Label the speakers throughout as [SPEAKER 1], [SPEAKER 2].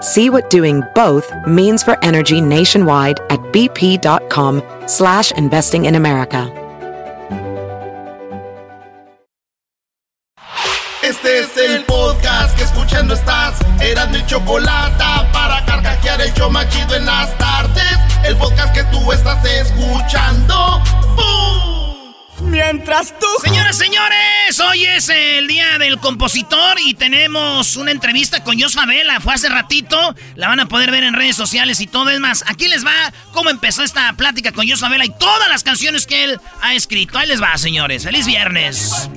[SPEAKER 1] See what doing both means for energy nationwide at bp.com slash investing in America.
[SPEAKER 2] Este es el podcast que escuchando estás. Eran mi chocolate para carcajear el machido en las tardes. El podcast que tú estás escuchando. ¡Bum!
[SPEAKER 3] Mientras tú.
[SPEAKER 4] Señoras, señores, hoy es el día del compositor y tenemos una entrevista con Jos Favela. Fue hace ratito. La van a poder ver en redes sociales y todo. Es más, aquí les va cómo empezó esta plática con Jos Favela y todas las canciones que él ha escrito. Ahí les va, señores. Feliz viernes.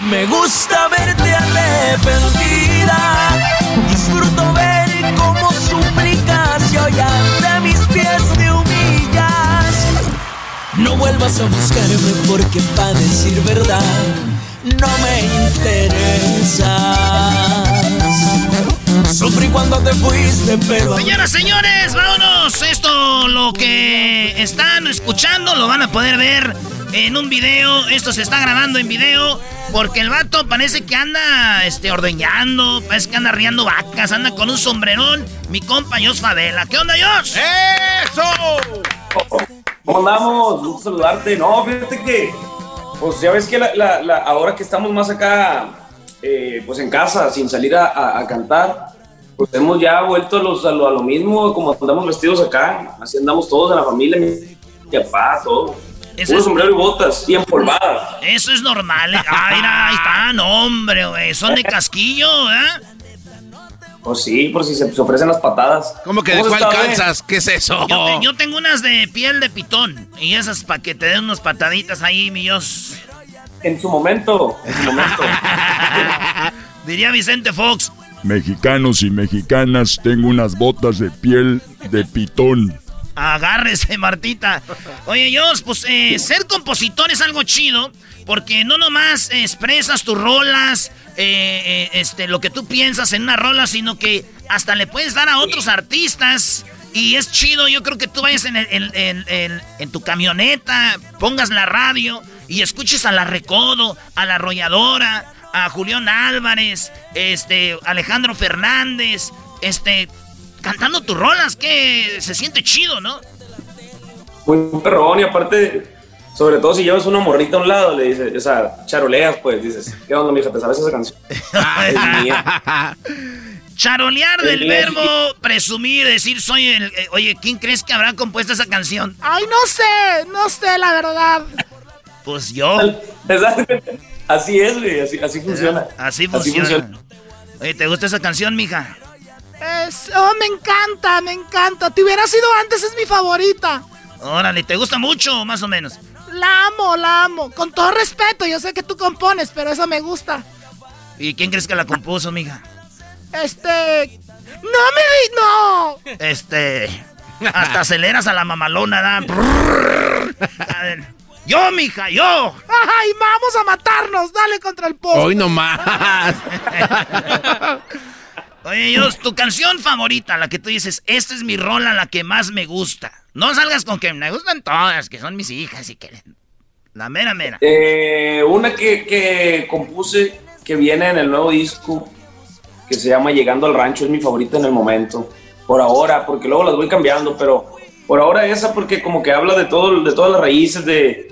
[SPEAKER 3] Me gusta verte arrepentida. Disfruto ver cómo suplicas y No vuelvas a buscarme porque para decir verdad no me interesas. Sufrí cuando te fuiste, pero...
[SPEAKER 4] Señoras, señores, vámonos. Esto lo que están escuchando lo van a poder ver en un video. Esto se está grabando en video porque el vato parece que anda este, ordeñando, parece que anda riendo vacas, anda con un sombrerón. Mi compa Jos Favela. ¿Qué onda, Jos?
[SPEAKER 5] ¡Eso! ¿Cómo andamos? Gusto saludarte. No, fíjate que, pues ya ves que la, la- la- ahora que estamos más acá, eh, pues en casa, sin salir a, a- a cantar, pues hemos ya vuelto a, los- a lo, a lo mismo, como andamos vestidos acá. Así andamos todos en la familia, mi, papá, todo.
[SPEAKER 4] Eso
[SPEAKER 5] Puro
[SPEAKER 4] es-
[SPEAKER 5] sombrero y botas y empolvadas.
[SPEAKER 4] Eso es normal. eh. Ah, mira, ahí están, hombre, güey. Son de casquillo, ¿eh?
[SPEAKER 5] Pues sí, por si se, se ofrecen las patadas.
[SPEAKER 6] ¿Cómo que de
[SPEAKER 5] ¿Cómo
[SPEAKER 6] cuál
[SPEAKER 5] está, eh?
[SPEAKER 6] calzas? ¿Qué es eso?
[SPEAKER 4] Yo, te- yo tengo unas de piel de pitón. Y esas para que te den unas pataditas ahí, mi Dios.
[SPEAKER 5] En su momento, en su momento.
[SPEAKER 4] Diría Vicente Fox.
[SPEAKER 7] Mexicanos y mexicanas, tengo unas botas de piel de pitón.
[SPEAKER 4] Agárrese, Martita. Oye, Jos, pues eh, ser compositor es algo chido. Porque no nomás expresas tus rolas, eh, eh, este, lo que tú piensas en una rola, sino que hasta le puedes dar a otros artistas. Y es chido, yo creo que tú vayas en, tu camioneta, pongas la radio y escuches a la Recodo, a la Arrolladora, a Julián Álvarez, este, Alejandro Fernández, este, cantando tus rolas, que se siente chido, ¿no?
[SPEAKER 5] Muy perrón y aparte, sobre todo si llevas una morrita a un lado, le dices, o sea, charoleas, pues, dices, ¿qué onda, mija? ¿Te sabes esa canción? es mía.
[SPEAKER 4] Charolear del
[SPEAKER 5] El-
[SPEAKER 4] verbo presumir, decir soy el... eh, oye, ¿quién crees que habrá compuesto esa canción?
[SPEAKER 8] Ay, no sé, no sé, la verdad.
[SPEAKER 4] Pues yo.
[SPEAKER 5] Exactamente. Así es, güey, así, así funciona.
[SPEAKER 4] Así funciona. Oye, ¿te gusta esa canción, mija?
[SPEAKER 8] Es, oh, me encanta, me encanta. Te hubiera sido antes, es mi favorita.
[SPEAKER 4] Órale, ¿te gusta mucho más o menos?
[SPEAKER 8] La amo, la amo. Con todo respeto, yo sé que tú compones, pero esa me gusta.
[SPEAKER 4] ¿Y quién crees que la compuso, mija?
[SPEAKER 8] Este. ¡No me di! ¡No!
[SPEAKER 4] Este... Hasta aceleras a la mamalona, ¿da? A ver. Yo, mija, yo.
[SPEAKER 8] ¡Ay, vamos a matarnos! ¡Dale contra el poste!
[SPEAKER 6] Hoy nomás.
[SPEAKER 4] Oye, yo, tu canción favorita, la que tú dices, esta es mi rola, la que más me gusta. No salgas con que me gustan todas, que son mis hijas y que... La mera mera.
[SPEAKER 5] Eh, una que, que compuse que viene en el nuevo disco que se llama Llegando al Rancho, es mi favorita en el momento. Por ahora, porque luego las voy cambiando, pero por ahora esa porque como que habla de todo, de todas las raíces de,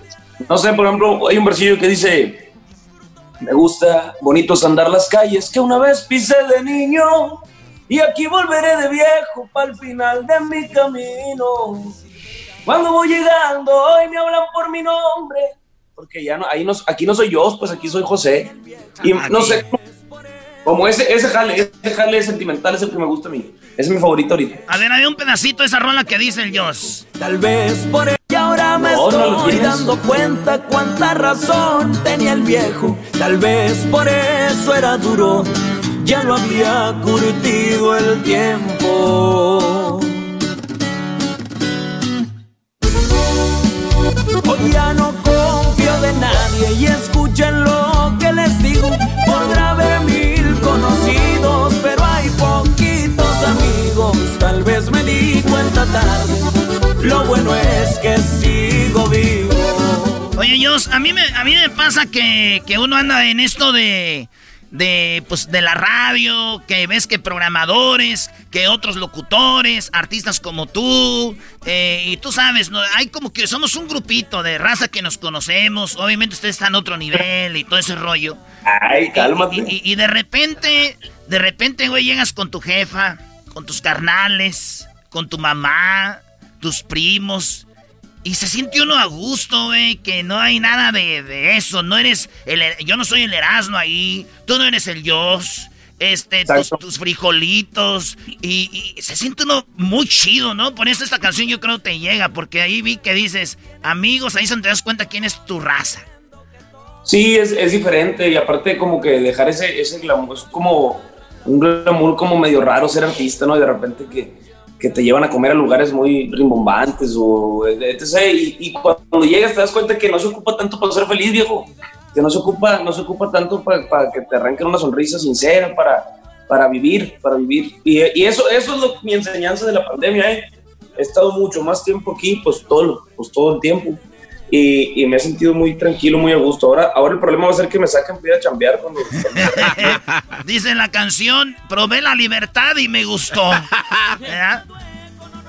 [SPEAKER 5] no sé, por ejemplo, hay un versillo que dice, me gusta bonitos andar las calles que una vez pisé de niño y aquí volveré de viejo para el final de mi camino. Cuando voy llegando hoy me hablan por mi nombre porque ya no, ahí no, aquí no soy yo, pues aquí soy José. Y no sé, como ese, ese jale, ese jale sentimental es el que me gusta a mí. Ese es mi favorito ahorita.
[SPEAKER 4] A ver, un pedacito de esa rola que dice el Joss.
[SPEAKER 3] Tal vez por ella ahora me estoy dando cuenta cuánta razón tenía el viejo. Tal vez por eso era duro, ya lo había curtido el tiempo. Hoy ya no confío de nadie y escuchen lo que les digo. Podrá haber mil conocidos, pero hay poquitos amigos. Tal vez me di cuenta tarde. Lo bueno es que sigo vivo.
[SPEAKER 4] Oye, Jos, a mí me, a mí me pasa que, que uno anda en esto de de, pues, de la radio, que ves que programadores, que otros locutores, artistas como tú, eh, y tú sabes, ¿no? hay como que somos un grupito de raza que nos conocemos, obviamente ustedes están a otro nivel y todo ese rollo.
[SPEAKER 5] Ay, cálmate.
[SPEAKER 4] Y, y de repente, de repente, güey, llegas con tu jefa, con tus carnales, con tu mamá, tus primos, y se siente uno a gusto, güey, que no hay nada de, eso. No eres el, yo no soy el Erasmo ahí, tú no eres el Dios. Este, tus, frijolitos. Y, se siente uno muy chido, ¿no? Por eso esta canción yo creo te llega, porque ahí vi que dices, amigos, ahí se te das cuenta quién es tu raza.
[SPEAKER 5] Sí, es, es diferente. Y aparte, como que dejar ese, ese glamour, es como un glamour como medio raro ser artista, ¿no? Y de repente que que te llevan a comer a lugares muy rimbombantes o etc. Y, cuando llegas te das cuenta que no se ocupa tanto para ser feliz, viejo. Que no se ocupa, no se ocupa tanto para, que te arranquen una sonrisa sincera, para, para vivir, para vivir. Y, eso, eso es lo, mi enseñanza de la pandemia. ¿eh? He estado mucho más tiempo aquí, pues todo, pues todo el tiempo y, me he sentido muy tranquilo, muy a gusto. Ahora, ahora el problema va a ser que me saquen a chambear cuando...
[SPEAKER 4] Dice la canción, probé la libertad y me gustó.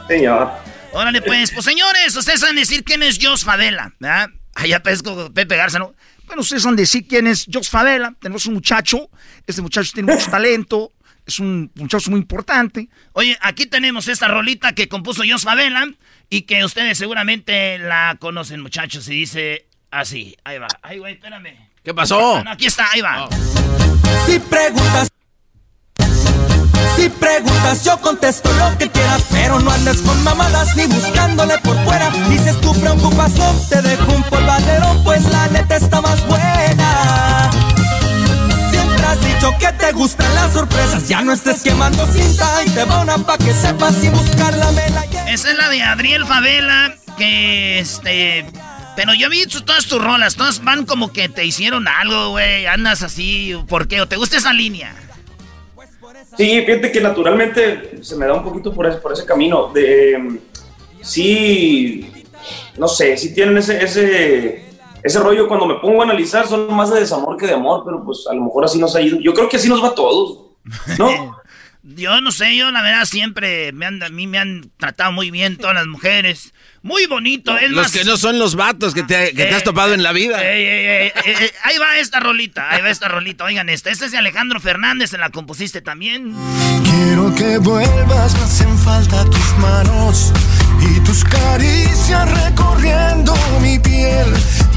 [SPEAKER 5] Señor.
[SPEAKER 4] Órale, pues, pues señores, ustedes saben decir quién es Jos ¿verdad? Allá pesco Pepe Garza, ¿no? Bueno, ustedes saben decir quién es Jos Fadela. Tenemos un muchacho, este muchacho tiene mucho talento, es un muchacho muy importante. Oye, aquí tenemos esta rolita que compuso Jos Fadela y que ustedes seguramente la conocen, muchachos, y dice así. Ahí va. Ay, güey, espérame.
[SPEAKER 6] ¿Qué pasó?
[SPEAKER 4] aquí está, ahí va.
[SPEAKER 3] Si preguntas. Si preguntas, yo contesto lo que quieras, pero no andes con mamadas ni buscándole por fuera. Dices tu preocupación, te dejo un polvadero, pues la neta está más buena has dicho que te gustan las sorpresas. Ya no estés quemando cinta y te van pa' que sepas si buscar la vela.
[SPEAKER 4] Esa es la de Adriel Favela, que este. Pero yo vi todas tus rolas, todas van como que te hicieron algo, güey. Andas así, ¿por qué? ¿O te gusta esa línea?
[SPEAKER 5] Sí, fíjate que naturalmente se me da un poquito por ese, por ese camino. De, sí, no sé, si tienen ese, ese ese rollo cuando me pongo a analizar son más de desamor que de amor, pero pues a lo mejor así nos ha ido. Yo creo que así nos va a todos, ¿no?
[SPEAKER 4] yo no sé, yo la verdad siempre me han, a mí me han tratado muy bien todas las mujeres. Muy bonito, es
[SPEAKER 6] Los que no son los vatos que te, que te has eh, topado en la vida.
[SPEAKER 4] Eh, eh, ahí va esta rolita, ahí va esta rolita. Oigan esta, esta es de Alejandro Fernández, se la compusiste también.
[SPEAKER 9] Quiero que vuelvas, me hacen falta tus manos tus caricias recorriendo mi piel.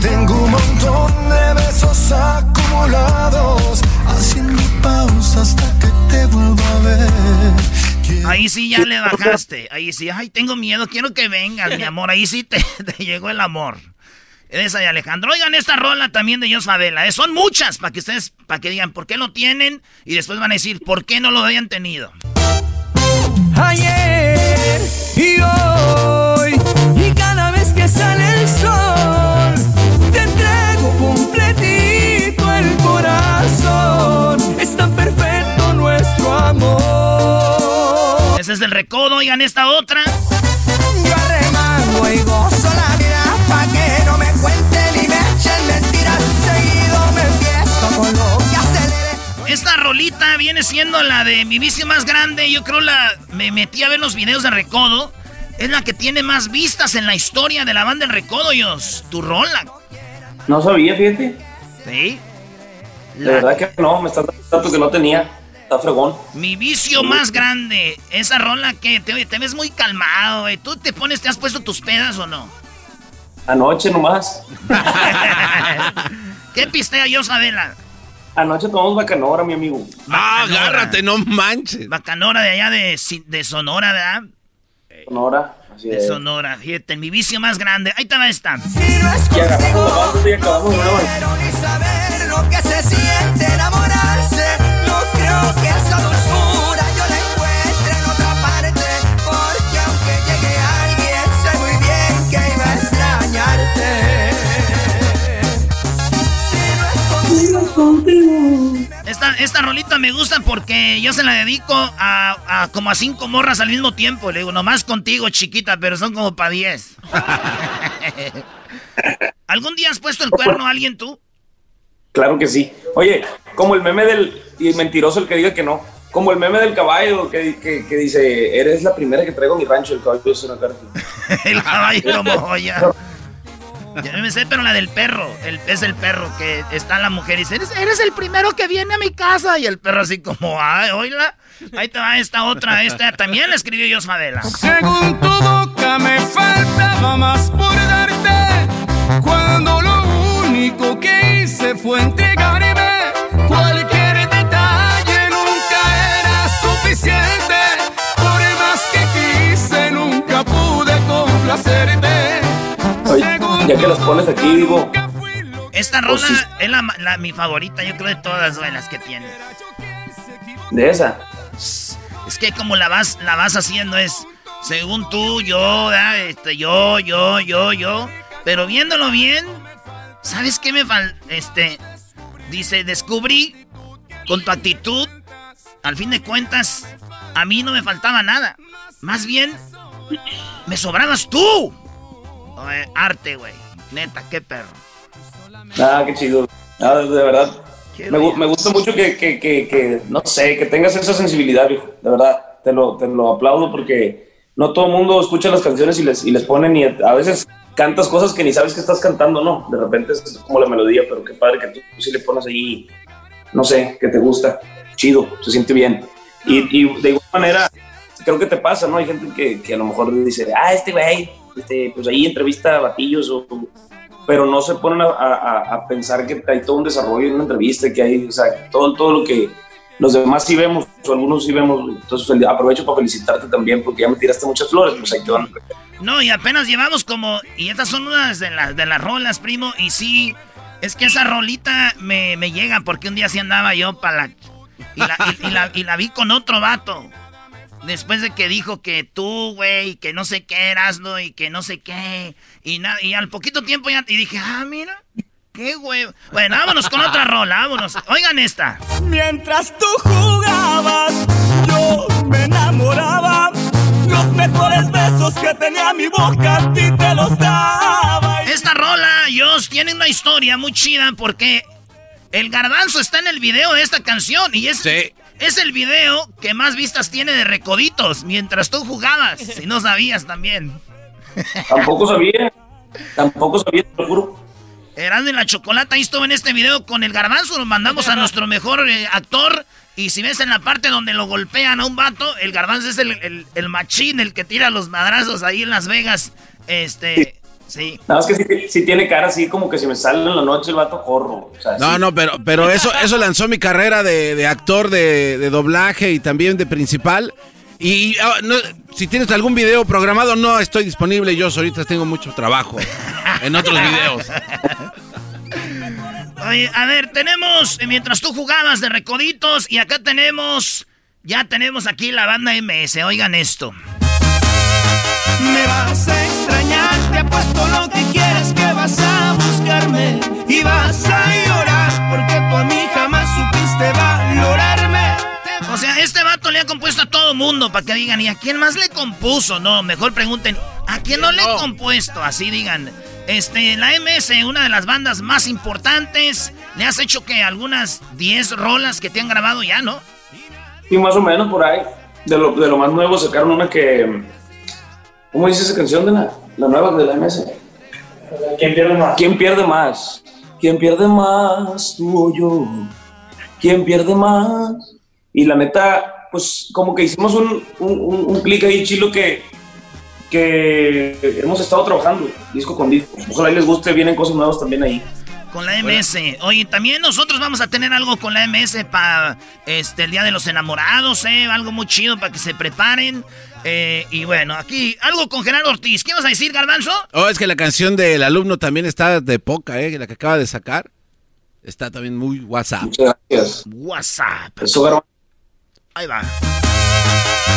[SPEAKER 9] Tengo un montón de besos acumulados, haciendo pausa hasta que te vuelva a ver.
[SPEAKER 4] ahí sí ya le bajaste, ahí sí, ay, tengo miedo, quiero que vengas, mi amor, ahí sí te, llegó el amor. Esa de Alejandro. Oigan esta rola también de Jos Favela. ¿eh? Son muchas para que ustedes, para que digan por qué lo tienen y después van a decir por qué no lo habían tenido.
[SPEAKER 3] Ayer y hoy es
[SPEAKER 4] el recodo, oigan esta otra.
[SPEAKER 3] Yo arremango y gozo la vida pa' que no me cuenten y me echen mentiras. Seguido me empiezo con lo que acelere.
[SPEAKER 4] Esta rolita viene siendo la de mi vicio más grande. Yo creo la. Me metí a ver los videos de Recodo. Es la que tiene más vistas en la historia de la banda El Recodo, Dios. Tu rola.
[SPEAKER 5] No sabía, fíjate.
[SPEAKER 4] Sí.
[SPEAKER 5] La... verdad que no, me está dando que no tenía. Está fregón.
[SPEAKER 4] Mi vicio más grande. Esa rola que te, te ves muy calmado, güey. ¿Tú te pones, te has puesto tus pedas o no?
[SPEAKER 5] Anoche nomás.
[SPEAKER 4] ¿Qué pistea yo, Sabela?
[SPEAKER 5] Anoche tomamos bacanora, mi amigo.
[SPEAKER 6] Ah, agárrate, no manches.
[SPEAKER 4] Bacanora de allá de, Si- de Sonora, ¿verdad?
[SPEAKER 5] Sonora, así
[SPEAKER 4] De
[SPEAKER 5] es.
[SPEAKER 4] Sonora, fíjate, mi vicio más grande. Ahí te va esta.
[SPEAKER 5] Banda y acabamos de una
[SPEAKER 3] quiero ni saber lo que se siente.
[SPEAKER 4] Esta, esta rolita me gusta porque yo se la dedico a, a como a cinco morras al mismo tiempo. Le digo, nomás contigo, chiquita, pero son como para diez. ¿Algún día has puesto el cuerno a alguien tú?
[SPEAKER 5] Claro que sí. Oye, como el meme del. Y mentiroso el que diga que no. Como el meme del caballo que, que, que dice: Eres la primera que traigo a mi rancho. El caballo es una cara.
[SPEAKER 4] el caballo moya. Ya me sé, pero la del perro. El, es el perro que está la mujer y dice: eres, eres el primero que viene a mi casa. Y el perro, así como, ay, oíla. Ahí te va esta otra. Esta también la escribió yo, Favela.
[SPEAKER 3] Según tu boca me faltaba más por darte Cuando lo único que fue entregarme Cualquier detalle nunca era suficiente Por más que quise nunca pude complacerte
[SPEAKER 5] Oye, ya que las pones aquí, digo.
[SPEAKER 4] Esta rola
[SPEAKER 5] sí.
[SPEAKER 4] es la, la- mi favorita, yo creo, de todas güey, las que tiene.
[SPEAKER 5] De esa.
[SPEAKER 4] Es que como la vas, la vas haciendo es, según tú, yo, ¿verdad? este, yo, yo, yo, yo. Pero viéndolo bien, ¿sabes qué me falta? Este, dice, descubrí con tu actitud, al fin de cuentas, a mí no me faltaba nada. Más bien, me sobrabas tú. Oye, arte, güey. Neta, qué perro.
[SPEAKER 5] Ah, qué chido. Ah, de verdad. Me, me gusta mucho que, que, que, que, no sé, que tengas esa sensibilidad, viejo. De verdad, te lo, te lo aplaudo porque no todo el mundo escucha las canciones y les, y les ponen y a veces cantas cosas que ni sabes que estás cantando, ¿no? De repente es como la melodía, pero qué padre que tú sí le pones ahí, no sé, que te gusta. Chido, se siente bien. Y, y de igual manera, creo que te pasa, ¿no? Hay gente que, que a lo mejor dice, ah, este güey, este, pues ahí entrevista a batillos o pero no se ponen a, a- a pensar que hay todo un desarrollo en una entrevista, que hay, o sea, todo, todo lo que los demás sí vemos, o algunos sí vemos. Entonces aprovecho para felicitarte también, porque ya me tiraste muchas flores, pues ahí te van.
[SPEAKER 4] No, y apenas llevamos como. Y estas son unas de, las de las rolas, primo. Y sí, es que esa rolita me, me llega porque un día sí andaba yo para la. Y la, y- la. y la vi con otro vato. Después de que dijo que tú, güey, que no sé qué eras, ¿no? Y que no sé qué. Y, nada y al poquito tiempo ya. Y dije, ah, mira. Qué güey. Bueno, vámonos con otra rola, vámonos. Oigan esta.
[SPEAKER 3] Mientras tú jugabas, yo me enamoraba. Los mejores besos que tenía mi boca a ti te los daba.
[SPEAKER 4] Esta rola, Dios, tiene una historia muy chida porque el garbanzo está en el video de esta canción y es, es el video que más vistas tiene de Recoditos mientras tú jugabas, si no sabías también.
[SPEAKER 5] Tampoco sabía, tampoco sabía, te lo juro.
[SPEAKER 4] Eran de la chocolata, ahí estuvo en este video con el garbanzo, lo mandamos a nuestro mejor eh, actor. Y si ves en la parte donde lo golpean a un vato, el garbanzo es el, el- el machín, el que tira los madrazos ahí en Las Vegas. Este, sí.
[SPEAKER 5] Nada más que sí, sí tiene cara así como que si me sale en la noche el vato corro. O sea,
[SPEAKER 6] No,
[SPEAKER 5] sí.
[SPEAKER 6] no, pero, pero eso, eso lanzó mi carrera de, de actor, de, de doblaje y también de principal. Y ah, no, si tienes algún video programado, no estoy disponible. Yo ahorita tengo mucho trabajo en otros videos.
[SPEAKER 4] Oye, a ver, tenemos, eh, mientras tú jugabas de recoditos, y acá tenemos, ya tenemos aquí la banda MS, oigan esto.
[SPEAKER 3] Me vas a extrañar, te apuesto lo que quieres que vas a buscarme y vas a llorar porque tú a mí jamás
[SPEAKER 4] sea, este vato le ha compuesto a todo mundo para que digan, ¿y a quién más le compuso? No, mejor pregunten, ¿a quién no le he compuesto? Así digan. Este, la MS, una de las bandas más importantes, le has hecho que algunas 10 rolas que te han grabado ya, ¿no?
[SPEAKER 5] Sí, más o menos por ahí. De lo, de lo más nuevo sacaron una que. ¿Cómo dice esa canción de la, la nueva de la MS? ¿Quién pierde más? ¿Quién pierde más? ¿Quién pierde más? Tú o yo. ¿Quién pierde más? Y la neta, pues como que hicimos un, un, un- un clic ahí chilo que, que hemos estado trabajando disco con disco. Ojalá les guste, vienen cosas nuevas también ahí.
[SPEAKER 4] Con la MS. Oye, también nosotros vamos a tener algo con la MS para este, el Día de los Enamorados, ¿eh? Algo muy chido para que se preparen. Eh, y bueno, aquí algo con Gerardo Ortiz. ¿Qué vas a decir, Garbanzo?
[SPEAKER 6] Oh, es que la canción del alumno también está de poca, ¿eh? La que acaba de sacar. Está también muy WhatsApp.
[SPEAKER 5] Muchas gracias.
[SPEAKER 4] WhatsApp.
[SPEAKER 5] Eso,
[SPEAKER 4] Ahí va.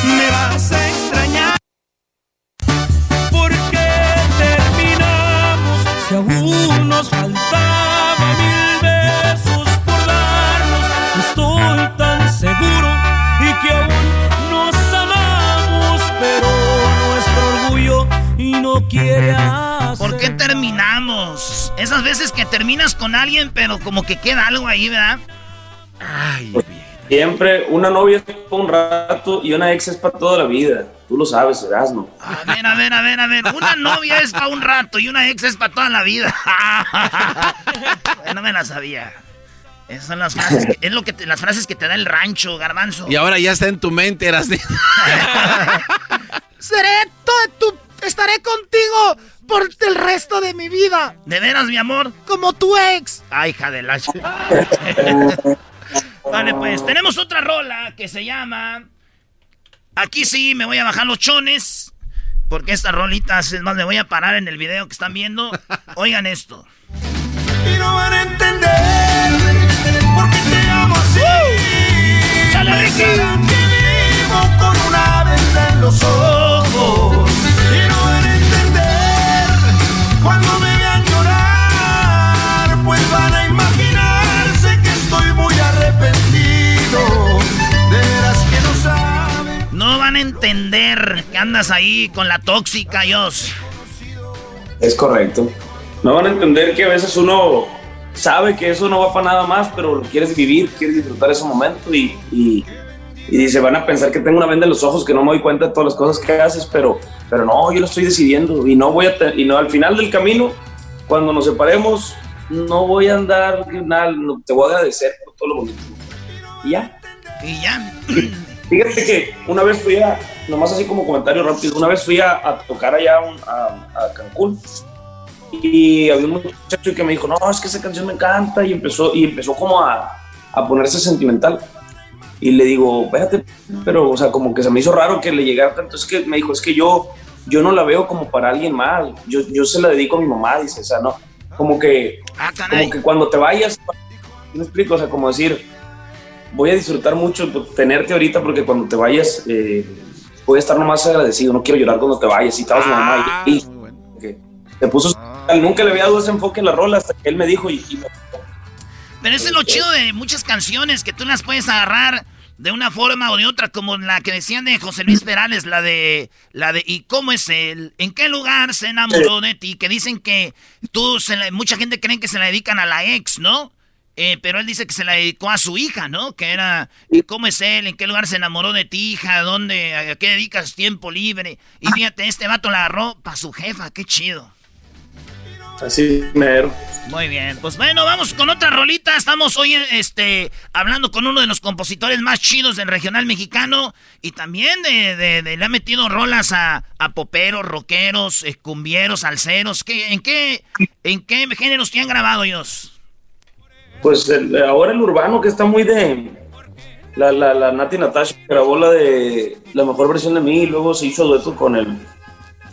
[SPEAKER 3] Me vas a extrañar porque terminamos si aún nos faltaba mil besos por darnos. Estoy tan seguro y que aún nos amamos, pero nuestro orgullo y no quiere hacer
[SPEAKER 4] ¿Por qué terminamos? Esas veces que terminas con alguien, pero como que queda algo ahí, ¿verdad?
[SPEAKER 6] Ay,
[SPEAKER 5] Siempre una novia es para un rato y una ex es para toda la vida. Tú lo sabes, Erasmo.
[SPEAKER 4] A ver, a ver, a ver, a ver. Una novia es para un rato y una ex es para toda la vida. no me la sabía. Esas son las frases que, es lo que te- las frases que te da el rancho, garbanzo.
[SPEAKER 6] Y ahora ya está en tu mente, eras
[SPEAKER 8] Seré todo tu... Estaré contigo por el resto de mi vida.
[SPEAKER 4] ¿De veras, mi amor?
[SPEAKER 8] Como tu ex.
[SPEAKER 4] Ay, hija de la... vale, pues, tenemos otra rola que se llama... Aquí sí me voy a bajar los chones. Porque esta rolita, es más, me voy a parar en el video que están viendo. Oigan esto.
[SPEAKER 3] y no van a entender por qué te amo así. Pensarán que vivo con una venda en los ojos y no van a entender cuando me vean llorar, pues van
[SPEAKER 4] entender que andas ahí con la tóxica, Dios.
[SPEAKER 5] Es correcto. No van a entender que a veces uno sabe que eso no va para nada más, pero lo quieres vivir, quieres disfrutar ese momento y, y, y se van a pensar que tengo una venda en los ojos, que no me doy cuenta de todas las cosas que haces, pero, pero no, yo lo estoy decidiendo y no voy a, y no al final del camino, cuando nos separemos, no voy a andar, nada, no, te voy a agradecer por todo lo bonito. Y ya.
[SPEAKER 4] Y ya.
[SPEAKER 5] Fíjate que una vez fui a, nomás así como comentario rápido, una vez fui a, a tocar allá un- a, a Cancún y había un muchacho que me dijo, no, es que esa canción me encanta y empezó, y empezó como a, a ponerse sentimental. Y le digo, espérate, pero, o sea, como que se me hizo raro que le llegara tanto. Es que me dijo, es que yo, yo no la veo como para alguien más. Yo, yo se la dedico a mi mamá, dice, o sea, no. Como que,
[SPEAKER 4] Ah,
[SPEAKER 5] como que cuando te vayas, ¿me explico? O sea, como decir, voy a disfrutar mucho tenerte ahorita porque cuando te vayas, eh, voy a estar nomás agradecido. No quiero llorar cuando te vayas. Y estaba su mamá y, te puso. Nunca le había dado ese enfoque en la rola hasta que él me dijo y, y me-
[SPEAKER 4] Pero ese es lo chido de muchas canciones, que tú las puedes agarrar de una forma o de otra, como la que decían de José Luis Perales, la de, la de ¿y cómo es él? ¿En qué lugar se enamoró de ti? Que dicen que tú, se la- mucha gente cree que se la dedican a la ex, ¿no? Eh, pero él dice que se la dedicó a su hija, ¿no? Que era, ¿y ¿cómo es él? ¿En qué lugar se enamoró de ti, hija? ¿Dónde? ¿A qué dedicas tiempo libre? Y fíjate, este vato la agarró para su jefa, qué chido.
[SPEAKER 5] así mero.
[SPEAKER 4] Muy bien, pues bueno, vamos con otra rolita. Estamos hoy este, hablando con uno de los compositores más chidos del regional mexicano y también de, de- de- le ha metido rolas a, a poperos, rockeros, eh, cumbieros, salseros. ¿Qué, en, qué, ¿En qué géneros te han grabado ellos?
[SPEAKER 5] Pues el- ahora el urbano que está muy de. La, la, la Nati Natasha grabó la de la mejor versión de mí y luego se hizo dueto con el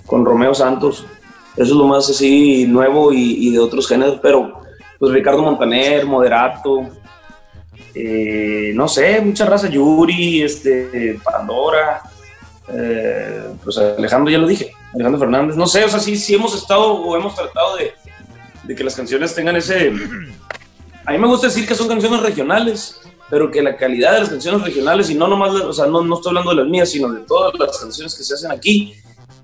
[SPEAKER 5] con Romeo Santos. Eso es lo más así nuevo y, y de otros géneros, pero pues Ricardo Montaner, Moderato, eh, no sé, mucha raza, Yuri, este, Pandora, eh, pues Alejandro ya lo dije, Alejandro Fernández, no sé, o sea, sí, sí hemos estado o hemos tratado de, de que las canciones tengan ese... A mí me gusta decir que son canciones regionales, pero que la calidad de las canciones regionales, y no nomás, o sea, no, no estoy hablando de las mías, sino de todas las canciones que se hacen aquí,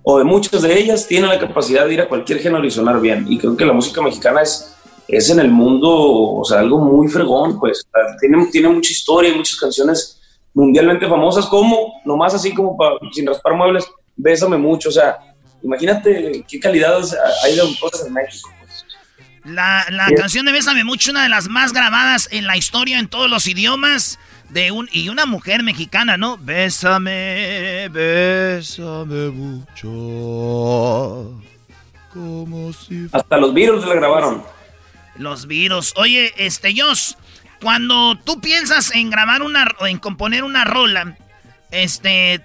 [SPEAKER 5] o de muchas de ellas, tienen la capacidad de ir a cualquier género y sonar bien. Y creo que la música mexicana es, es en el mundo, o sea, algo muy fregón, pues. Tiene, tiene mucha historia y muchas canciones mundialmente famosas, como, nomás así como para, sin raspar muebles, Bésame mucho, o sea, imagínate qué calidad hay de autores en México.
[SPEAKER 4] La, la
[SPEAKER 5] Sí.
[SPEAKER 4] canción de Bésame Mucho, una de las más grabadas en la historia en todos los idiomas. de un y una mujer mexicana, ¿no? Bésame, bésame mucho.
[SPEAKER 5] Como si Hasta los virus la grabaron.
[SPEAKER 4] Los virus. Oye, este, Jos, cuando tú piensas en grabar una, en componer una rola, este,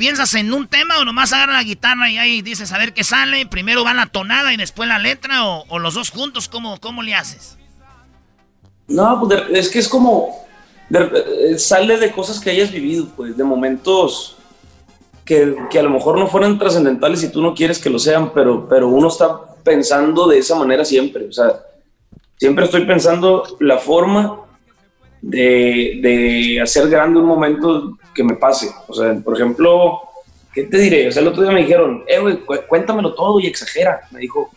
[SPEAKER 4] ¿piensas en un tema o nomás agarra la guitarra y ahí dices a ver qué sale? Primero va la tonada y después la letra o, los dos juntos, ¿cómo, ¿cómo le haces?
[SPEAKER 5] No, pues es que es como, eh, sale de cosas que hayas vivido, pues, de momentos que, que a lo mejor no fueran trascendentales y tú no quieres que lo sean, pero, pero uno está pensando de esa manera siempre, o sea, siempre estoy pensando la forma de, de, hacer grande un momento que me pase. O sea, por ejemplo, ¿qué te diré? O sea, el otro día me dijeron, eh, güey, cuéntamelo todo y exagera. Me dijo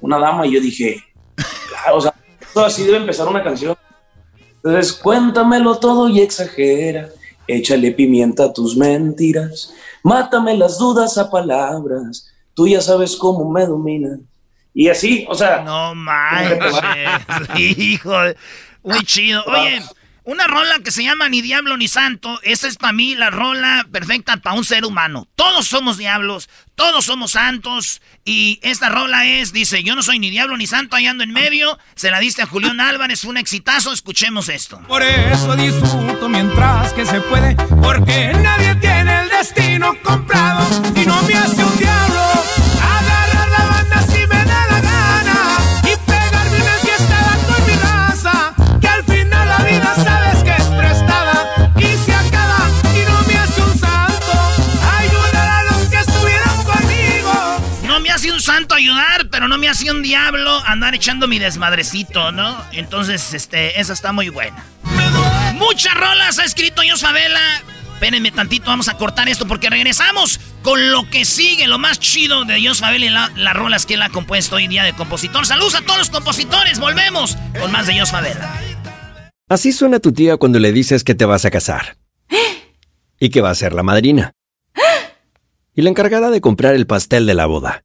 [SPEAKER 5] una dama y yo dije, claro, o sea, todo así debe empezar una canción. Entonces, cuéntamelo todo y exagera. Échale pimienta a tus mentiras. Mátame las dudas a palabras. Tú ya sabes cómo me dominas. Y así, o sea.
[SPEAKER 4] No manches, hijo. Muy chido. Oye, una rola que se llama Ni Diablo ni Santo, esa es para mí la rola perfecta para un ser humano. Todos somos diablos, todos somos santos. Y esta rola es, dice, yo no soy ni diablo ni santo, ahí ando en medio. Se la diste a Julián Álvarez, fue un exitazo. Escuchemos esto.
[SPEAKER 10] Por eso disfruto mientras que se puede, porque nadie tiene el destino comprado y no me hace un diablo.
[SPEAKER 4] Hacía un diablo andar echando mi desmadrecito, ¿no? Entonces, este, esa está muy buena. Muchas rolas ha escrito Dios Favela. Espérenme tantito, vamos a cortar esto porque regresamos con lo que sigue, lo más chido de Dios Favela y las rolas que él ha compuesto hoy día de compositor. Saludos a todos los compositores, volvemos con más de Dios Favela.
[SPEAKER 11] Así suena tu tía cuando le dices que te vas a casar. Y que va a ser la madrina. Y la encargada de comprar el pastel de la boda.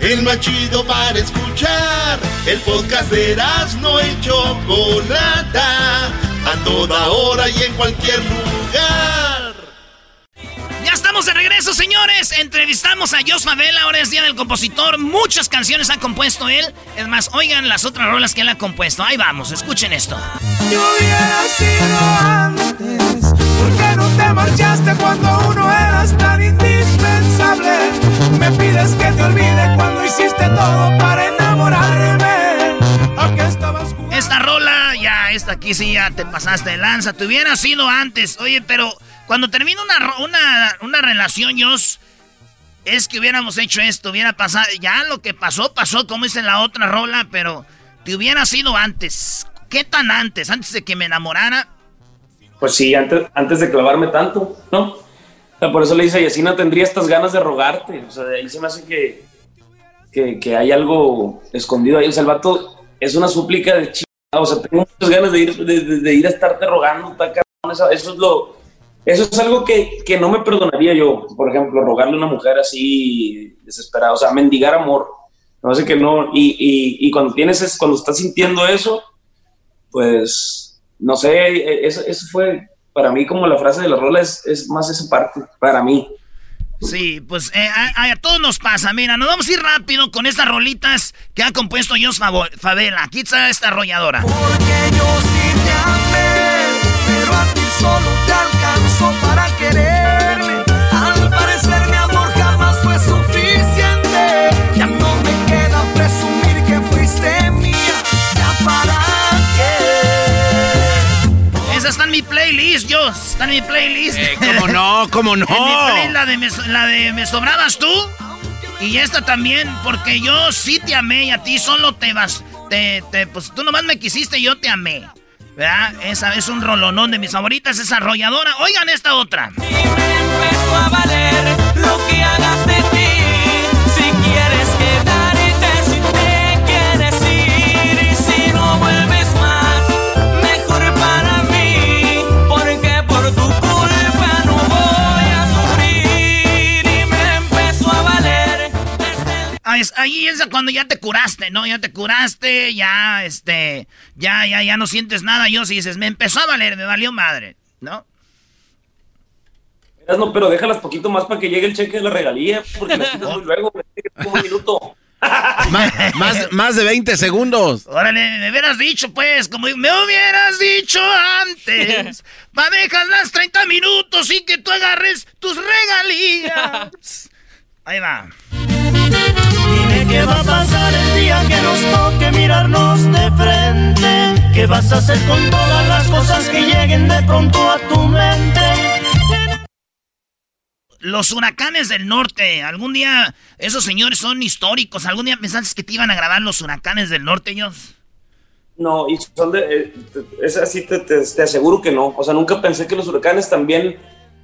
[SPEAKER 2] el más chido para escuchar. El podcast de no y Chocolata, a toda hora y en cualquier lugar.
[SPEAKER 4] Ya estamos de regreso, señores. Entrevistamos a Jos Favela, ahora es Día del Compositor. Muchas canciones ha compuesto él. Es más, oigan las otras rolas que él ha compuesto. Ahí vamos, escuchen esto.
[SPEAKER 10] Yo hubiera sido antes, ¿por qué no te marchaste cuando uno eras tan Me pides que te olvide cuando hiciste todo para enamorarme. ¿A qué estabas jugando?
[SPEAKER 4] Esta rola, ya, esta aquí sí ya te pasaste de lanza. Te hubiera sido antes. Oye, pero cuando termina una, una, una relación, Jos, es que hubiéramos hecho esto, hubiera pasado, ya lo que pasó, pasó, como dice la otra rola, pero te hubiera sido antes. ¿Qué tan antes? Antes de que me enamorara.
[SPEAKER 5] Pues sí, antes, antes de clavarme tanto, ¿no? Por eso le dice, y así no tendría estas ganas de rogarte. O sea, ahí se me hace que, que, hay algo escondido ahí. O el vato es una súplica de chica. O sea, tengo muchas ganas de ir, de, ir a estarte rogando. Eso, es lo, eso es algo que, que, no me perdonaría yo, por ejemplo, rogarle a una mujer así desesperada, o sea, mendigar amor. No sé que no, y, y, cuando tienes, es, cuando estás sintiendo eso, pues, no sé, eso, eso fue para mí como la frase de la rola, es, es más esa parte, para mí.
[SPEAKER 4] Sí, pues eh, a, a, todos nos pasa. Mira, nos vamos a ir rápido con estas rolitas que ha compuesto Jos Favela. Aquí está esta arrolladora.
[SPEAKER 10] Porque yo sí te amé,
[SPEAKER 4] Esa está en mi playlist, yo. Está en mi playlist.
[SPEAKER 6] Eh, ¿Cómo no? ¿Cómo no?
[SPEAKER 4] En mi playlist, la de, me, la de Me Sobrabas tú. Y esta también, porque yo sí te amé y a ti solo te vas. Te, te, pues tú nomás me quisiste y yo te amé. ¿Verdad? Esa es un rolonón de mis favoritas, esa arrolladora. Oigan esta otra.
[SPEAKER 3] Y me empezó a valer lo que hagas de ti.
[SPEAKER 4] Ahí es cuando ya te curaste, ¿no? Ya te curaste, ya, este, ya, ya, ya no sientes nada. Yo si dices, me empezó a valer, me valió madre, ¿no?
[SPEAKER 5] No, pero déjalas poquito más para que llegue el cheque de la regalía, porque necesitas muy luego, como un minuto.
[SPEAKER 6] más, más, más, de 20 segundos.
[SPEAKER 4] Órale, me hubieras dicho, pues, como me hubieras dicho antes. Va, dejas las 30 minutos y que tú agarres tus regalías. Ahí va.
[SPEAKER 10] Dime qué va a pasar el día que nos toque mirarnos de frente. ¿Qué vas a hacer con todas las cosas que lleguen de pronto a tu mente?
[SPEAKER 4] Los huracanes del norte. Algún día, esos señores son históricos. ¿Algún día pensaste que te iban a grabar los huracanes del norte, ellos?
[SPEAKER 5] No, y son de. Eh, es así, te, te, te, aseguro que no. O sea, nunca pensé que los huracanes también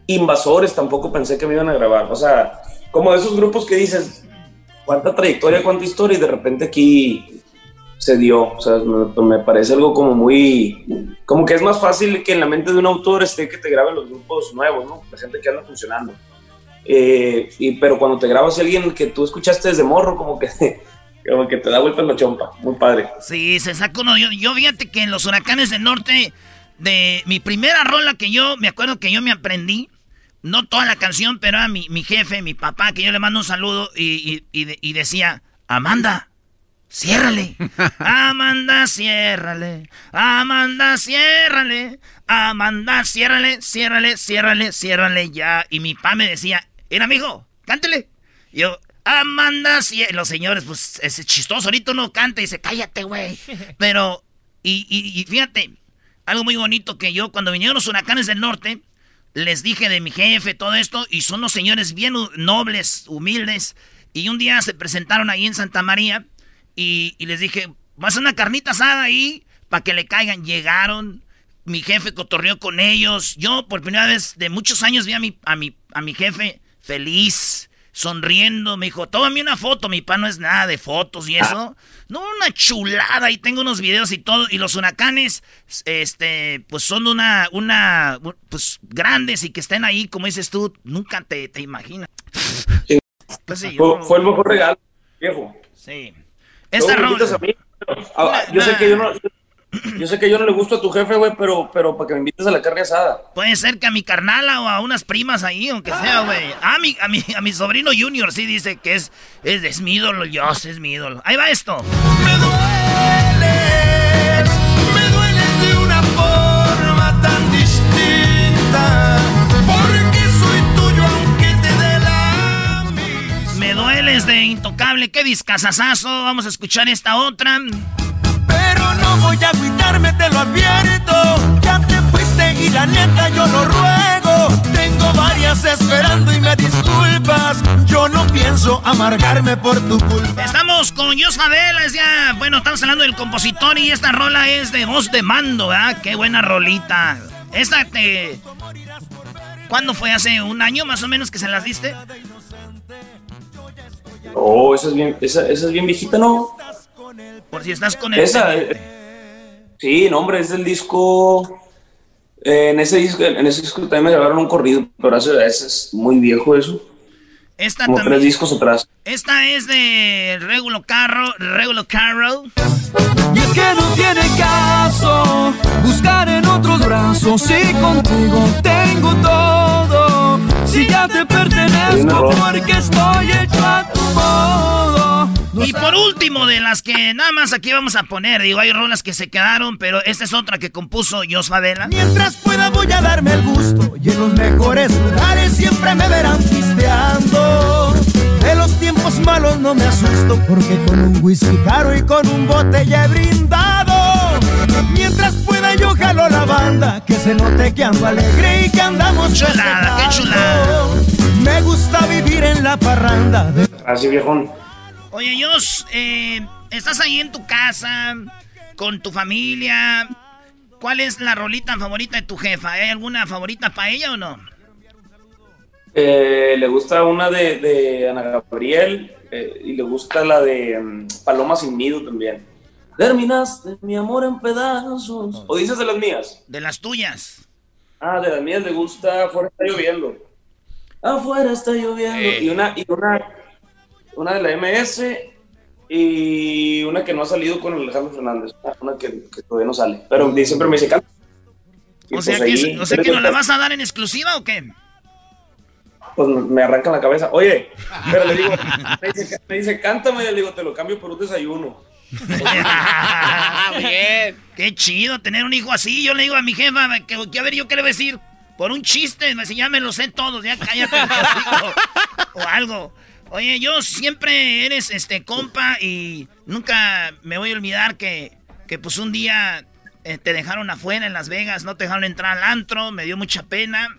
[SPEAKER 5] invasores, tampoco pensé que me iban a grabar. O sea, como de esos grupos que dices, cuánta trayectoria, cuánta historia, y de repente aquí se dio. O sea, me, me, parece algo como muy. Como que es más fácil que en la mente de un autor esté que te graben los grupos nuevos, ¿no? La gente que anda funcionando. Eh, y, pero cuando te grabas a alguien que tú escuchaste desde morro, como que. Como que te da vuelta en la chompa, muy padre.
[SPEAKER 4] Sí, se sacó uno. Yo, yo fíjate que en los huracanes del norte, de mi primera rola que yo, me acuerdo que yo me aprendí, no toda la canción, pero era mi, mi jefe, mi papá, que yo le mando un saludo y, y, y, y decía, Amanda, ciérrale. Amanda, ciérrale. Amanda, ciérrale. Amanda, ciérrale, ciérrale, ciérrale, ciérrale ya. Y mi papá me decía, era amigo, cántele. Y yo, Amanda, ciérrale. Los señores, pues, es chistoso, ahorita uno canta y dice, cállate, güey. Pero, y, y, y fíjate, algo muy bonito que yo, cuando vinieron los huracanes del norte, les dije de mi jefe, todo esto, y son los señores bien nobles, humildes. Y un día se presentaron ahí en Santa María y, y les dije, vas a una carnita asada ahí para que le caigan. Llegaron, mi jefe cotorreó con ellos. Yo por primera vez de muchos años vi a mi, a mi, a mi jefe feliz, sonriendo. Me dijo, tómame una foto. Mi pa no es nada de fotos y eso. No, una chulada. Ahí tengo unos videos y todo. Y los huracanes, este, pues son una, una, pues grandes y que estén ahí, como dices tú, nunca te, te imaginas.
[SPEAKER 5] Pues sí, fue, yo, fue, el mejor regalo, viejo.
[SPEAKER 4] Sí.
[SPEAKER 5] Esta rola. Ah, yo sé que yo no. Yo sé que yo no le gusto a tu jefe, güey, pero, pero para que me invites a la carne asada.
[SPEAKER 4] Puede ser que a mi carnala o a unas primas ahí, aunque sea, güey. A mi, a, mi, a mi sobrino Junior sí dice que es, es, es mi ídolo, Dios, es mi ídolo. Ahí va esto.
[SPEAKER 10] Me duele, me duele de una forma tan distinta. Porque soy tuyo aunque te dé la.
[SPEAKER 4] Me dueles de intocable, qué discazazazo. Vamos a escuchar esta otra.
[SPEAKER 10] No voy a agüitarme, te lo advierto. Ya te fuiste y la neta yo lo ruego. Tengo varias esperando y me disculpas. Yo no pienso amargarme por tu culpa.
[SPEAKER 4] Estamos con Jos Favelas ya. Bueno, estamos hablando del compositor y esta rola es de voz de mando, ¿verdad? Qué buena rolita. Esta te. ¿Cuándo fue? ¿Hace un año más o menos que se las diste?
[SPEAKER 5] Oh, esa es bien, esa, esa es bien viejita, ¿no?
[SPEAKER 4] Por si estás con el.
[SPEAKER 5] Esa. eh, Sí, no, hombre, es del disco. eh, en ese disco, en ese disco también me grabaron un corrido, pero ese, ese es muy viejo eso.
[SPEAKER 4] Esta
[SPEAKER 5] Como
[SPEAKER 4] también.
[SPEAKER 5] tres discos atrás.
[SPEAKER 4] Esta es de Regulo Carro, Regulo Carroll.
[SPEAKER 10] Y es que no tiene caso buscar en otros brazos si contigo tengo todo. Si ya te pertenezco porque estoy hecho a tu modo. No
[SPEAKER 4] Y por último, de las que nada más aquí vamos a poner, digo, hay rolas que se quedaron, pero esta es otra que compuso Jos Favela.
[SPEAKER 10] Mientras pueda voy a darme el gusto y en los mejores lugares siempre me verán pisteando. De los tiempos malos no me asusto porque con un whisky caro y con un bote ya he brindado. Mientras pueda yo jalo la banda, que se note que ando alegre y que andamos
[SPEAKER 4] Chulada, qué
[SPEAKER 10] chulada. Me gusta vivir en la parranda. de-
[SPEAKER 5] Así viejón.
[SPEAKER 4] Oye, Jos, eh, estás ahí en tu casa, con tu familia. ¿Cuál es la rolita favorita de tu jefa? ¿Hay alguna favorita para ella o no?
[SPEAKER 5] Eh, le gusta una de, de Ana Gabriel eh, y le gusta la de mm, Paloma sin nido también. Terminaste mi amor en pedazos. ¿O dices de las mías?
[SPEAKER 4] De las tuyas.
[SPEAKER 5] Ah, de las mías le gusta Afuera está lloviendo. Afuera está lloviendo.
[SPEAKER 4] Eh.
[SPEAKER 5] Y una, y una, una de la MS y una que no ha salido con Alejandro Fernández. Una que, que todavía no sale. Pero siempre me dice canta. Y
[SPEAKER 4] O sea,
[SPEAKER 5] pues
[SPEAKER 4] que,
[SPEAKER 5] ahí-
[SPEAKER 4] o sea que nos la vas a dar en exclusiva o qué?
[SPEAKER 5] Pues me arranca la cabeza. Oye, pero le digo, me dice, me dice, cántame, le digo, te lo cambio por un desayuno.
[SPEAKER 4] Bien. Qué chido tener un hijo así. Yo le digo a mi jefa, que, que a ver, ¿yo qué le voy a decir? Por un chiste, me dice, ya me lo sé todos, ya cállate. hocico", o algo. Oye, yo siempre eres este compa y nunca me voy a olvidar que, que pues un día eh, te dejaron afuera en Las Vegas, no te dejaron entrar al antro, me dio mucha pena.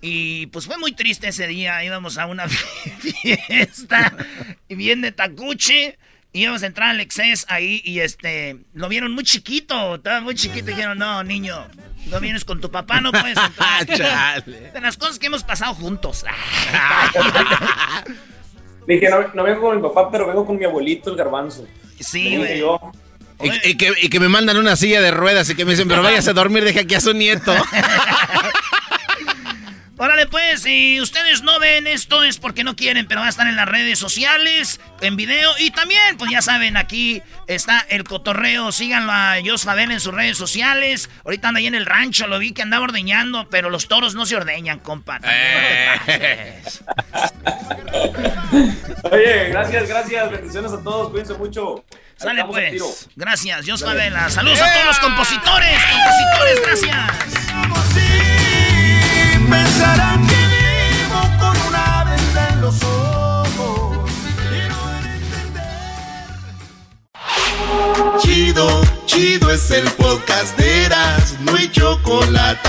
[SPEAKER 4] Y pues fue muy triste ese día. Íbamos a una fiesta y bien de tacuche. Íbamos a entrar al Excess ahí y este lo vieron muy chiquito, estaba muy chiquito y dijeron, no, niño, no vienes con tu papá, no puedes entrar.
[SPEAKER 6] Chale.
[SPEAKER 4] De las cosas que hemos pasado juntos.
[SPEAKER 5] Dije, no, no vengo con mi papá, pero vengo con mi abuelito, el garbanzo.
[SPEAKER 4] Sí, güey.
[SPEAKER 6] Y, y que, y que me mandan una silla de ruedas y que me dicen, pero váyase a dormir, deja aquí a su nieto.
[SPEAKER 4] Órale, pues, si ustedes no ven esto es porque no quieren, pero va a estar en las redes sociales, en video. Y también, pues ya saben, aquí está el cotorreo. Síganlo a Jos Favela en sus redes sociales. Ahorita anda ahí en el rancho, lo vi que andaba ordeñando, pero los toros no se ordeñan, compa.
[SPEAKER 5] Oye, gracias, gracias. Bendiciones a todos. Cuídense mucho.
[SPEAKER 4] Sale pues. Gracias, Jos Favela. Saludos a todos los compositores. Compositores, gracias.
[SPEAKER 10] Pensarán que vivo con una venda en los ojos.
[SPEAKER 2] Chido, chido es el podcast de Eras, no hay chocolate.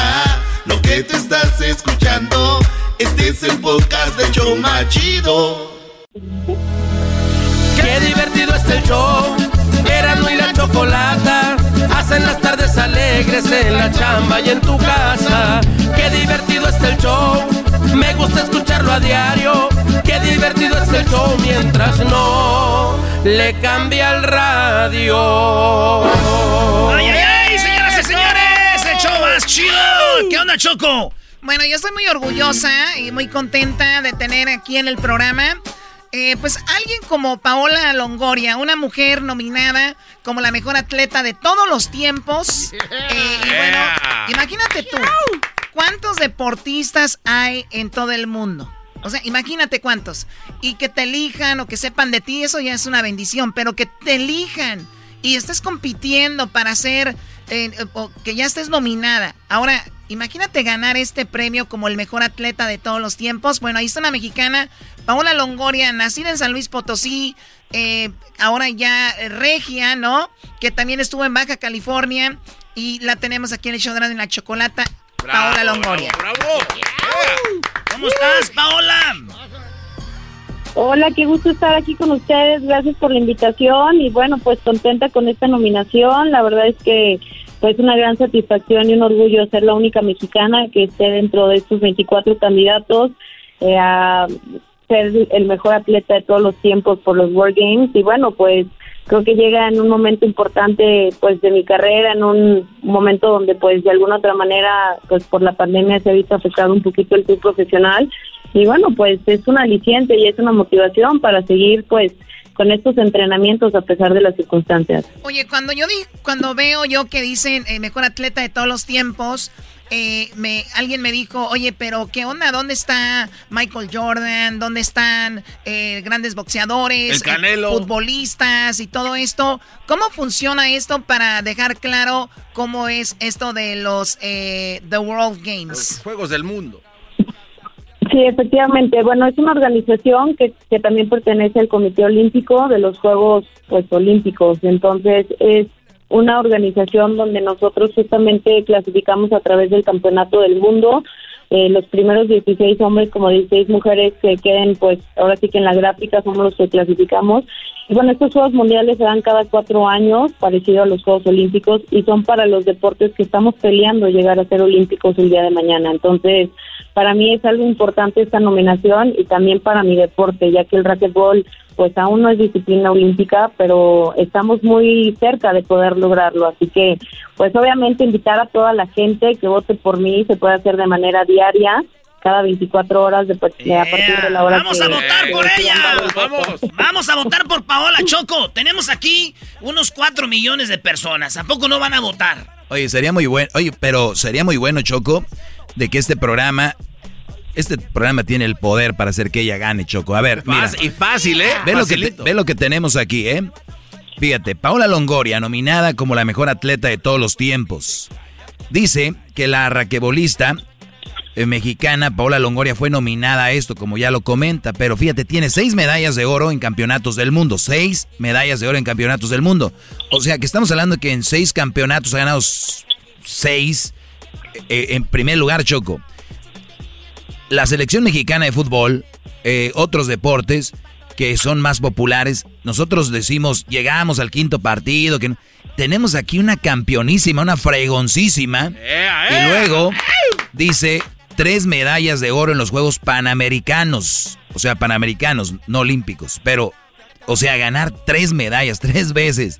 [SPEAKER 2] Lo que te estás escuchando, este es el podcast de Choma Chido.
[SPEAKER 3] Qué divertido está el show. Erasmo y la chocolata hacen las tardes alegres en la chamba y en tu casa. Qué divertido está el show. Me gusta escucharlo a diario. Qué divertido está el show mientras no le cambia el radio.
[SPEAKER 4] ¡Ay, ay, ay! Señoras y señores, el show más chido. ¿Qué onda, Choco?
[SPEAKER 12] Bueno, yo estoy muy orgullosa y muy contenta de tener aquí en el programa. Eh, pues alguien como Paola Longoria, una mujer nominada como la mejor atleta de todos los tiempos. Eh, y bueno, imagínate tú, ¿cuántos deportistas hay en todo el mundo? O sea, imagínate cuántos. Y que te elijan o que sepan de ti, eso ya es una bendición, pero que te elijan y estés compitiendo para ser, eh, o que ya estés nominada. Ahora, imagínate ganar este premio como el mejor atleta de todos los tiempos. Bueno, ahí está una mexicana, Paola Longoria, nacida en San Luis Potosí, eh, ahora ya regia, ¿no? Que también estuvo en Baja California y la tenemos aquí en el show de en la chocolata, Paola Longoria.
[SPEAKER 4] ¿Cómo estás, Paola?
[SPEAKER 13] Hola, qué gusto estar aquí con ustedes. Gracias por la invitación y bueno, pues contenta con esta nominación. La verdad es que pues una gran satisfacción y un orgullo ser la única mexicana que esté dentro de estos 24 candidatos eh, a ser el mejor atleta de todos los tiempos por los World Games. Y bueno, pues creo que llega en un momento importante pues de mi carrera, en un momento donde pues de alguna otra manera pues por la pandemia se ha visto afectado un poquito el club profesional. Y bueno pues es un aliciente y es una motivación para seguir pues con estos entrenamientos a pesar de las circunstancias.
[SPEAKER 12] Oye, cuando yo di, cuando veo yo que dicen eh, mejor atleta de todos los tiempos, eh, me, alguien me dijo, oye, pero ¿qué onda? ¿Dónde está Michael Jordan? ¿Dónde están eh, grandes boxeadores,
[SPEAKER 6] El
[SPEAKER 12] futbolistas y todo esto? ¿Cómo funciona esto para dejar claro cómo es esto de los The World Games?
[SPEAKER 6] Los Juegos del Mundo.
[SPEAKER 13] Sí, efectivamente. Bueno, es una organización que, que también pertenece al Comité Olímpico de los Juegos pues Olímpicos. Entonces, es una organización donde nosotros justamente clasificamos a través del Campeonato del Mundo eh, los primeros 16 hombres como 16 mujeres que queden, pues ahora sí que en la gráfica somos los que clasificamos. Y bueno, estos Juegos Mundiales se dan cada cuatro años, parecido a los Juegos Olímpicos, y son para los deportes que estamos peleando llegar a ser olímpicos el día de mañana. Entonces, para mí es algo importante esta nominación y también para mi deporte, ya que el racquetball pues aún no es disciplina olímpica, pero estamos muy cerca de poder lograrlo. Así que, pues obviamente invitar a toda la gente que vote por mí, se puede hacer de manera diaria cada 24 horas de, a partir de la hora
[SPEAKER 4] Vamos a votar por ella. Vamos. Vamos a votar por Paola Choco. Tenemos aquí unos 4 millones de personas. ¿A poco no van a votar?
[SPEAKER 14] Oye, sería muy bueno. Oye, pero sería muy bueno, Choco, de que este programa este programa tiene el poder para hacer que ella gane, Choco. A ver, mira.
[SPEAKER 6] Y fácil, ¿eh?
[SPEAKER 14] Ve lo, que ve lo que tenemos aquí, ¿eh? Fíjate, Paola Longoria, nominada como la mejor atleta de todos los tiempos. Dice que la raquebolista eh, mexicana Paola Longoria fue nominada a esto, como ya lo comenta, pero fíjate, tiene seis medallas de oro en campeonatos del mundo. Seis medallas de oro en campeonatos del mundo. O sea que estamos hablando que en seis campeonatos ha ganado seis. Eh, en primer lugar, Choco la selección mexicana de fútbol, eh, otros deportes que son más populares, nosotros decimos, llegamos al quinto partido, que tenemos aquí una campeonísima, una fregoncísima, y luego dice tres medallas de oro en los Juegos Panamericanos, o sea, Panamericanos, no olímpicos, pero, o sea, ganar tres medallas, tres veces.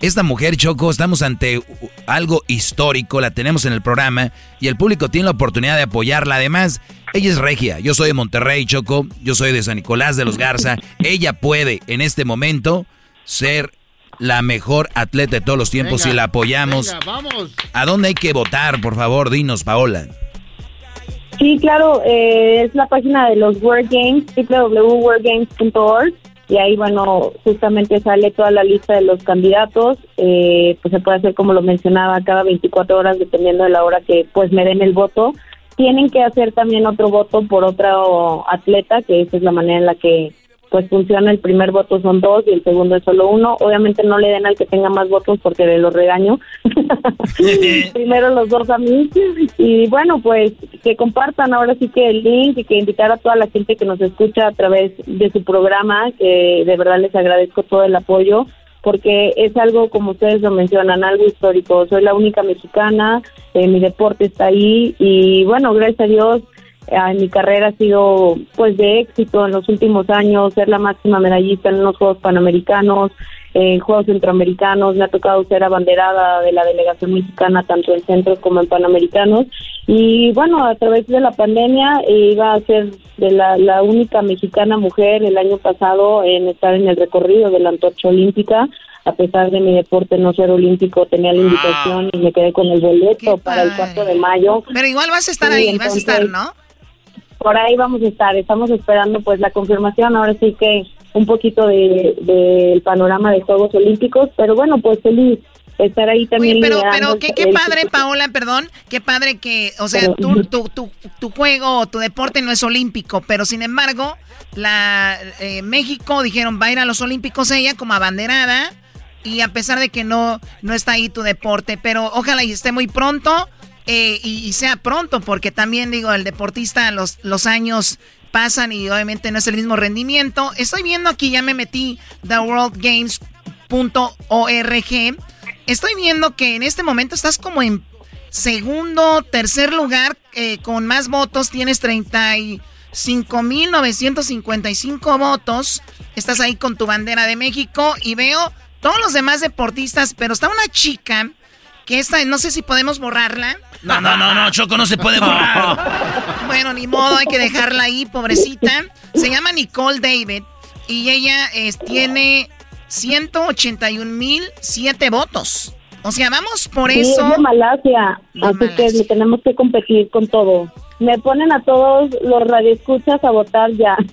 [SPEAKER 14] Esta mujer, Choco, estamos ante algo histórico, la tenemos en el programa y el público tiene la oportunidad de apoyarla. Además, ella es regia, yo soy de Monterrey, Choco, yo soy de San Nicolás de los Garza. Ella puede en este momento ser la mejor atleta de todos los tiempos y la apoyamos. ¿A dónde hay que votar, por favor? Dinos, Paola.
[SPEAKER 13] Sí, claro, eh, es la página de los World Games, www.worldgames.org y ahí, bueno, justamente sale toda la lista de los candidatos, eh, pues se puede hacer como lo mencionaba, cada 24 horas, dependiendo de la hora que pues me den el voto. Tienen que hacer también otro voto por otro atleta, que esa es la manera en la que pues funciona, el primer voto son dos y el segundo es solo uno. Obviamente no le den al que tenga más votos porque le lo regaño. Primero los dos a mí. Y bueno, pues que compartan ahora sí que el link y que invitar a toda la gente que nos escucha a través de su programa, que de verdad les agradezco todo el apoyo porque es algo, como ustedes lo mencionan, algo histórico. Soy la única mexicana, eh, mi deporte está ahí y bueno, gracias a Dios mi carrera ha sido pues de éxito en los últimos años, ser la máxima medallista en los Juegos Panamericanos, en Juegos Centroamericanos, me ha tocado ser abanderada de la delegación mexicana tanto en centros como en Panamericanos. Y bueno, a través de la pandemia eh, iba a ser de la, la única mexicana mujer el año pasado en estar en el recorrido de la antorcha olímpica. A pesar de mi deporte no ser olímpico, tenía la invitación y me quedé con el boleto para el 4 de mayo.
[SPEAKER 12] Pero igual vas a estar ahí, vas a estar, ¿no?
[SPEAKER 13] Por ahí vamos a estar. Estamos esperando pues la confirmación, ahora sí que un poquito del de, panorama de Juegos Olímpicos, pero bueno, pues feliz estar ahí también.
[SPEAKER 12] pero, pero qué, qué padre, Paola, perdón, qué padre que, o sea, tu, tu, tu, tu, juego, tu deporte no es olímpico, pero sin embargo, la eh, México dijeron va a ir a los Olímpicos ella como abanderada y a pesar de que no, no está ahí tu deporte, pero ojalá y esté muy pronto eh, y, sea pronto, porque también digo, el deportista los, los años pasan y obviamente no es el mismo rendimiento. Estoy viendo aquí, ya me metí theworldgames.org. Estoy viendo que en este momento estás como en segundo, tercer lugar eh, con más votos. Tienes 35.955 votos. Estás ahí con tu bandera de México y veo todos los demás deportistas, pero está una chica que esta, no sé si podemos borrarla.
[SPEAKER 4] No, no, no, no, Choco, no se puede borrar.
[SPEAKER 12] bueno, ni modo, hay que dejarla ahí, pobrecita. Se llama Nicole David y ella tiene 181 mil siete votos. O sea, vamos por eso.
[SPEAKER 13] Es de Malasia, así que tenemos que competir con todo. Me ponen a todos los radioescuchas a votar ya.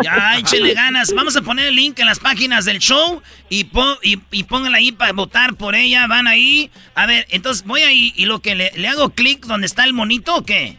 [SPEAKER 4] Ya, échele ganas. Vamos a poner el link en las páginas del show y, y, y pónganla ahí para votar por ella. Van ahí. A ver, entonces voy ahí y lo que le, le hago clic donde está el monito o qué?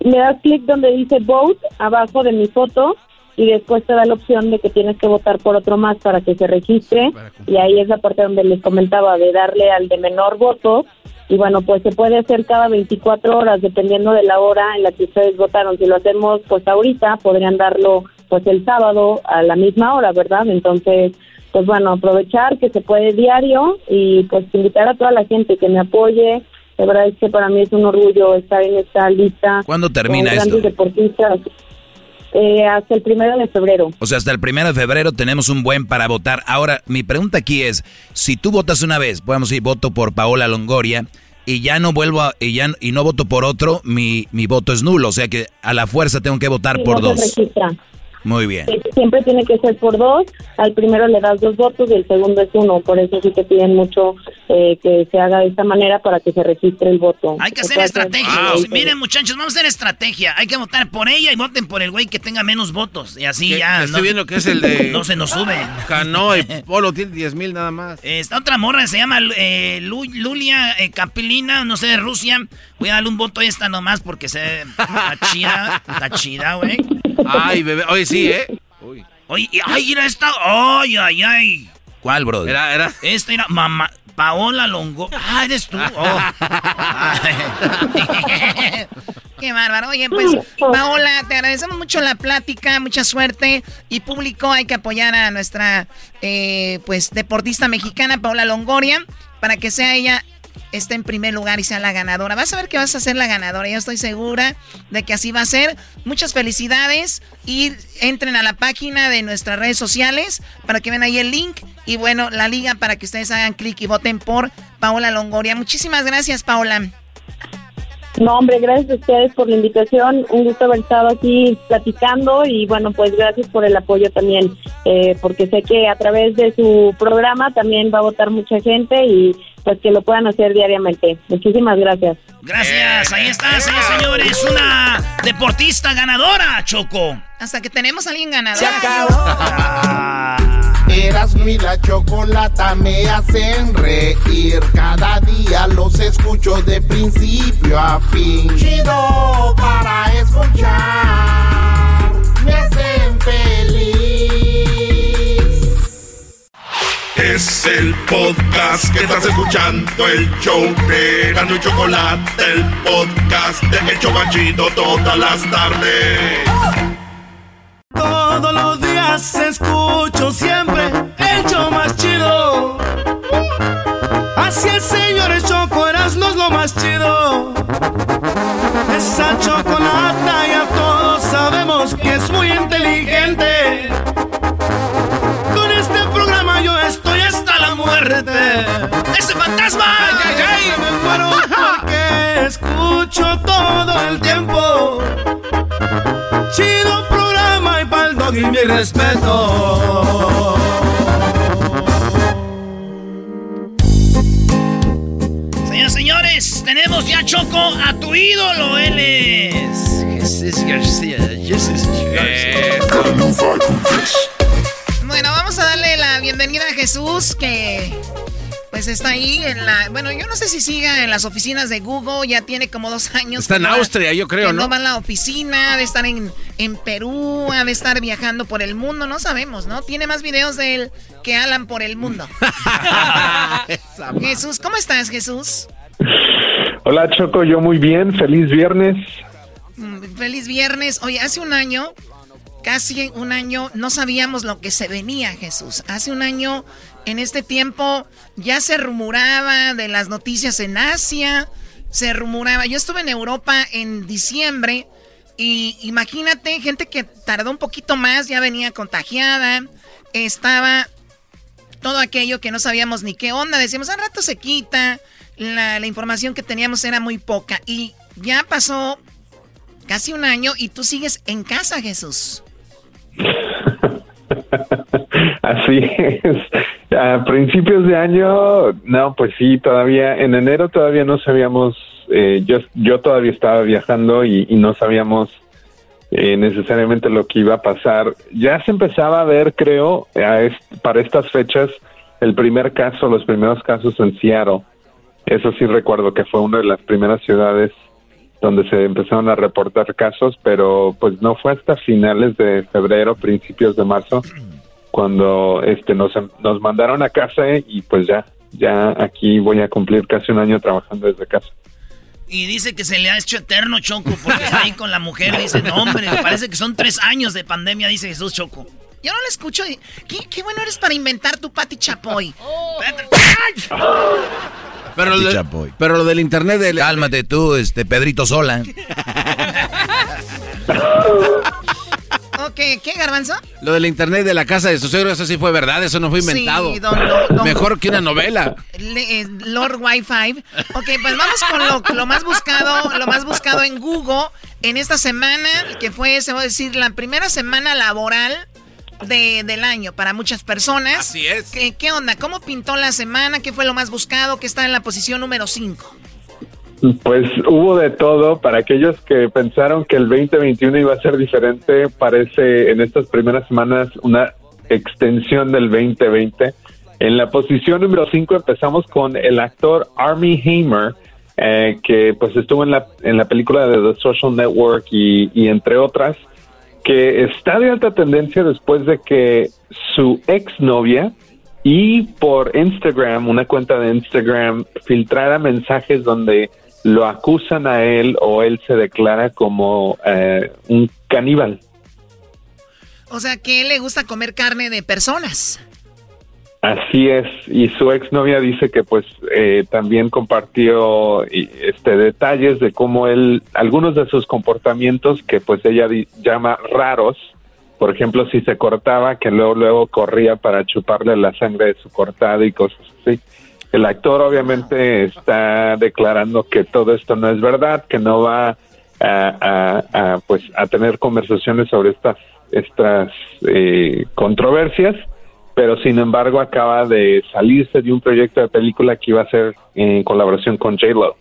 [SPEAKER 13] Le das clic donde dice vote abajo de mi foto y después te da la opción de que tienes que votar por otro más para que se registre y ahí es la parte donde les comentaba de darle al de menor voto y bueno, pues se puede hacer cada 24 horas dependiendo de la hora en la que ustedes votaron. Si lo hacemos pues ahorita, podrían darlo pues el sábado a la misma hora, ¿verdad? Entonces, pues bueno, aprovechar que se puede diario y pues invitar a toda la gente que me apoye. De verdad es que para mí es un orgullo estar en esta lista.
[SPEAKER 14] ¿Cuándo termina esto?
[SPEAKER 13] deportistas. Eh, hasta el primero de febrero.
[SPEAKER 14] O sea, hasta el primero de febrero tenemos un buen para votar. Ahora, mi pregunta aquí es, si tú votas una vez, podemos decir, voto por Paola Longoria, y ya no vuelvo a, y ya y no voto por otro, mi, mi voto es nulo. O sea que a la fuerza tengo que votar por dos. Muy bien.
[SPEAKER 13] Siempre tiene que ser por dos. Al primero le das dos votos y el segundo es uno. Por eso sí te piden mucho eh, que se haga de esta manera para que se registre el voto.
[SPEAKER 4] Hay que hacer estrategia. Miren, muchachos, vamos a hacer estrategia. Hay que votar por ella y voten por el güey que tenga menos votos. Y así ya.
[SPEAKER 6] Estoy viendo que es el de.
[SPEAKER 4] No se nos sube.
[SPEAKER 6] Cano y Polo tiene 10 mil nada más.
[SPEAKER 4] Esta otra morra se llama eh, Lulia eh, Capilina, no sé, de Rusia. Voy a darle un voto a esta nomás porque se. Está chida. Está chida, güey.
[SPEAKER 6] Ay, bebé. Oye, sí, ¿eh?
[SPEAKER 4] Uy. Oye, ay, mira esta. Ay, ay, ay.
[SPEAKER 14] ¿Cuál, bro?
[SPEAKER 6] Era, era.
[SPEAKER 4] Esta era mamá. Paola Longo. Ah, eres tú. Oh. Qué bárbaro. Oye, pues, Paola, te agradecemos mucho la plática, mucha suerte. Y público, hay que apoyar a nuestra, eh, pues, deportista mexicana, Paola Longoria, para que sea ella esté en primer lugar y sea la ganadora. Vas a ver que vas a ser la ganadora. Yo estoy segura de que así va a ser. Muchas felicidades y entren a la página de nuestras redes sociales para que vean ahí el link y bueno, la liga para que ustedes hagan clic y voten por Paola Longoria. Muchísimas gracias, Paola.
[SPEAKER 13] No, hombre, gracias a ustedes por la invitación. Un gusto haber estado aquí platicando y bueno, pues gracias por el apoyo también, eh, porque sé que a través de su programa también va a votar mucha gente y pues que lo puedan hacer diariamente. Muchísimas gracias.
[SPEAKER 4] Gracias, ahí está, señores, señores, una deportista ganadora, Choco. Hasta que tenemos a alguien ganador. Se acabó.
[SPEAKER 2] Eras mi la chocolata me hacen reír. Cada día los escucho de principio a fin. Chido para escuchar. Me hacen feliz. Es el podcast que estás escuchando, el show de Gano Chocolate, el podcast de El Chocachito todas las tardes.
[SPEAKER 10] Todos los días escucho siempre el show más chido. Así es, señores, Choco no es lo más chido. Esa chocolata muerte.
[SPEAKER 4] ¡Ese fantasma!
[SPEAKER 10] ¡Ay, ay, ay! Me muero porque escucho todo el tiempo. Chido programa y pa'l dog y mi respeto.
[SPEAKER 4] Señoras señores, tenemos ya Choco a tu ídolo. Él es Jesús García. Jesús García. Bienvenida a Jesús que pues está ahí en la... Bueno, yo no sé si siga en las oficinas de Google, ya tiene como dos años.
[SPEAKER 6] Está en
[SPEAKER 4] va-
[SPEAKER 6] Austria, yo creo,
[SPEAKER 4] que
[SPEAKER 6] ¿no?
[SPEAKER 4] No va a la oficina, de estar en, en Perú, ha de estar viajando por el mundo, no sabemos, ¿no? Tiene más videos de él que Alan por el mundo. Jesús, ¿cómo estás, Jesús?
[SPEAKER 15] Hola Choco, yo muy bien, feliz viernes.
[SPEAKER 4] Mm,
[SPEAKER 12] feliz viernes. Oye, hace un año, casi un año, no sabíamos lo que se venía, Jesús. Hace un año, en este tiempo, ya se rumoraba de las noticias en Asia, se rumoraba. Yo estuve en Europa en diciembre y imagínate, gente que tardó un poquito más, ya venía contagiada, estaba todo aquello que no sabíamos ni qué onda. Decíamos, al rato se quita, la, la información que teníamos era muy poca. Y ya pasó casi un año y tú sigues en casa, Jesús.
[SPEAKER 15] Así es. A principios de año, no, pues sí, todavía, en enero todavía no sabíamos, eh, yo, yo todavía estaba viajando y, no sabíamos eh, necesariamente lo que iba a pasar. Ya se empezaba a ver, creo, para estas fechas, el primer caso, los primeros casos en Seattle. Eso sí recuerdo que fue una de las primeras ciudades donde se empezaron a reportar casos, pero pues no fue hasta finales de febrero, principios de marzo, cuando este nos, nos mandaron a casa y pues ya, ya aquí voy a cumplir casi un año trabajando desde casa.
[SPEAKER 4] Y dice que se le ha hecho eterno Choco porque está ahí con la mujer. Dice, no, hombre, parece que son tres años de pandemia, dice Jesús Choco.
[SPEAKER 12] Yo no le escucho. ¿Qué, qué bueno eres para inventar tu Pati Chapoy.
[SPEAKER 6] Pero lo, pero lo del internet del...
[SPEAKER 14] Cálmate tú, este Pedrito Sola.
[SPEAKER 12] ok, ¿qué, Garbanzo?
[SPEAKER 6] Lo del internet de la casa de su suegro, eso sí fue verdad, eso no fue inventado. Sí, Mejor que una novela.
[SPEAKER 12] Eh, Lord Wi-Fi. Ok, pues vamos con lo, lo, más buscado, lo más buscado en Google en esta semana, que fue, se va a decir, la primera semana laboral de, del año para muchas personas.
[SPEAKER 6] Así es.
[SPEAKER 12] ¿Qué, ¿Qué, onda? ¿Cómo pintó la semana? ¿Qué fue lo más buscado? ¿Qué está en la posición número 5?
[SPEAKER 15] Pues hubo de todo. Para aquellos que pensaron que el 2021 iba a ser diferente, parece en estas primeras semanas una extensión del 2020. En la posición número 5 empezamos con el actor Army Hamer, eh, que pues estuvo en la, en la película de The Social Network y, y entre otras que está de alta tendencia después de que su exnovia y por Instagram, una cuenta de Instagram, filtrara mensajes donde lo acusan a él o él se declara como eh, un caníbal.
[SPEAKER 12] O sea, que él le gusta comer carne de personas.
[SPEAKER 15] Así es, y su exnovia dice que pues eh, también compartió este detalles de cómo él, algunos de sus comportamientos que pues ella llama raros, por ejemplo si se cortaba, que luego luego corría para chuparle la sangre de su cortada y cosas así. El actor obviamente está declarando que todo esto no es verdad, que no va a, pues a tener conversaciones sobre estas estas eh, controversias pero sin embargo acaba de salirse de un proyecto de película que iba a ser en colaboración con J-Lo.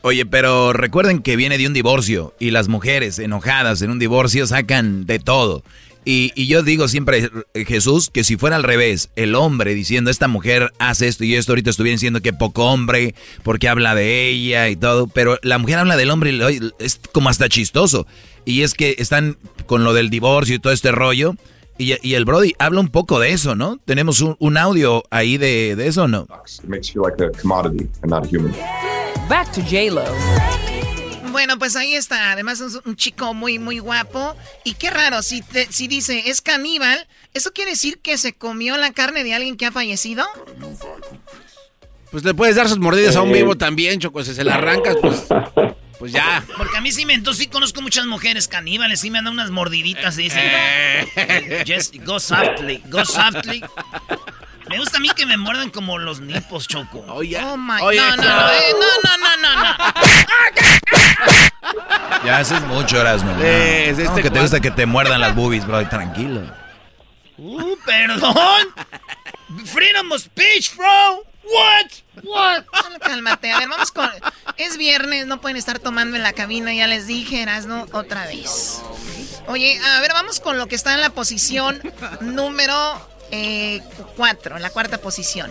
[SPEAKER 14] Oye, pero recuerden que viene de un divorcio y las mujeres enojadas en un divorcio sacan de todo. Y, yo digo siempre, Jesús, que si fuera al revés, el hombre diciendo, esta mujer hace esto y esto, ahorita estuviera diciendo que poco hombre, porque habla de ella y todo, pero la mujer habla del hombre y es como hasta chistoso. Y es que están con lo del divorcio y todo este rollo, y, el Brody habla un poco de eso, ¿no? Tenemos un, audio ahí de, de, eso, ¿no?
[SPEAKER 12] Back to J-Lo. Bueno, pues ahí está. Además es un chico muy, muy guapo. Y qué raro, si, si dice es caníbal, ¿eso quiere decir que se comió la carne de alguien que ha fallecido?
[SPEAKER 6] Pues le puedes dar sus mordidas a un eh. vivo también, Choco. Si se la arrancas, pues... Pues ya.
[SPEAKER 4] Porque a mí sí me, entonces sí conozco muchas mujeres caníbales, sí me dan unas mordiditas y dicen, eh. just go softly, go softly. Me gusta a mí que me muerdan como los nipos, Choco.
[SPEAKER 12] Oh, my no, no, no, eh, no, no, no, no,
[SPEAKER 14] Ya haces mucho horas, ¿no? Es este que te gusta que te muerdan las boobies, bro, tranquilo.
[SPEAKER 4] Uh, perdón. Freedom of speech, bro. What?
[SPEAKER 12] What? Cálmate, a ver, vamos con... Es viernes, no pueden estar tomando en la cabina, ya les dije, ¿no? otra vez. Oye, a ver, vamos con lo que está en la posición número 4, eh, en la cuarta posición.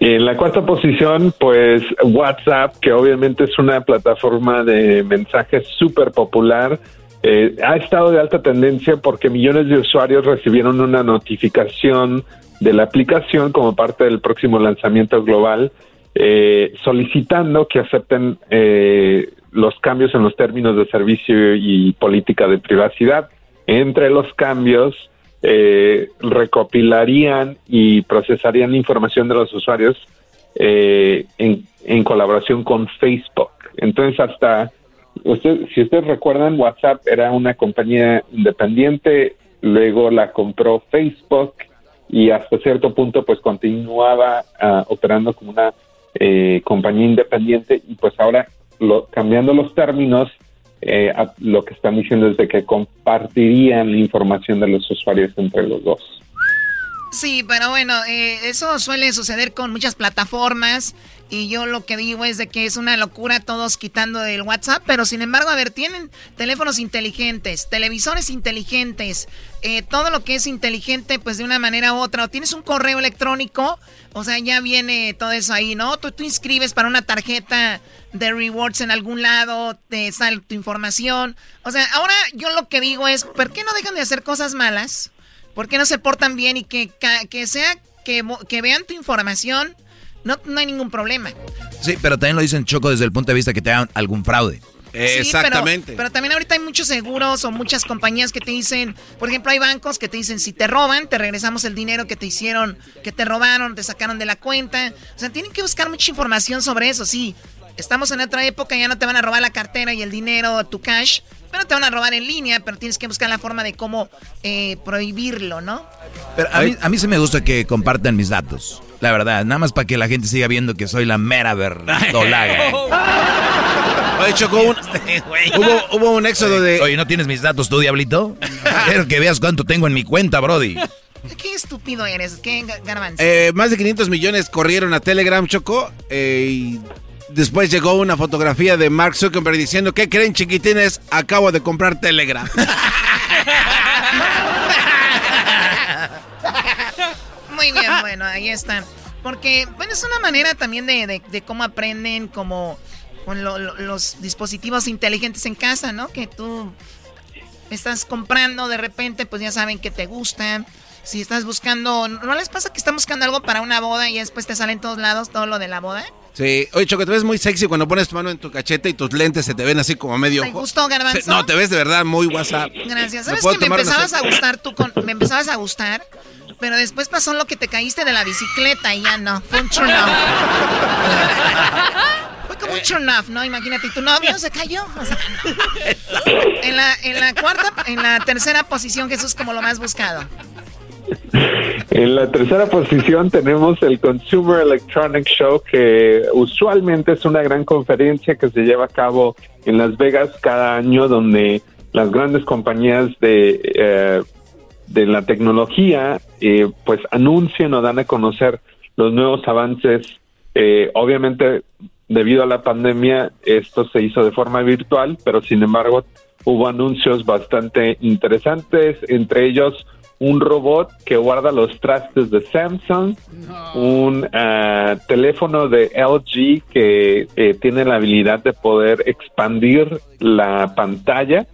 [SPEAKER 15] En la cuarta posición, pues WhatsApp, que obviamente es una plataforma de mensajes súper popular, eh, ha estado de alta tendencia porque millones de usuarios recibieron una notificación de la aplicación como parte del próximo lanzamiento global, eh, solicitando que acepten eh, los cambios en los términos de servicio y política de privacidad. Entre los cambios, eh, recopilarían y procesarían información de los usuarios eh, en, en, colaboración con Facebook. Entonces, hasta, usted, si ustedes recuerdan, WhatsApp era una compañía independiente, luego la compró Facebook y hasta cierto punto pues continuaba uh, operando como una eh, compañía independiente y pues ahora lo, cambiando los términos eh, lo que están diciendo es de que compartirían la información de los usuarios entre los dos.
[SPEAKER 12] Sí, pero bueno, eh, eso suele suceder con muchas plataformas y yo lo que digo es de que es una locura todos quitando el WhatsApp, pero sin embargo, a ver, tienen teléfonos inteligentes, televisores inteligentes, eh, todo lo que es inteligente pues de una manera u otra, o tienes un correo electrónico, o sea, ya viene todo eso ahí, ¿no? Tú, tú inscribes para una tarjeta de rewards en algún lado, te sale tu información, o sea, ahora yo lo que digo es, ¿por qué no dejan de hacer cosas malas? ¿Por qué no se portan bien y que, que sea que, que vean tu información? No, no hay ningún problema.
[SPEAKER 14] Sí, pero también lo dicen Choco desde el punto de vista que te hagan algún fraude.
[SPEAKER 6] Exactamente.
[SPEAKER 12] Pero, también ahorita hay muchos seguros o muchas compañías que te dicen, por ejemplo, hay bancos que te dicen, si te roban, te regresamos el dinero que te hicieron, que te robaron, te sacaron de la cuenta. O sea, tienen que buscar mucha información sobre eso, sí. Estamos en otra época, ya no te van a robar la cartera y el dinero, tu cash, pero te van a robar en línea, pero tienes que buscar la forma de cómo eh, prohibirlo, ¿no?
[SPEAKER 14] Pero a mí, a mí sí me gusta que compartan mis datos. La verdad, nada más para que la gente siga viendo que soy la mera verdolaga.
[SPEAKER 6] Oye, Choco, un, hubo, hubo, un éxodo de...
[SPEAKER 14] Oye, ¿no tienes mis datos tú, diablito? Quiero que veas cuánto tengo en mi cuenta, brody.
[SPEAKER 12] Qué estúpido eres, qué garbanzo.
[SPEAKER 6] Eh, más de 500 millones corrieron a Telegram, Choco, eh, y Después llegó una fotografía de Mark Zuckerberg diciendo, ¿qué creen chiquitines? Acabo de comprar Telegram.
[SPEAKER 12] Muy bien, bueno, ahí está. Porque, bueno, es una manera también de, de, cómo aprenden como con los dispositivos inteligentes en casa, ¿no? Que tú estás comprando de repente, pues ya saben que te gustan. Si estás buscando, ¿no les pasa que están buscando algo para una boda y después te sale en todos lados todo lo de la boda?
[SPEAKER 6] Sí, oye, Choco, te ves muy sexy cuando pones tu mano en tu cachete y tus lentes se te ven así como medio...
[SPEAKER 12] ¿Te gustó, Garbanzo?
[SPEAKER 6] no, te ves de verdad muy WhatsApp.
[SPEAKER 12] Gracias. ¿Sabes que me empezabas a gustar tú con... Me empezabas a gustar, pero después pasó lo que te caíste de la bicicleta y ya no. Fue un off. Fue como un turn off, ¿no? Imagínate, tu novio se cayó. en, la, en la cuarta, en la tercera posición, Jesús, como lo más buscado.
[SPEAKER 15] En la tercera posición tenemos el Consumer Electronic Show, que usualmente es una gran conferencia que se lleva a cabo en Las Vegas cada año, donde las grandes compañías de, eh, de la tecnología eh, pues anuncian o dan a conocer los nuevos avances. Eh, obviamente, debido a la pandemia, esto se hizo de forma virtual, pero sin embargo hubo anuncios bastante interesantes, entre ellos un robot que guarda los trastes de Samsung, un ah, teléfono de LG que eh, tiene la habilidad de poder expandir la pantalla.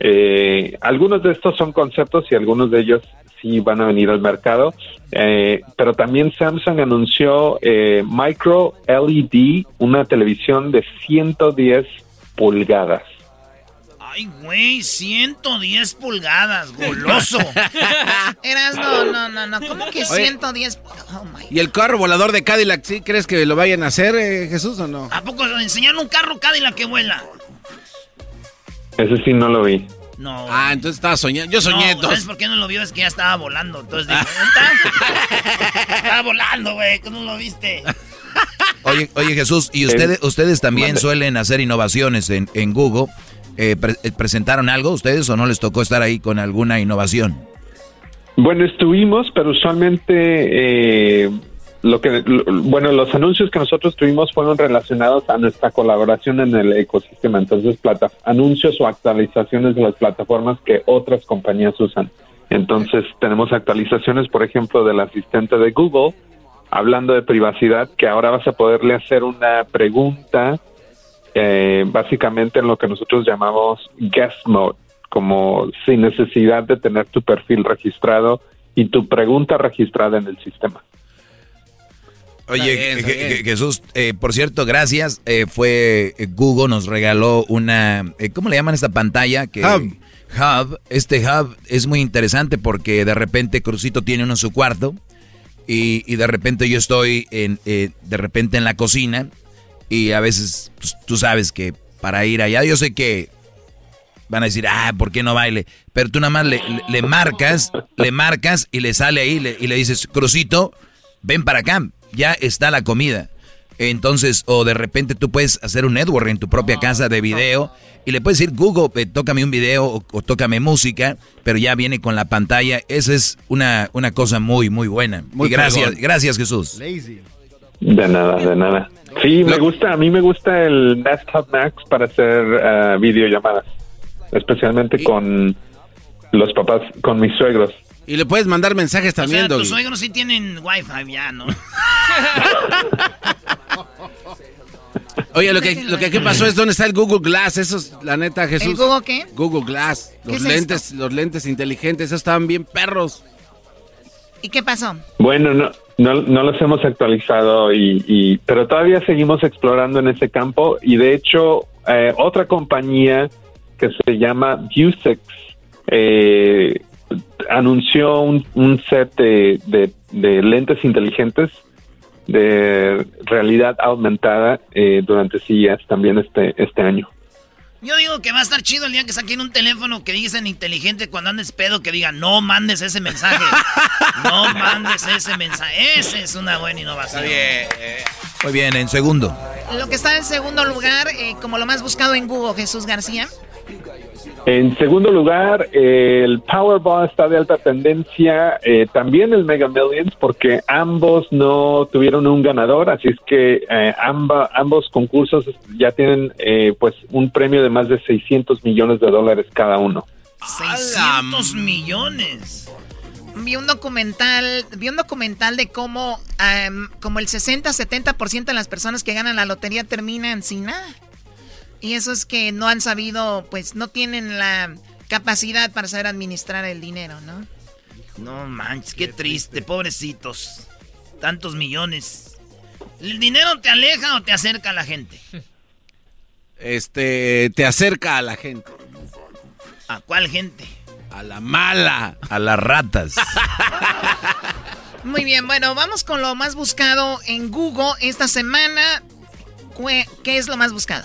[SPEAKER 15] Eh, algunos de estos son conceptos y algunos de ellos sí van a venir al mercado, eh, pero también Samsung anunció Micro LED, una televisión de 110 pulgadas.
[SPEAKER 4] Ay, güey, 110 pulgadas, goloso.
[SPEAKER 12] Eras, no, no, no, no. ¿Cómo que 110
[SPEAKER 6] oh, ¿Y el carro volador de Cadillac, sí crees que lo vayan a hacer, eh, Jesús, o no?
[SPEAKER 4] ¿A poco enseñaron un carro Cadillac que vuela?
[SPEAKER 15] Ese sí no lo vi.
[SPEAKER 4] No.
[SPEAKER 6] Ah, entonces estaba soñando. Yo soñé.
[SPEAKER 4] No, ¿Sabes por qué no lo vio? Es que ya estaba volando. Entonces digo, estaba volando, güey. ¿Cómo lo viste?
[SPEAKER 14] Oye, oye Jesús, ¿y ustedes, ustedes también suelen hacer innovaciones en, en Google? Eh, eh, presentaron algo ustedes o no les tocó estar ahí con alguna innovación?
[SPEAKER 15] Bueno, estuvimos, pero usualmente eh, lo que, bueno, los anuncios que nosotros tuvimos fueron relacionados a nuestra colaboración en el ecosistema. Entonces, plata, anuncios o actualizaciones de las plataformas que otras compañías usan. Entonces, tenemos actualizaciones, por ejemplo, del asistente de Google, hablando de privacidad, que ahora vas a poderle hacer una pregunta eh, básicamente en lo que nosotros llamamos guest mode, como sin necesidad de tener tu perfil registrado y tu pregunta registrada en el sistema.
[SPEAKER 14] Oye, Jesús, eh, por cierto, gracias. Eh, fue eh, Google nos regaló una, ¿cómo le llaman esta pantalla? Que, hub. Hub. Este hub es muy interesante porque de repente Crucito tiene uno en su cuarto y, de repente yo estoy en, de repente en la cocina y a veces pues, tú sabes que para ir allá, yo sé que van a decir, ah, ¿por qué no baile? Pero tú nada más le, le, marcas, le marcas y le sale ahí y le dices, Crucito, ven para acá ya está la comida. Entonces, o de repente tú puedes hacer un network en tu propia casa de video y le puedes decir, Google, eh, tócame un video o, tócame música, pero ya viene con la pantalla. Esa es una, una cosa muy, muy buena. Muy gracias, gracias Jesús.
[SPEAKER 15] De nada, de nada. Sí, me gusta, a mí me gusta el Desktop Max para hacer uh, videollamadas, especialmente con los papás, con mis suegros.
[SPEAKER 6] Y le puedes mandar mensajes también,
[SPEAKER 4] o sea, Tus suegros sí tienen wifi ya, ¿no?
[SPEAKER 6] Oye, lo que, lo que aquí pasó es dónde está el Google Glass. Eso es la neta, Jesús.
[SPEAKER 12] ¿El Google qué?
[SPEAKER 6] Google Glass. Los lentes, los lentes inteligentes, esos estaban bien perros.
[SPEAKER 12] ¿Y qué pasó?
[SPEAKER 15] Bueno, no, no, no los hemos actualizado, y, pero todavía seguimos explorando en ese campo. Y de hecho, eh, otra compañía que se llama Vusex eh, anunció un, set de, lentes inteligentes de realidad aumentada eh, durante días también este, este año.
[SPEAKER 4] Yo digo que va a estar chido el día que saquen un teléfono que dicen inteligente cuando andes pedo, que diga no mandes ese mensaje. no mandes ese mensaje. Esa es una buena innovación.
[SPEAKER 14] bien. Muy bien, en segundo.
[SPEAKER 12] Lo que está en segundo lugar, eh, como lo más buscado en Google, Jesús García.
[SPEAKER 15] En segundo lugar, el Powerball está de alta tendencia, eh, también el Mega Millions, porque ambos no tuvieron un ganador, así es que eh, ambos concursos ya tienen eh, pues un premio de más de 600 millones de dólares cada uno.
[SPEAKER 4] 600 millones.
[SPEAKER 12] Vi un documental, vi un documental de cómo como el 60-70% de las personas que ganan la lotería terminan sin nada. Y eso es que no han sabido, pues no tienen la capacidad para saber administrar el dinero, ¿no?
[SPEAKER 4] No manches, qué triste, pobrecitos. Tantos millones. ¿El dinero te aleja o te acerca a la gente?
[SPEAKER 6] Este, te acerca a la gente.
[SPEAKER 4] ¿A cuál gente?
[SPEAKER 6] A la mala.
[SPEAKER 14] A las ratas.
[SPEAKER 12] Muy bien, bueno, vamos con lo más buscado en Google esta semana. ¿Qué es lo más buscado?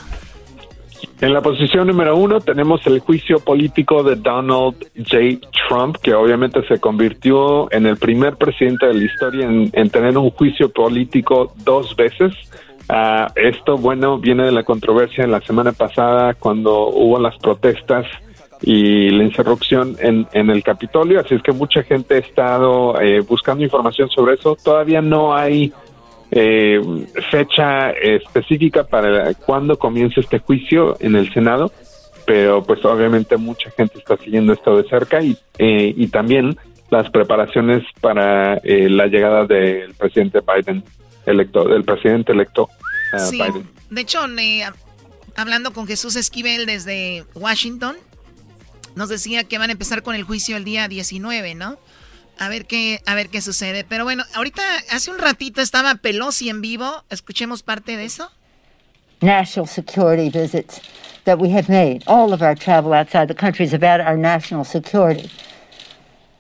[SPEAKER 15] En la posición número uno tenemos el juicio político de Donald J. Trump, que obviamente se convirtió en el primer presidente de la historia en, tener un juicio político dos veces. Ah, esto, bueno, viene de la controversia en la semana pasada cuando hubo las protestas y la insurrección en, en el Capitolio, así es que mucha gente ha estado eh, buscando información sobre eso. Todavía no hay eh, fecha específica para cuándo comienza este juicio en el Senado, pero pues obviamente mucha gente está siguiendo esto de cerca y, eh, y también las preparaciones para eh, la llegada del presidente Biden electo, del presidente electo uh, Biden.
[SPEAKER 12] De hecho, hablando con Jesús Esquivel desde Washington, nos decía que van a empezar con el juicio el día 19, ¿no? A ver qué, a ver qué sucede. Pero bueno, ahorita hace un ratito estaba Pelosi en vivo. Escuchemos parte de eso.
[SPEAKER 16] National security visits that we have made. All of our travel outside the country is about our national security.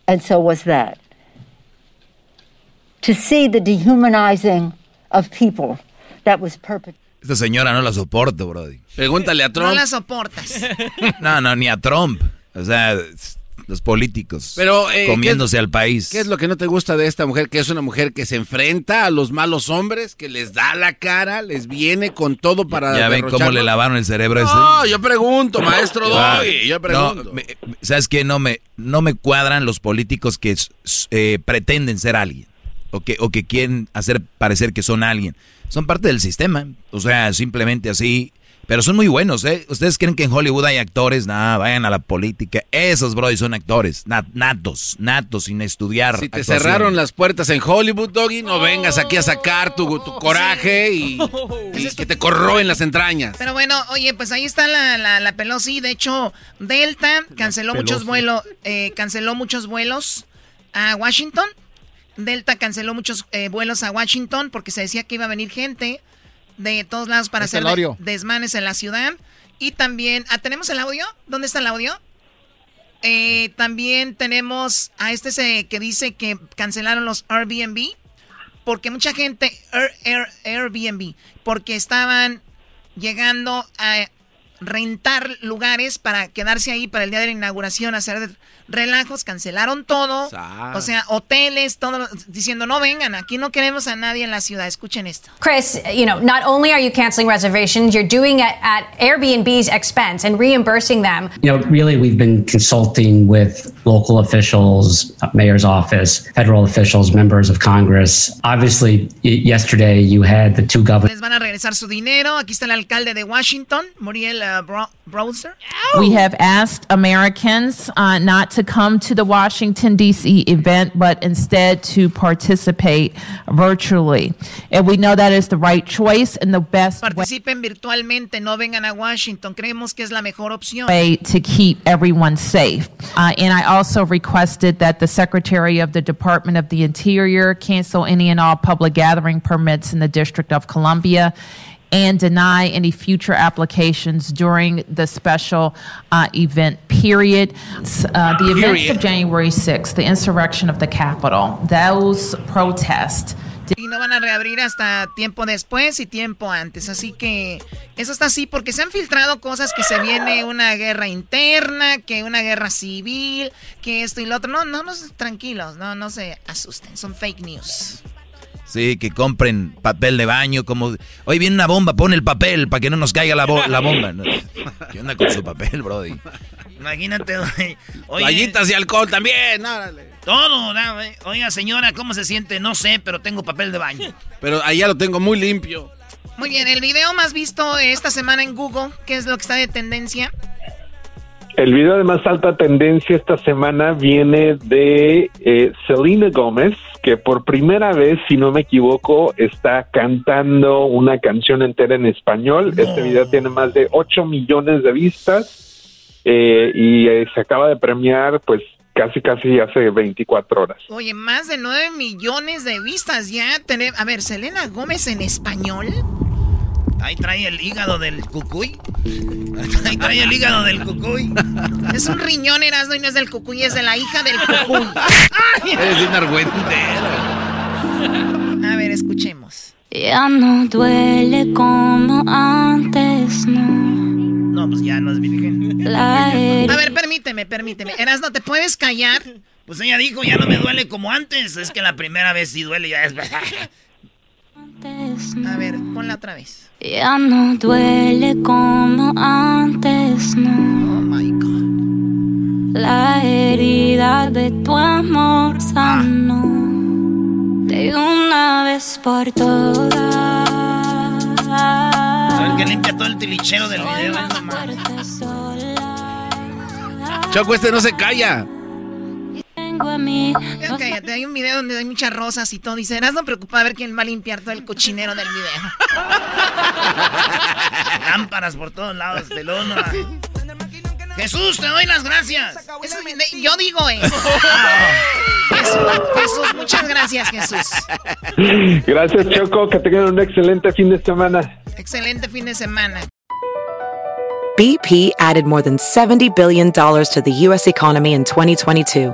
[SPEAKER 16] And so was that. To see the dehumanizing of people that was perpetrated.
[SPEAKER 14] Esta señora no la soporto, Brody.
[SPEAKER 6] Pregúntale a Trump.
[SPEAKER 12] No la soportas.
[SPEAKER 14] no, no, ni a Trump. O sea, los políticos Pero, eh, comiéndose al país.
[SPEAKER 6] ¿Qué es lo que no te gusta de esta mujer? Que es una mujer que se enfrenta a los malos hombres, que les da la cara, les viene con todo para.
[SPEAKER 14] ¿Ya ven cómo le lavaron el cerebro a?
[SPEAKER 6] No, yo pregunto, maestro Doggy, yo pregunto.
[SPEAKER 14] ¿Sabes qué? No me, no me cuadran los políticos que eh, pretenden ser alguien o que, o que quieren hacer parecer que son alguien. Son parte del sistema. O sea, simplemente así pero son muy buenos, ¿eh? ¿Ustedes creen que en Hollywood hay actores? Nada, vayan a la política. Esos, bro, son actores. natos, natos, sin estudiar.
[SPEAKER 6] Si te cerraron las puertas en Hollywood, Doggy, no vengas aquí a sacar tu, coraje y, que te corroen las entrañas.
[SPEAKER 12] Pero bueno, oye, pues ahí está la, la, Pelosi. De hecho, Delta canceló muchos vuelos, eh, canceló muchos vuelos a Washington. Delta canceló muchos eh, vuelos a Washington porque se decía que iba a venir gente de todos lados para hacer desmanes en la ciudad. Y también, ah, ¿tenemos el audio? ¿Dónde está el audio? Eh, también tenemos a este que dice que cancelaron los Airbnb porque mucha gente Airbnb porque estaban llegando a rentar lugares para quedarse ahí para el día de la inauguración, hacer relajos, cancelaron todo. O sea, hoteles, todo, diciendo no vengan, aquí no queremos a nadie en la ciudad. Escuchen esto.
[SPEAKER 17] Chris, you know, not only are you canceling reservations, you're doing it at Airbnb's expense and reimbursing them.
[SPEAKER 18] You know, really, we've been consulting with local officials, mayor's office, federal officials, members of Congress. Obviously, yesterday you had the two governors.
[SPEAKER 12] Les van a regresar su dinero. Aquí está el alcalde de Washington, Muriel uh, Browser.
[SPEAKER 19] We have asked Americans uh, not to to come to the Washington, D.C. event, but instead to participate virtually. And we know that is the right choice and the best
[SPEAKER 12] Participen virtualmente, no vengan a Washington. Creemos que es la mejor opción.
[SPEAKER 19] way to keep everyone safe. Uh, and I also requested that the Secretary of the Department of the Interior cancel any and all public gathering permits in the District of Columbia and deny any future applications during the special uh, event period. Uh, the events period. of January 6th, the insurrection of the Capitol, those protests.
[SPEAKER 12] Y no van a reabrir hasta tiempo después y tiempo antes. Así que eso está así porque se han filtrado cosas que se viene una guerra interna, que una guerra civil, que esto y lo otro. No, no, no, tranquilos, no, no se asusten. Son fake news.
[SPEAKER 14] Sí, que compren papel de baño, como... Hoy viene una bomba, pon el papel para que no nos caiga la, la bomba. ¿Qué onda con su papel, brody?
[SPEAKER 4] Imagínate, güey.
[SPEAKER 6] Toallitas y alcohol también,
[SPEAKER 4] Todo, Oiga, señora, ¿cómo se siente? No sé, pero tengo papel de baño.
[SPEAKER 6] Pero allá lo tengo muy limpio.
[SPEAKER 12] Muy bien, el video más visto esta semana en Google, ¿qué es lo que está de tendencia?
[SPEAKER 15] El video de más alta tendencia esta semana viene de eh, Selena Gómez, que por primera vez, si no me equivoco, está cantando una canción entera en español. Este video tiene más de 8 millones de vistas eh, y eh, se acaba de premiar, pues casi, casi hace 24 horas.
[SPEAKER 12] Oye, más de 9 millones de vistas ya. A ver, Selena Gómez en español.
[SPEAKER 4] Ahí trae el hígado del cucuy. Ahí trae el hígado del cucuy.
[SPEAKER 12] Es un riñón, Erasmo, y no es del cucuy, es de la hija del cucuy.
[SPEAKER 6] Eres un
[SPEAKER 12] A ver, escuchemos.
[SPEAKER 20] Ya no duele como antes, no.
[SPEAKER 4] No, pues ya no es virgen.
[SPEAKER 12] A ver, permíteme, permíteme. Erasmo, ¿te puedes callar?
[SPEAKER 4] Pues ella dijo, ya no me duele como antes. Es que la primera vez sí duele, ya es...
[SPEAKER 12] A ver, ponla otra vez.
[SPEAKER 20] Ya no duele como antes, no. Oh my God. La herida de tu amor sano. De una vez por todas.
[SPEAKER 4] ¿Sabes que limpia todo el tilichero del video?
[SPEAKER 6] Choco, este no se calla
[SPEAKER 12] a mí. Cállate, hay un video donde hay muchas rosas y todo. Dice, serás no preocupado a ver quién va a limpiar todo el cochinero del video.
[SPEAKER 4] Lámparas por todos lados de lona. Jesús, te doy las gracias.
[SPEAKER 12] yo digo eso. Jesús, muchas gracias, Jesús.
[SPEAKER 15] Gracias, Choco. Que tengan un excelente fin de semana.
[SPEAKER 12] Excelente fin de semana.
[SPEAKER 1] BP added more than $70 billion to the U.S. economy in 2022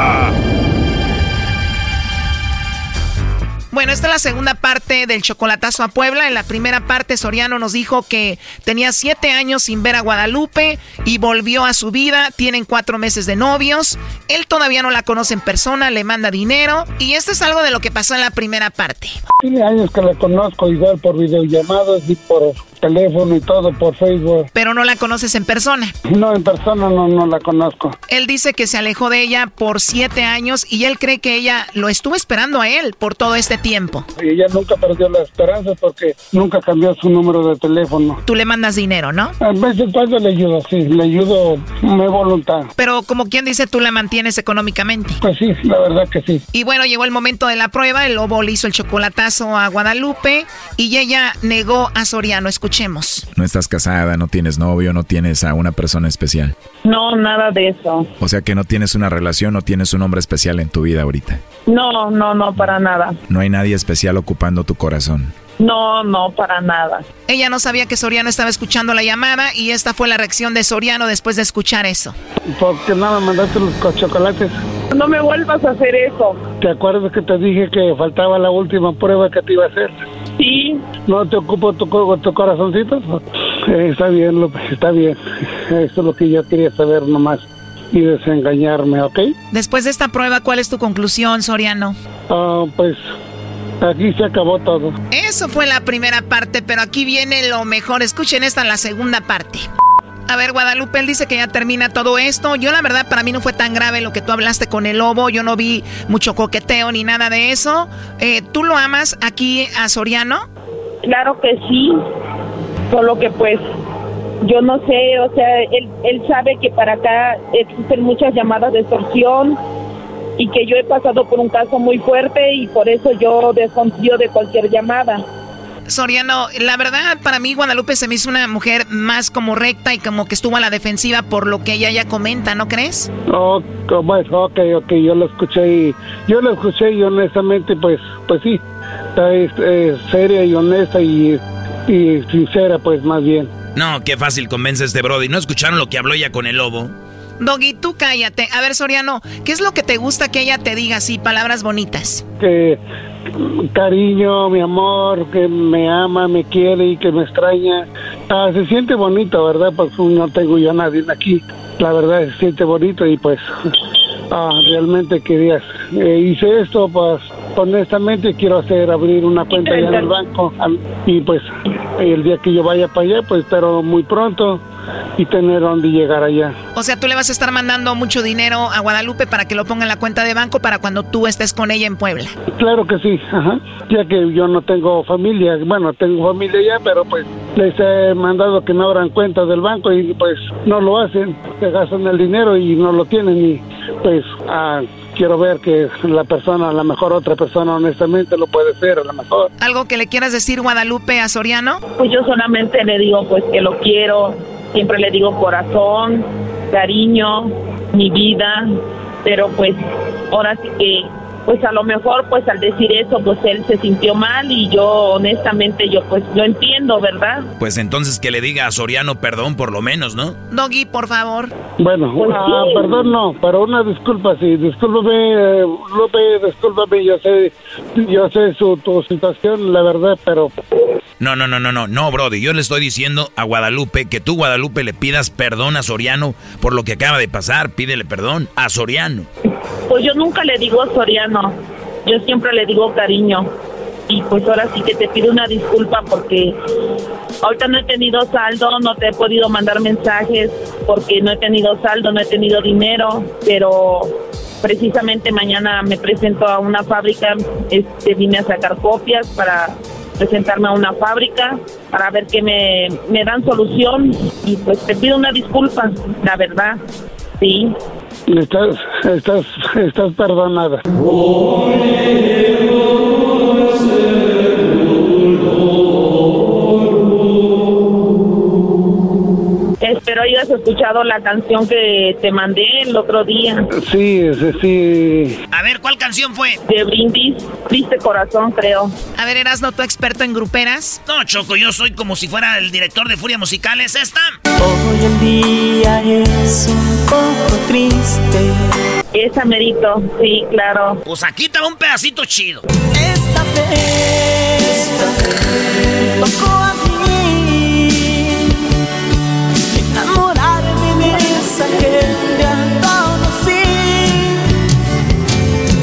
[SPEAKER 12] Bueno, esta es la segunda parte del chocolatazo a Puebla. En la primera parte, Soriano nos dijo que tenía siete años sin ver a Guadalupe y volvió a su vida. Tienen cuatro meses de novios. Él todavía no la conoce en persona, le manda dinero. Y esto es algo de lo que pasó en la primera parte.
[SPEAKER 21] Tiene años que la conozco igual por videollamadas y por teléfono y todo por Facebook.
[SPEAKER 12] Pero no la conoces en persona.
[SPEAKER 21] No, en persona no, no la conozco.
[SPEAKER 12] Él dice que se alejó de ella por siete años y él cree que ella lo estuvo esperando a él por todo este tiempo.
[SPEAKER 21] Y ella nunca perdió la esperanza porque nunca cambió su número de teléfono.
[SPEAKER 12] Tú le mandas dinero, ¿no?
[SPEAKER 21] A veces cuando le ayudo, sí, le ayudo mi voluntad.
[SPEAKER 12] Pero como quien dice, tú la mantienes económicamente.
[SPEAKER 21] Pues sí, la verdad que sí.
[SPEAKER 12] Y bueno, llegó el momento de la prueba, el lobo le hizo el chocolatazo a Guadalupe y ella negó a Soriano. Escuchemos.
[SPEAKER 22] No estás casada, no tienes novio, no tienes a una persona especial.
[SPEAKER 23] No, nada de eso.
[SPEAKER 22] O sea que no tienes una relación, no tienes un hombre especial en tu vida ahorita.
[SPEAKER 23] No, no, no, para nada.
[SPEAKER 22] No hay nadie especial ocupando tu corazón.
[SPEAKER 23] No, no, para nada.
[SPEAKER 12] Ella no sabía que Soriano estaba escuchando la llamada y esta fue la reacción de Soriano después de escuchar eso.
[SPEAKER 21] ¿Por qué no me mandaste los co- chocolates?
[SPEAKER 23] No me vuelvas a hacer eso.
[SPEAKER 21] ¿Te acuerdas que te dije que faltaba la última prueba que te iba a hacer?
[SPEAKER 23] Sí.
[SPEAKER 21] ¿No te ocupo tu, co- tu corazoncito? Eh, está bien, López, está bien. Eso es lo que yo quería saber nomás. Y desengañarme, ¿ok?
[SPEAKER 12] Después de esta prueba, ¿cuál es tu conclusión, Soriano?
[SPEAKER 21] Ah, pues aquí se acabó todo.
[SPEAKER 12] Eso fue la primera parte, pero aquí viene lo mejor. Escuchen esta, la segunda parte. A ver, Guadalupe, él dice que ya termina todo esto. Yo, la verdad, para mí no fue tan grave lo que tú hablaste con el lobo. Yo no vi mucho coqueteo ni nada de eso. Eh, ¿Tú lo amas aquí a Soriano?
[SPEAKER 23] Claro que sí. Solo que pues yo no sé, o sea, él, él sabe que para acá existen muchas llamadas de extorsión y que yo he pasado por un caso muy fuerte y por eso yo desconfío de cualquier llamada.
[SPEAKER 12] Soriano, la verdad, para mí Guadalupe se me hizo una mujer más como recta y como que estuvo a la defensiva por lo que ella ya comenta, ¿no crees?
[SPEAKER 21] Oh, bueno, ok, ok, yo lo escuché y yo lo escuché y honestamente, pues, pues sí, es, es seria y honesta y, y sincera, pues más bien.
[SPEAKER 14] No, qué fácil convence este Brody. ¿No escucharon lo que habló ella con el lobo?
[SPEAKER 12] Doggy, tú cállate. A ver, Soriano, ¿qué es lo que te gusta que ella te diga así, palabras bonitas?
[SPEAKER 21] Que cariño, mi amor, que me ama, me quiere y que me extraña. Ah, se siente bonito, ¿verdad? Pues no tengo yo a nadie aquí. La verdad se siente bonito y pues ah, realmente querías. Eh, hice esto, pues honestamente quiero hacer abrir una cuenta allá en el banco y pues el día que yo vaya para allá, pues espero muy pronto y tener donde llegar allá.
[SPEAKER 12] O sea, tú le vas a estar mandando mucho dinero a Guadalupe para que lo ponga en la cuenta de banco para cuando tú estés con ella en Puebla.
[SPEAKER 21] Claro que sí, ajá. Ya que yo no tengo familia, bueno, tengo familia ya, pero pues les he mandado que no abran cuenta del banco y pues no lo hacen, se gastan el dinero y no lo tienen y pues ah, quiero ver que la persona, a lo mejor otra persona honestamente lo puede ser, a lo mejor.
[SPEAKER 12] ¿Algo que le quieras decir, Guadalupe, a Soriano?
[SPEAKER 23] Pues yo solamente le digo pues que lo quiero, siempre le digo corazón, cariño, mi vida, pero pues ahora sí que pues a lo mejor pues al decir eso pues él se sintió mal y yo honestamente yo pues lo entiendo, ¿verdad?
[SPEAKER 14] Pues entonces que le diga a Soriano perdón por lo menos, ¿no?
[SPEAKER 12] Doggy, por favor.
[SPEAKER 21] Bueno, ah, perdón no, pero una disculpa, sí, discúlpame, eh, Lupe, discúlpame, yo sé, yo sé su, tu situación, la verdad, pero
[SPEAKER 14] No, no, no, no, no, no, Brody. Yo le estoy diciendo a Guadalupe que tú, Guadalupe, le pidas perdón a Soriano por lo que acaba de pasar. Pídele perdón a Soriano.
[SPEAKER 23] Pues yo nunca le digo Soriano, yo siempre le digo cariño. Y pues ahora sí que te pido una disculpa porque ahorita no he tenido saldo, no te he podido mandar mensajes porque no he tenido saldo, no he tenido dinero, pero precisamente mañana me presento a una fábrica, este, vine a sacar copias para presentarme a una fábrica para ver que me, me dan solución. Y pues te pido una disculpa, la verdad, sí.
[SPEAKER 21] Estás, estás, estás perdonada.
[SPEAKER 23] Espero hayas escuchado la canción que te mandé el otro día.
[SPEAKER 21] Sí, sí, sí.
[SPEAKER 4] A ver, ¿cuál canción fue?
[SPEAKER 23] De Brindis, Triste Corazón, creo.
[SPEAKER 12] A ver, ¿eras no tu experto en gruperas?
[SPEAKER 4] No, Choco, yo soy como si fuera el director de Furia Musical. ¿Es esta?
[SPEAKER 3] Hoy el día es un poco triste.
[SPEAKER 23] Esa merito, sí, claro.
[SPEAKER 4] Pues aquí está un pedacito chido.
[SPEAKER 3] Esta vez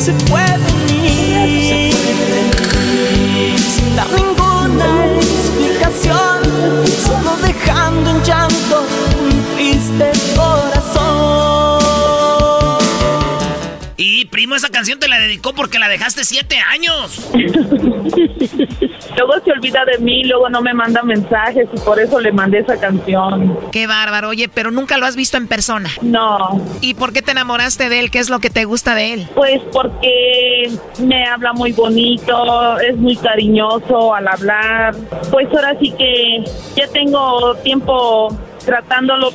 [SPEAKER 3] Se fue
[SPEAKER 4] primo, esa canción te la dedicó porque la dejaste siete años.
[SPEAKER 23] Luego se olvida de mí, luego no me manda mensajes y por eso le mandé esa canción.
[SPEAKER 12] Qué bárbaro. Oye, pero nunca lo has visto en persona.
[SPEAKER 23] No.
[SPEAKER 12] ¿Y por qué te enamoraste de él? ¿Qué es lo que te gusta de él?
[SPEAKER 23] Pues porque me habla muy bonito, es muy cariñoso al hablar. Pues ahora sí que ya tengo tiempo tratándolo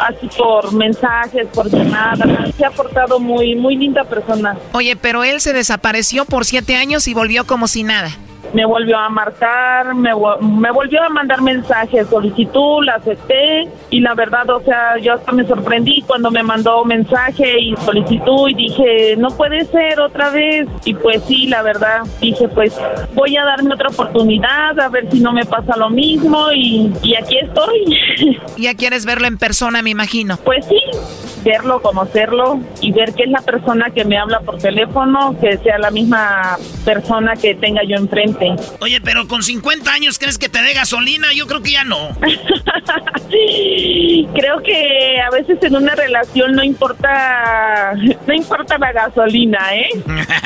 [SPEAKER 23] así por mensajes, por llamadas. Se ha portado muy, muy linda persona.
[SPEAKER 12] Oye, pero él se desapareció por siete años y volvió como si nada.
[SPEAKER 23] Me volvió a marcar, me, me volvió a mandar mensajes, solicitud, la acepté y la verdad, o sea, yo hasta me sorprendí cuando me mandó mensaje y solicitud y dije, no puede ser otra vez. Y pues sí, la verdad, dije, pues voy a darme otra oportunidad, a ver si no me pasa lo mismo y, y aquí estoy.
[SPEAKER 12] Ya quieres verlo en persona, me imagino.
[SPEAKER 23] Pues sí, verlo, conocerlo y ver que es la persona que me habla por teléfono, que sea la misma persona que tenga yo enfrente.
[SPEAKER 4] Oye, pero con 50 años, ¿crees que te dé gasolina? Yo creo que ya no.
[SPEAKER 23] Creo que a veces en una relación no importa, no importa la gasolina, ¿eh?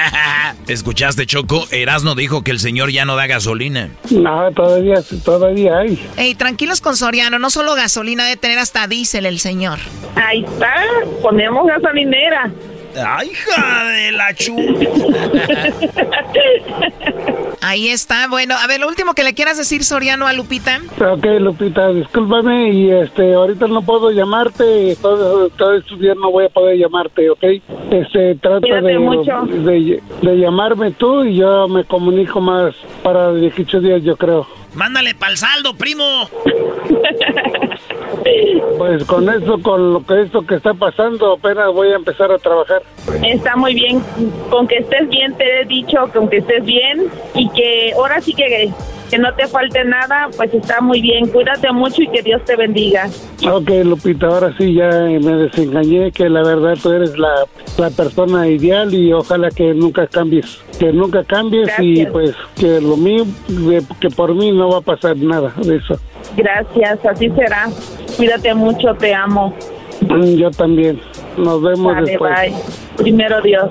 [SPEAKER 14] ¿Escuchaste, Choco? Erasno dijo que el señor ya no da gasolina.
[SPEAKER 21] No, todavía, todavía hay.
[SPEAKER 12] Ey, tranquilos con Soriano, no solo gasolina, de tener hasta diésel el señor.
[SPEAKER 23] Ahí está, ponemos gasolinera.
[SPEAKER 4] ¡Ay, hija de la chu!
[SPEAKER 12] Ahí está. Bueno, a ver, lo último que le quieras decir, Soriano, a Lupita.
[SPEAKER 21] Ok, Lupita, discúlpame y este, ahorita no puedo llamarte, todo, todo estos días no voy a poder llamarte, ¿ok? Este, trata de, de, de llamarme tú y yo me comunico más para 18 días, yo creo.
[SPEAKER 4] Mándale pa'l saldo, primo.
[SPEAKER 21] Pues con eso, con lo que esto que está pasando, apenas voy a empezar a trabajar.
[SPEAKER 23] Está muy bien. Con que estés bien, te he dicho, con que estés bien y que ahora sí que, que no te falte nada, pues está muy bien. Cuídate mucho y que Dios te bendiga.
[SPEAKER 21] Ok, Lupita, ahora sí ya me desengañé, que la verdad tú eres la, la persona ideal y ojalá que nunca cambies, que nunca cambies y pues que lo mío, que por mí no va a pasar nada de eso.
[SPEAKER 23] Gracias, así será. Cuídate mucho, te amo.
[SPEAKER 21] Mm, Yo también. Nos vemos
[SPEAKER 23] Dale,
[SPEAKER 21] después.
[SPEAKER 23] bye. Primero Dios.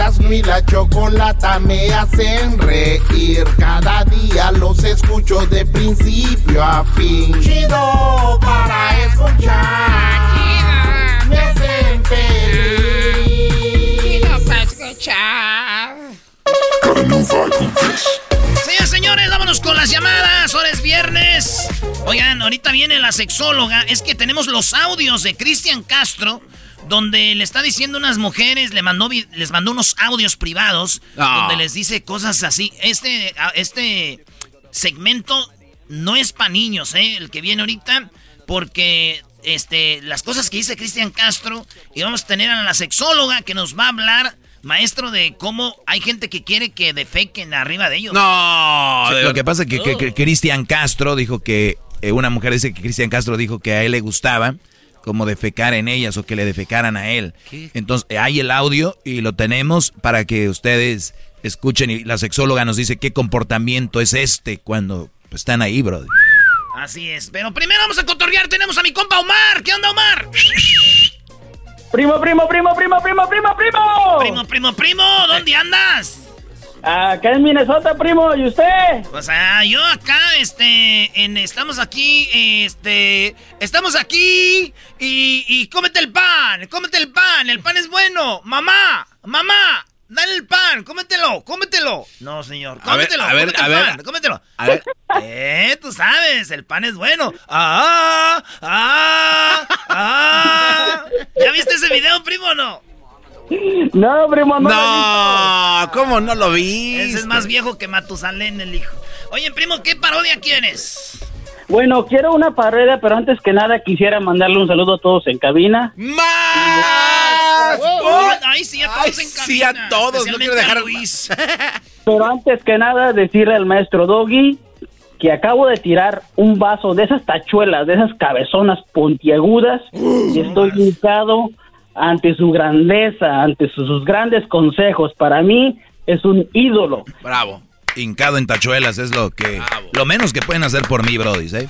[SPEAKER 24] Erasmo y la chocolata me hacen reír. Cada día los escucho de principio a fin. Chido para escuchar. Me hacen feliz.
[SPEAKER 12] Chido para escuchar.
[SPEAKER 4] Señores, señores, vámonos con las llamadas. Ahora es viernes. Oigan, ahorita viene la sexóloga. Es que tenemos los audios de Cristian Castro donde le está diciendo unas mujeres, le mandó, les mandó unos audios privados,
[SPEAKER 6] Ah.
[SPEAKER 4] donde les dice cosas así. Este, a- este segmento no es para niños, ¿eh? El que viene ahorita, porque este, las cosas que dice Cristian Castro, y vamos a tener a la sexóloga que nos va a hablar, maestro, de cómo hay gente que quiere que defequen arriba de ellos.
[SPEAKER 6] No,
[SPEAKER 14] Sí, lo que pasa es que, que- que Cristian Castro dijo que, eh, una mujer dice que Cristian Castro dijo que a él le gustaba como defecar en ellas o que le defecaran a él. Entonces, hay el audio y lo tenemos para que ustedes escuchen y la sexóloga nos dice qué comportamiento es este cuando pues, están ahí, bro.
[SPEAKER 4] Así es, pero primero vamos a cotorrear, tenemos a mi compa Omar. ¿Qué onda, Omar?
[SPEAKER 25] Primo, primo, primo, primo, primo, primo, primo.
[SPEAKER 4] Primo, primo, primo, ¿dónde andas?
[SPEAKER 25] Acá en Minnesota, primo, ¿y usted?
[SPEAKER 4] O sea, yo acá, este, en, estamos aquí, este, estamos aquí y, y cómete el pan, cómete el pan, el pan es bueno. Mamá, mamá, dale el pan, cómetelo, cómetelo. No, señor,
[SPEAKER 6] A ver,
[SPEAKER 4] cómetelo,
[SPEAKER 6] a ver,
[SPEAKER 4] cómete
[SPEAKER 6] a
[SPEAKER 4] el
[SPEAKER 6] ver.
[SPEAKER 4] pan, cómetelo.
[SPEAKER 6] A ver.
[SPEAKER 4] Eh, tú sabes, el pan es bueno. Ah, ah, ah. ¿Ya viste ese video, primo o no?
[SPEAKER 25] No, primo, no.
[SPEAKER 6] No, ¿cómo no lo vi?
[SPEAKER 4] Ese es más viejo que Matusalén, el hijo. Oye, primo, ¿qué parodia quieres?
[SPEAKER 25] Bueno, quiero una parodia, pero antes que nada quisiera mandarle un saludo a todos en cabina.
[SPEAKER 6] ¡Más!
[SPEAKER 4] Oh, ay, sí, a todos
[SPEAKER 6] Ay,
[SPEAKER 4] en
[SPEAKER 6] sí, a
[SPEAKER 4] cabina,
[SPEAKER 6] todos, no quiero
[SPEAKER 4] a
[SPEAKER 6] dejar-
[SPEAKER 4] Luis.
[SPEAKER 25] Pero antes que nada decirle al maestro Doggy que acabo de tirar un vaso de esas tachuelas, de esas cabezonas puntiagudas y estoy hincado ante su grandeza, ante sus, sus grandes consejos. Para mí es un ídolo.
[SPEAKER 6] Bravo.
[SPEAKER 14] Hincado en tachuelas es lo que lo menos que pueden hacer por mí, brody, ¿eh?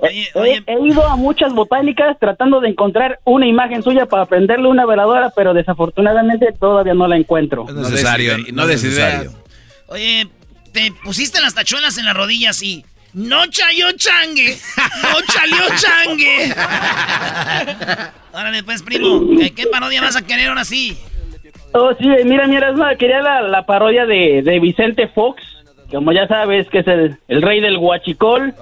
[SPEAKER 25] He, he ido a muchas botánicas tratando de encontrar una imagen suya para prenderle una veladora, pero desafortunadamente todavía no la encuentro.
[SPEAKER 14] No es necesario,
[SPEAKER 6] des-
[SPEAKER 14] no es necesario.
[SPEAKER 4] Oye, te pusiste las tachuelas en las rodillas y... No chayó changue, no chalió changue. Órale, pues, primo, ¿qué, parodia vas a querer ahora sí?
[SPEAKER 25] Oh, sí, mira, mira, es una- quería la, la parodia de, de Vicente Fox, como ya sabes, que es el, el rey del guachicol.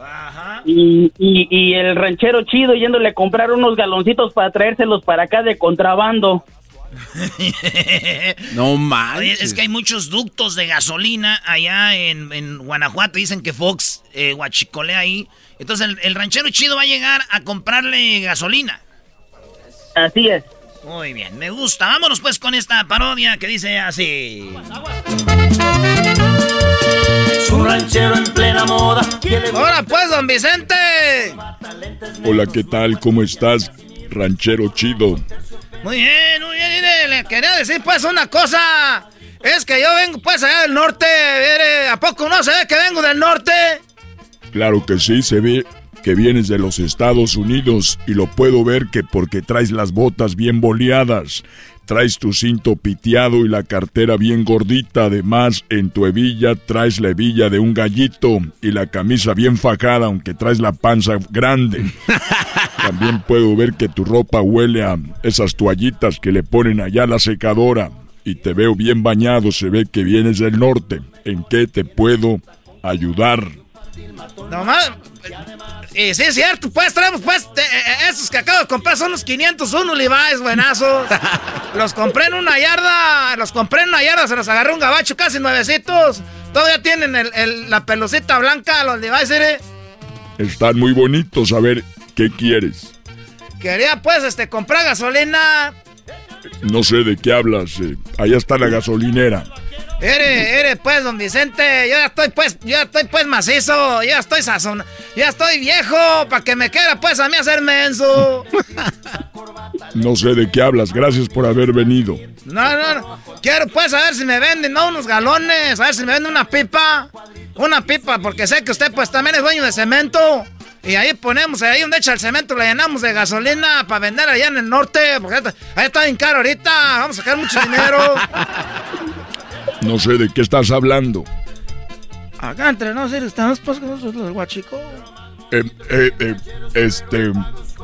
[SPEAKER 25] Y, y, y el ranchero chido yéndole a comprar unos galoncitos para traérselos para acá de contrabando.
[SPEAKER 6] No manches.
[SPEAKER 4] es que hay muchos ductos de gasolina allá en, en Guanajuato. Dicen que Fox eh, guachicolea ahí. Entonces el, el ranchero chido va a llegar a comprarle gasolina.
[SPEAKER 25] Así es.
[SPEAKER 4] Muy bien, me gusta. Vámonos pues con esta parodia que dice así.
[SPEAKER 3] Es un ranchero en plena moda.
[SPEAKER 4] Ahora pues, don Vicente.
[SPEAKER 26] Hola, ¿qué tal? ¿Cómo estás, ranchero chido?
[SPEAKER 4] Muy bien, muy bien. Mire, le quería decir pues una cosa. Es que yo vengo pues allá del norte. ¿A poco no se ve que vengo del norte?
[SPEAKER 26] Claro que sí, se ve que vienes de los Estados Unidos y lo puedo ver que porque traes las botas bien boleadas, traes tu cinto piteado y la cartera bien gordita, además en tu hebilla traes la hebilla de un gallito y la camisa bien fajada aunque traes la panza grande. También puedo ver que tu ropa huele a esas toallitas que le ponen allá a la secadora y te veo bien bañado, se ve que vienes del norte. ¿En qué te puedo ayudar?
[SPEAKER 4] Nomás. Y sí, es cierto, pues traemos pues eh, eh, esos que acabo de comprar son los 501 Levi's, buenazos. los compré en una yarda, los compré en una yarda, se los agarré un gabacho casi nuevecitos. Todavía tienen el- el- la pelucita blanca, los Levi's, ¿eh?
[SPEAKER 26] Están muy bonitos, a ver, ¿qué quieres?
[SPEAKER 4] Quería pues este comprar gasolina.
[SPEAKER 26] No sé de qué hablas, eh, allá está la gasolinera.
[SPEAKER 4] Ere, ere, pues, don Vicente, yo ya estoy pues, yo ya estoy pues macizo, yo ya estoy sazón, ya estoy viejo, para que me quiera pues a mí hacer menso.
[SPEAKER 26] No sé de qué hablas, gracias por haber venido.
[SPEAKER 4] No, no, no. Quiero pues a ver si me venden, ¿no? Unos galones, a ver si me venden una pipa. Una pipa, porque sé que usted pues también es dueño de cemento. Y ahí ponemos, ahí donde echa el cemento, le llenamos de gasolina para vender allá en el norte. Porque ahí está- ahí está bien caro ahorita, vamos a sacar mucho dinero.
[SPEAKER 26] No sé de qué estás hablando.
[SPEAKER 4] Acá entre nosotros estamos pues los guachico.
[SPEAKER 26] Eh, eh, eh, este,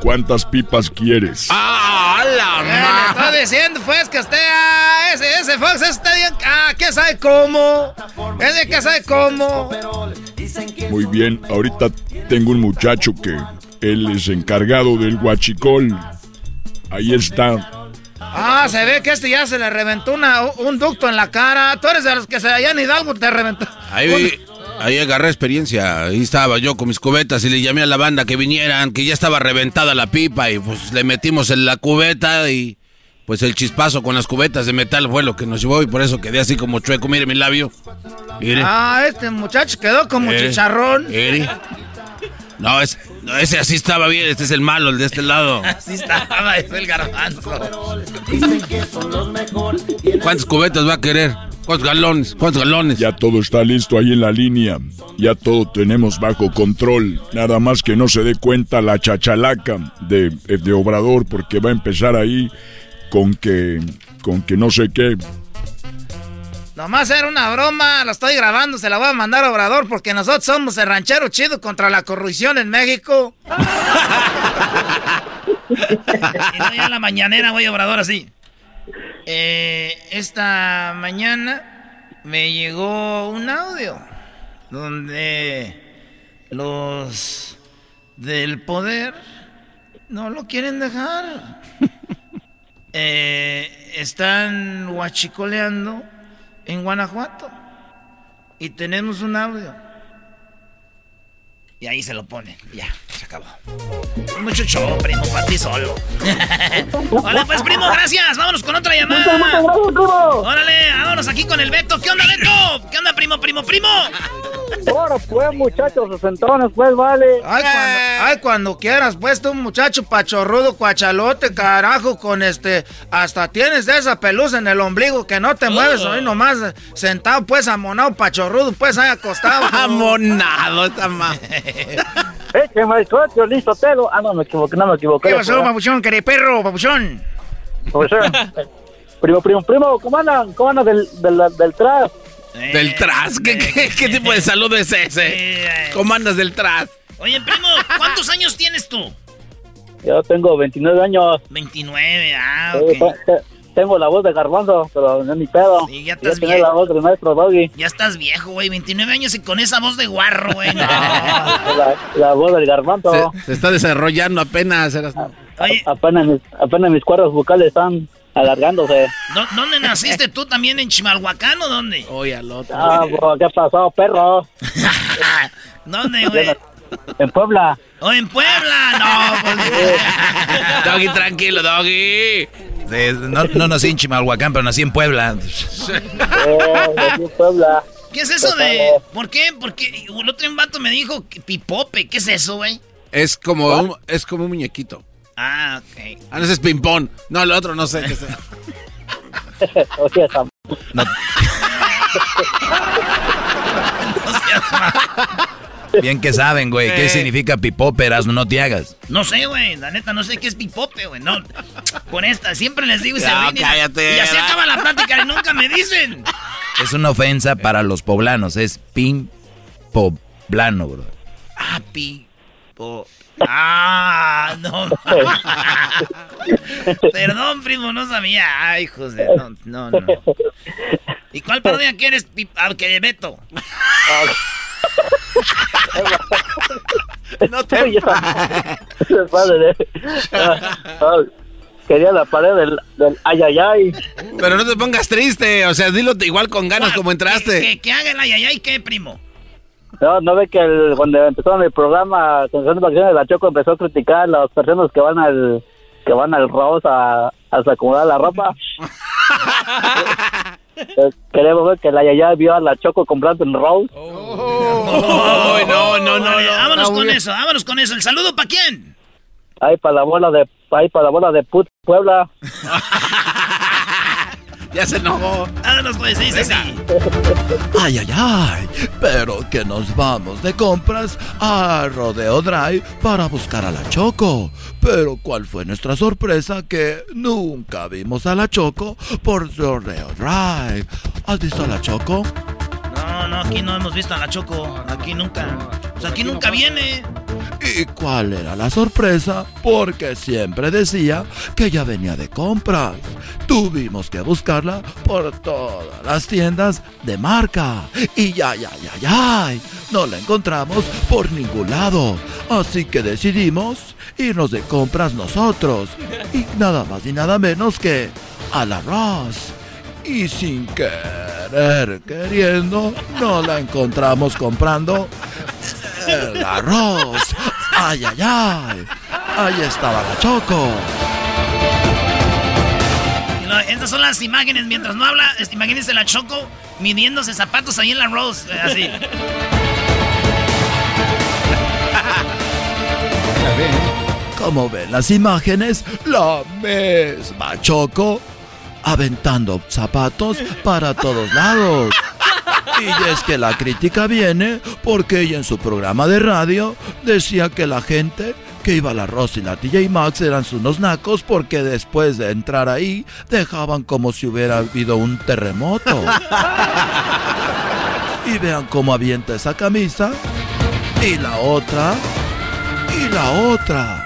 [SPEAKER 26] ¿cuántas pipas quieres?
[SPEAKER 4] ¡Ah, la madre! Está diciendo, pues, que usted, ah, ese, ese Fox está bien, ah, ¿qué sabe cómo? Ese que sabe cómo.
[SPEAKER 26] Muy bien, ahorita tengo un muchacho que él es encargado del guachicol. Ahí está.
[SPEAKER 4] Ah, se ve que este ya se le reventó una, un ducto en la cara. Tú eres de los que se allá en Hidalgo te reventó.
[SPEAKER 6] Ahí, ahí agarré experiencia. Ahí estaba yo con mis cubetas y le llamé a la banda que vinieran, que ya estaba reventada la pipa y pues le metimos en la cubeta y pues el chispazo con las cubetas de metal fue lo que nos llevó y por eso quedé así como chueco. Mire mi labio.
[SPEAKER 4] Mire. Ah, este muchacho quedó como chicharrón.
[SPEAKER 6] Mire. No, es, no, ese así estaba bien, este es el malo, el de este lado.
[SPEAKER 4] Así estaba, es el garbanzo.
[SPEAKER 6] ¿Cuántas cubetas va a querer? ¿Cuántos galones? ¿Cuántos galones?
[SPEAKER 26] Ya todo está listo ahí en la línea. Ya todo tenemos bajo control. Nada más que no se dé cuenta la chachalaca de, de Obrador porque va a empezar ahí con que, con que no sé qué.
[SPEAKER 4] Nomás era una broma, lo estoy grabando, se la voy a mandar a Obrador porque nosotros somos el ranchero chido contra la corrupción en México. y no ya en la mañanera voy a Obrador así. Eh, esta mañana me llegó un audio donde los del poder no lo quieren dejar. Eh, están huachicoleando en Guanajuato. Y tenemos un audio. Y ahí se lo pone. Ya, se acabó. Mucho show, primo, para ti solo. Hola, pues, primo, gracias. Vámonos con otra llamada. Órale, vámonos aquí con el Beto. ¿Qué onda, Beto? ¿Qué onda, primo, primo, primo?
[SPEAKER 27] Ahora, pues, muchachos, sesentones, pues, vale.
[SPEAKER 4] Ay, cuando, ay, cuando quieras, pues, tú, muchacho pachorrudo, cuachalote, carajo, con este... Hasta tienes de esa pelusa en el ombligo que no te mueves, ahí nomás sentado, pues, amonado, pachorrudo, pues, ahí acostado.
[SPEAKER 6] amonado, esta más.
[SPEAKER 27] Eh, que me listo, Telo. Ah, no, me equivoqué, no me equivoqué.
[SPEAKER 4] ¿Qué pasó, papuchón? ¿Querés perro, papuchón?
[SPEAKER 27] Papuchón. primo, primo, primo, ¿cómo andan? ¿Cómo andan del, del, del tras?
[SPEAKER 6] ¿Del tras? ¿Qué, qué, qué tipo de saludo es ese? ¿Cómo andas del tras?
[SPEAKER 4] Oye, primo, ¿cuántos años tienes tú?
[SPEAKER 27] Yo tengo 29 años.
[SPEAKER 4] 29, ah, ok.
[SPEAKER 27] Tengo la voz de garbanzo, pero no es mi pedo.
[SPEAKER 4] Sí, ya estás viejo.
[SPEAKER 27] la voz del maestro Doggy.
[SPEAKER 4] Ya estás viejo, güey. 29 años y con esa voz de guarro, güey. No.
[SPEAKER 27] la, la, voz del garbanzo.
[SPEAKER 6] Se, se está desarrollando apenas. Eras...
[SPEAKER 27] Oye. Apenas, mis, apenas mis cuerdas vocales están alargándose.
[SPEAKER 4] ¿Dónde naciste tú también? ¿En Chimalhuacán o dónde?
[SPEAKER 6] Oye, al otro.
[SPEAKER 27] Ah, bro, ¿qué ha pasado, perro?
[SPEAKER 4] ¿Dónde, güey?
[SPEAKER 27] En Puebla.
[SPEAKER 4] ¿O en Puebla? No, pues...
[SPEAKER 6] Doggy, tranquilo, Doggy.
[SPEAKER 14] No, no nací en Chimalhuacán, pero nací en Puebla.
[SPEAKER 27] Eh, nací en Puebla.
[SPEAKER 4] ¿Qué es eso de...? ¿Por qué? Porque el otro vato me dijo que pipope. ¿Qué es eso, güey?
[SPEAKER 6] Es como un, es como un muñequito.
[SPEAKER 4] Ah, ok.
[SPEAKER 6] Ah, no, ese es ping-pong. No, el otro no sé qué es.
[SPEAKER 27] o sea, Sam.
[SPEAKER 14] No. Bien que saben, güey. ¿Qué significa pipóperas? No te hagas.
[SPEAKER 4] No sé, güey. La neta, no sé qué es pipope, güey. No. Con esta, siempre les digo y se
[SPEAKER 6] No,
[SPEAKER 4] ríen y-
[SPEAKER 6] cállate,
[SPEAKER 4] Y así acaba la plática y nunca me dicen.
[SPEAKER 14] Es una ofensa para los poblanos. Es pin poblano, bro.
[SPEAKER 4] Ah, pipo. Ah, no. Perdón, primo, no sabía. Ay, hijos de. No, no, no. ¿Y cuál parodia quieres, Pip- ah, que Beto?
[SPEAKER 6] No te
[SPEAKER 27] Padre, ah, ah, Quería la pared del, del ay, ay, ay.
[SPEAKER 6] Pero no te pongas triste. O sea, dilo igual con ganas como entraste.
[SPEAKER 4] Que, que haga el ayayay, ¿qué, primo?
[SPEAKER 27] No, no ve que el- cuando empezaron el programa, Canción de Vacaciones de la Choco empezó a criticar a las personas que van al que van al Rose a, a acomodar la ropa. Eh, Queremos ver que la Yaya vio a la Choco comprando en Rose.
[SPEAKER 6] Oh, no, no, no, no.
[SPEAKER 4] Vámonos
[SPEAKER 6] no,
[SPEAKER 4] con eso, vámonos con eso. ¿El saludo para quién?
[SPEAKER 27] Ahí para la bola de ahí para la bola de put Puebla.
[SPEAKER 6] Ya se enojó.
[SPEAKER 4] Vámonos, pues, dice así.
[SPEAKER 28] Ay, ay, ay. Pero que nos vamos de compras a Rodeo Drive para buscar a la Choco. Pero ¿cuál fue nuestra sorpresa? Que nunca vimos a la Choco por Rodeo Drive. ¿Has visto a la Choco?
[SPEAKER 4] No, no, aquí no hemos visto a la Choco. Aquí nunca. Pues aquí nunca viene.
[SPEAKER 28] ¿Y cuál era la sorpresa? Porque siempre decía que ya venía de compras. Tuvimos que buscarla por todas las tiendas de marca. Y ya, ya, ya, ya. No la encontramos por ningún lado. Así que decidimos irnos de compras nosotros. Y nada más y nada menos que a la Ross. Y sin querer, queriendo, no la encontramos comprando el arroz. ¡Ay, ay, ay! Ahí estaba la Choco.
[SPEAKER 4] Estas son las imágenes. Mientras no habla, este, imagínense la Choco midiéndose zapatos ahí en la Rose. eh, Así.
[SPEAKER 28] Como ven las imágenes, la misma Choco aventando zapatos para todos lados. Y es que la crítica viene porque ella en su programa de radio decía que la gente que iba a la Ross y la TJ Maxx eran unos nacos porque después de entrar ahí dejaban como si hubiera habido un terremoto. Y vean cómo avienta esa camisa. Y la otra. Y la otra.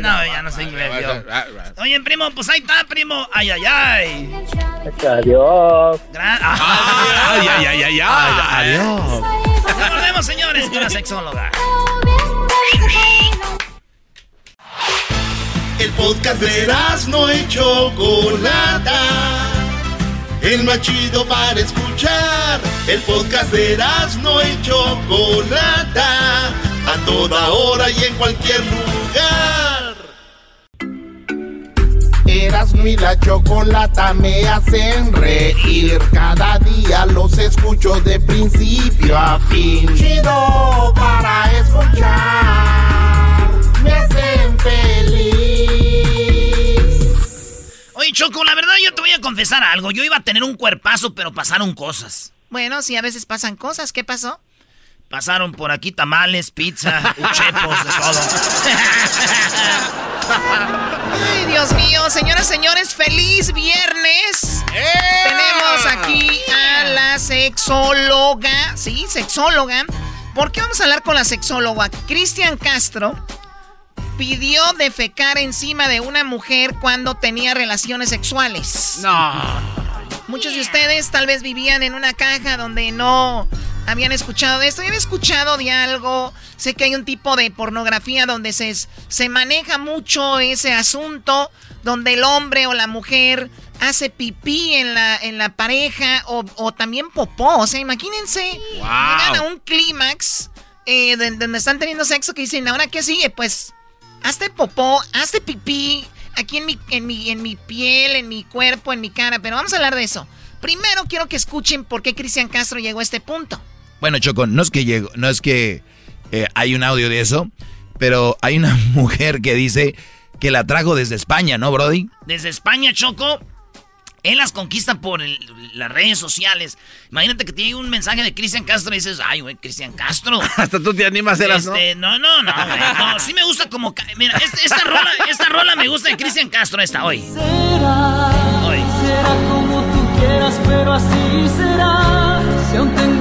[SPEAKER 4] No, no, ya no sé inglés yo. Oye, primo, pues ahí está, primo. Ay, ay, ay.
[SPEAKER 27] Adiós.
[SPEAKER 6] Ay, ay, ay, ay, ay.
[SPEAKER 28] Adiós.
[SPEAKER 4] Ya volvemos, señores, con la sexóloga.
[SPEAKER 2] El podcast de no y Chocolata. El más chido para escuchar. El podcast de no y Chocolata. A toda hora y en cualquier lugar.
[SPEAKER 24] Erasmo y la chocolata me hacen reír. Cada día los escucho de principio a fin. Chido para escuchar. Me hacen feliz.
[SPEAKER 4] Oye, Choco, la verdad yo te voy a confesar algo. Yo iba a tener un cuerpazo, pero pasaron cosas.
[SPEAKER 12] Bueno, sí, a veces pasan cosas. ¿Qué pasó?
[SPEAKER 4] Pasaron por aquí tamales, pizza, uchepos, de todo.
[SPEAKER 12] Ay, Dios mío, señoras, señores, feliz viernes. Tenemos aquí a la sexóloga, sí, sexóloga. ¿Por qué vamos a hablar con la sexóloga? Cristian Castro pidió defecar encima de una mujer cuando tenía relaciones sexuales.
[SPEAKER 6] No.
[SPEAKER 12] Muchos de ustedes tal vez vivían en una caja donde no habían escuchado de esto. Yo había escuchado de algo. Sé que hay un tipo de pornografía donde se, se maneja mucho ese asunto, donde el hombre o la mujer hace pipí en la, en la pareja o, o también popó. O sea, imagínense, llegan a un clímax eh, de- donde están teniendo sexo que dicen, ¿ahora qué sigue? Pues hazte popó, hazte pipí aquí en mi, en mi, en mi piel, en mi cuerpo, en mi cara. Pero vamos a hablar de eso. Primero quiero que escuchen por qué Cristian Castro llegó a este punto.
[SPEAKER 14] Bueno, Choco, no es que llego, no es que eh, hay un audio de eso, pero hay una mujer que dice que la trajo desde España, ¿no, Brody?
[SPEAKER 4] Desde España, Choco. Él las conquista por el- las redes sociales. Imagínate que llega un mensaje de Cristian Castro y dices, ay, güey, Cristian Castro.
[SPEAKER 6] Hasta tú te animas, eras, ¿no?
[SPEAKER 4] Este, no, no, no, güey. No, sí me gusta como. Mira, esta, rola, esta rola me gusta de Cristian Castro, esta hoy. Hoy.
[SPEAKER 3] Será como tú quieras, pero así será. Si aún tengo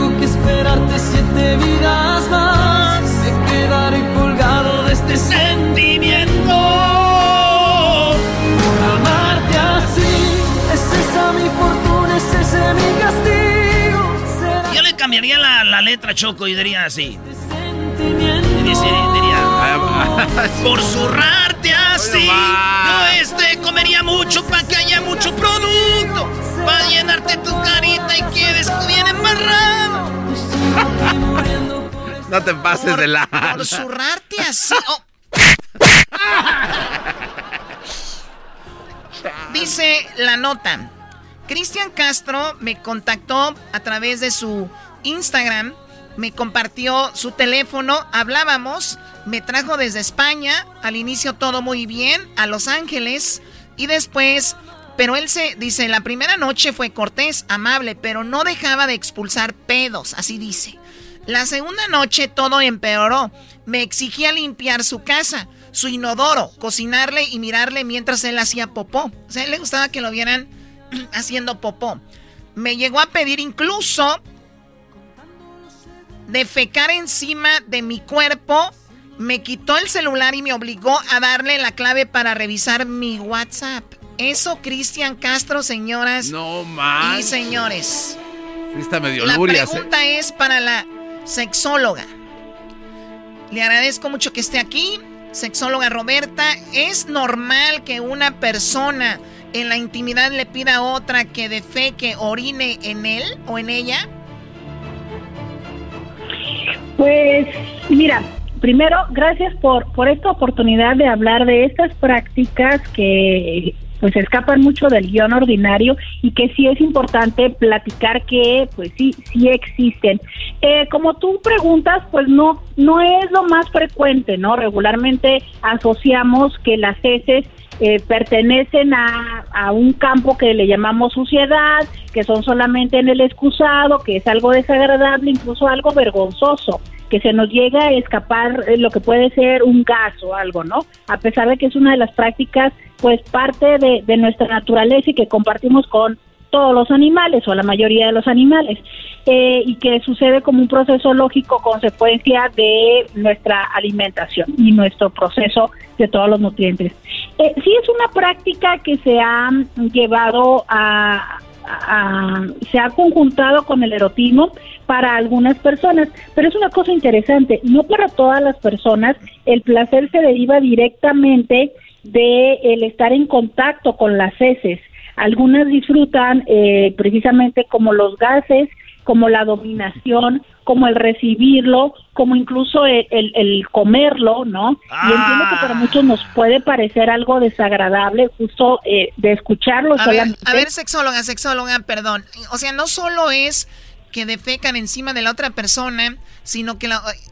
[SPEAKER 3] yo le
[SPEAKER 4] cambiaría la, la, letra Choco y diría así. Por así, yo este comería mucho para que haya mucho producto, para llenarte tu carita y quedes bien embarrado.
[SPEAKER 6] No te pases de la.
[SPEAKER 12] Por zurrarte así. Oh. Dice la nota. Cristian Castro me contactó a través de su Instagram, me compartió su teléfono, hablábamos, me trajo desde España, al inicio todo muy bien, a Los Ángeles, y después, pero él se dice, la primera noche fue cortés, amable, pero no dejaba de expulsar pedos, así dice. La segunda noche todo empeoró, me exigía limpiar su casa, su inodoro, cocinarle y mirarle mientras él hacía popó. O sea, él le gustaba que lo vieran haciendo popó. Me llegó a pedir incluso de fecar encima de mi cuerpo. Me quitó el celular y me obligó a darle la clave para revisar mi WhatsApp. Eso, Cristian Castro, señoras
[SPEAKER 6] no
[SPEAKER 12] y señores.
[SPEAKER 6] Está medio
[SPEAKER 12] la ¿eh? pregunta es para la sexóloga. Le agradezco mucho que esté aquí. Sexóloga Roberta, ¿es normal que una persona en la intimidad le pida a otra que de fe que orine en él o en ella?
[SPEAKER 29] Pues mira, primero, gracias por, por esta oportunidad de hablar de estas prácticas que pues escapan mucho del guion ordinario y que sí es importante platicar que pues sí, sí existen. Eh, como tú preguntas, pues no, no es lo más frecuente, ¿no? Regularmente asociamos que las heces eh, pertenecen a, a, un campo que le llamamos suciedad, que son solamente en el excusado, que es algo desagradable, incluso algo vergonzoso, que se nos llega a escapar eh, lo que puede ser un gas o algo, ¿no? A pesar de que es una de las prácticas, pues parte de, de nuestra naturaleza y que compartimos con todos los animales o la mayoría de los animales eh, y que sucede como un proceso lógico consecuencia de nuestra alimentación y nuestro proceso de todos los nutrientes. Eh, sí es una práctica que se ha llevado a, se ha conjuntado con el erotismo para algunas personas, pero es una cosa interesante, no para todas las personas el placer se deriva directamente de el estar en contacto con las heces algunas disfrutan eh, precisamente como los gases, como la dominación, como el recibirlo, como incluso el, comerlo, ¿no? Y entiendo que para muchos nos puede parecer algo desagradable justo eh, de escucharlo
[SPEAKER 12] a Ver, a ver, sexóloga, sexóloga, perdón. O sea, no solo es que defecan encima de la otra persona, sino que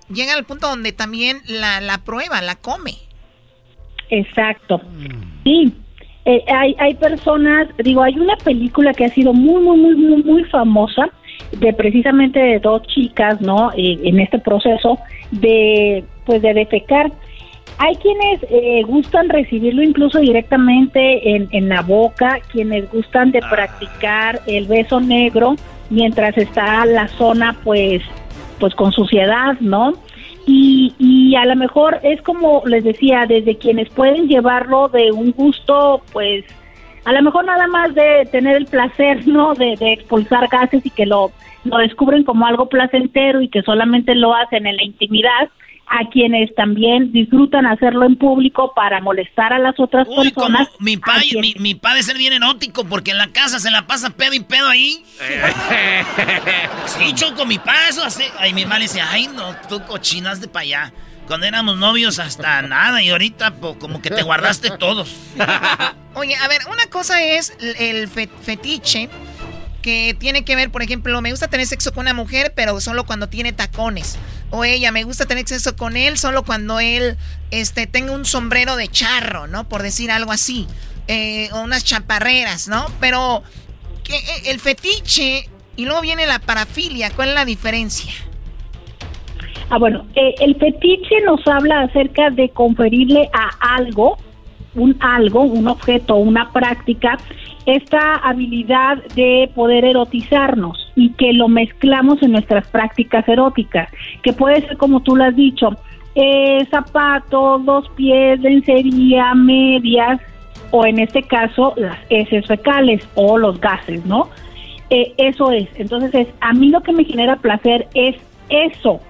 [SPEAKER 12] llega al punto donde también la, la prueba, la come.
[SPEAKER 29] Exacto. Sí, eh, hay, hay personas, digo, hay una película que ha sido muy, muy, muy, muy, muy famosa de precisamente de dos chicas, ¿no? Eh, en este proceso de, pues, de defecar. Hay quienes eh, gustan recibirlo incluso directamente en, en la boca, quienes gustan de practicar el beso negro mientras está la zona, pues, pues con suciedad, ¿no? Y, y a lo mejor es como les decía, desde quienes pueden llevarlo de un gusto, pues a lo mejor nada más de tener el placer, ¿no? De, de expulsar gases y que lo, lo descubren como algo placentero y que solamente lo hacen en la intimidad, a quienes también disfrutan hacerlo en público para molestar a las otras personas.
[SPEAKER 4] mi padre, mi, padre es ser bien erótico porque en la casa se la pasa pedo y pedo ahí. sí, choco, mi paso hace. Ay, mi mamá le dice, ay, no, tú cochinas de para allá. Cuando éramos novios hasta nada y ahorita como que te guardaste todos.
[SPEAKER 12] Oye, a ver, una cosa es el fetiche que tiene que ver, por ejemplo, me gusta tener sexo con una mujer, pero solo cuando tiene tacones. O ella, me gusta tener sexo con él solo cuando él este, tenga un sombrero de charro, ¿no? Por decir algo así. Eh, o unas chaparreras, ¿no? Pero que, eh, el fetiche y luego viene la parafilia, ¿cuál es la diferencia?
[SPEAKER 29] Ah, bueno, eh, el fetiche nos habla acerca de conferirle a algo, un algo, un objeto, una práctica, esta habilidad de poder erotizarnos y que lo mezclamos en nuestras prácticas eróticas, que puede ser como tú lo has dicho, eh, zapatos, dos pies, lencería, medias o en este caso las heces fecales o los gases, ¿no? eh, eso es. Entonces, es, a mí lo que me genera placer es eso.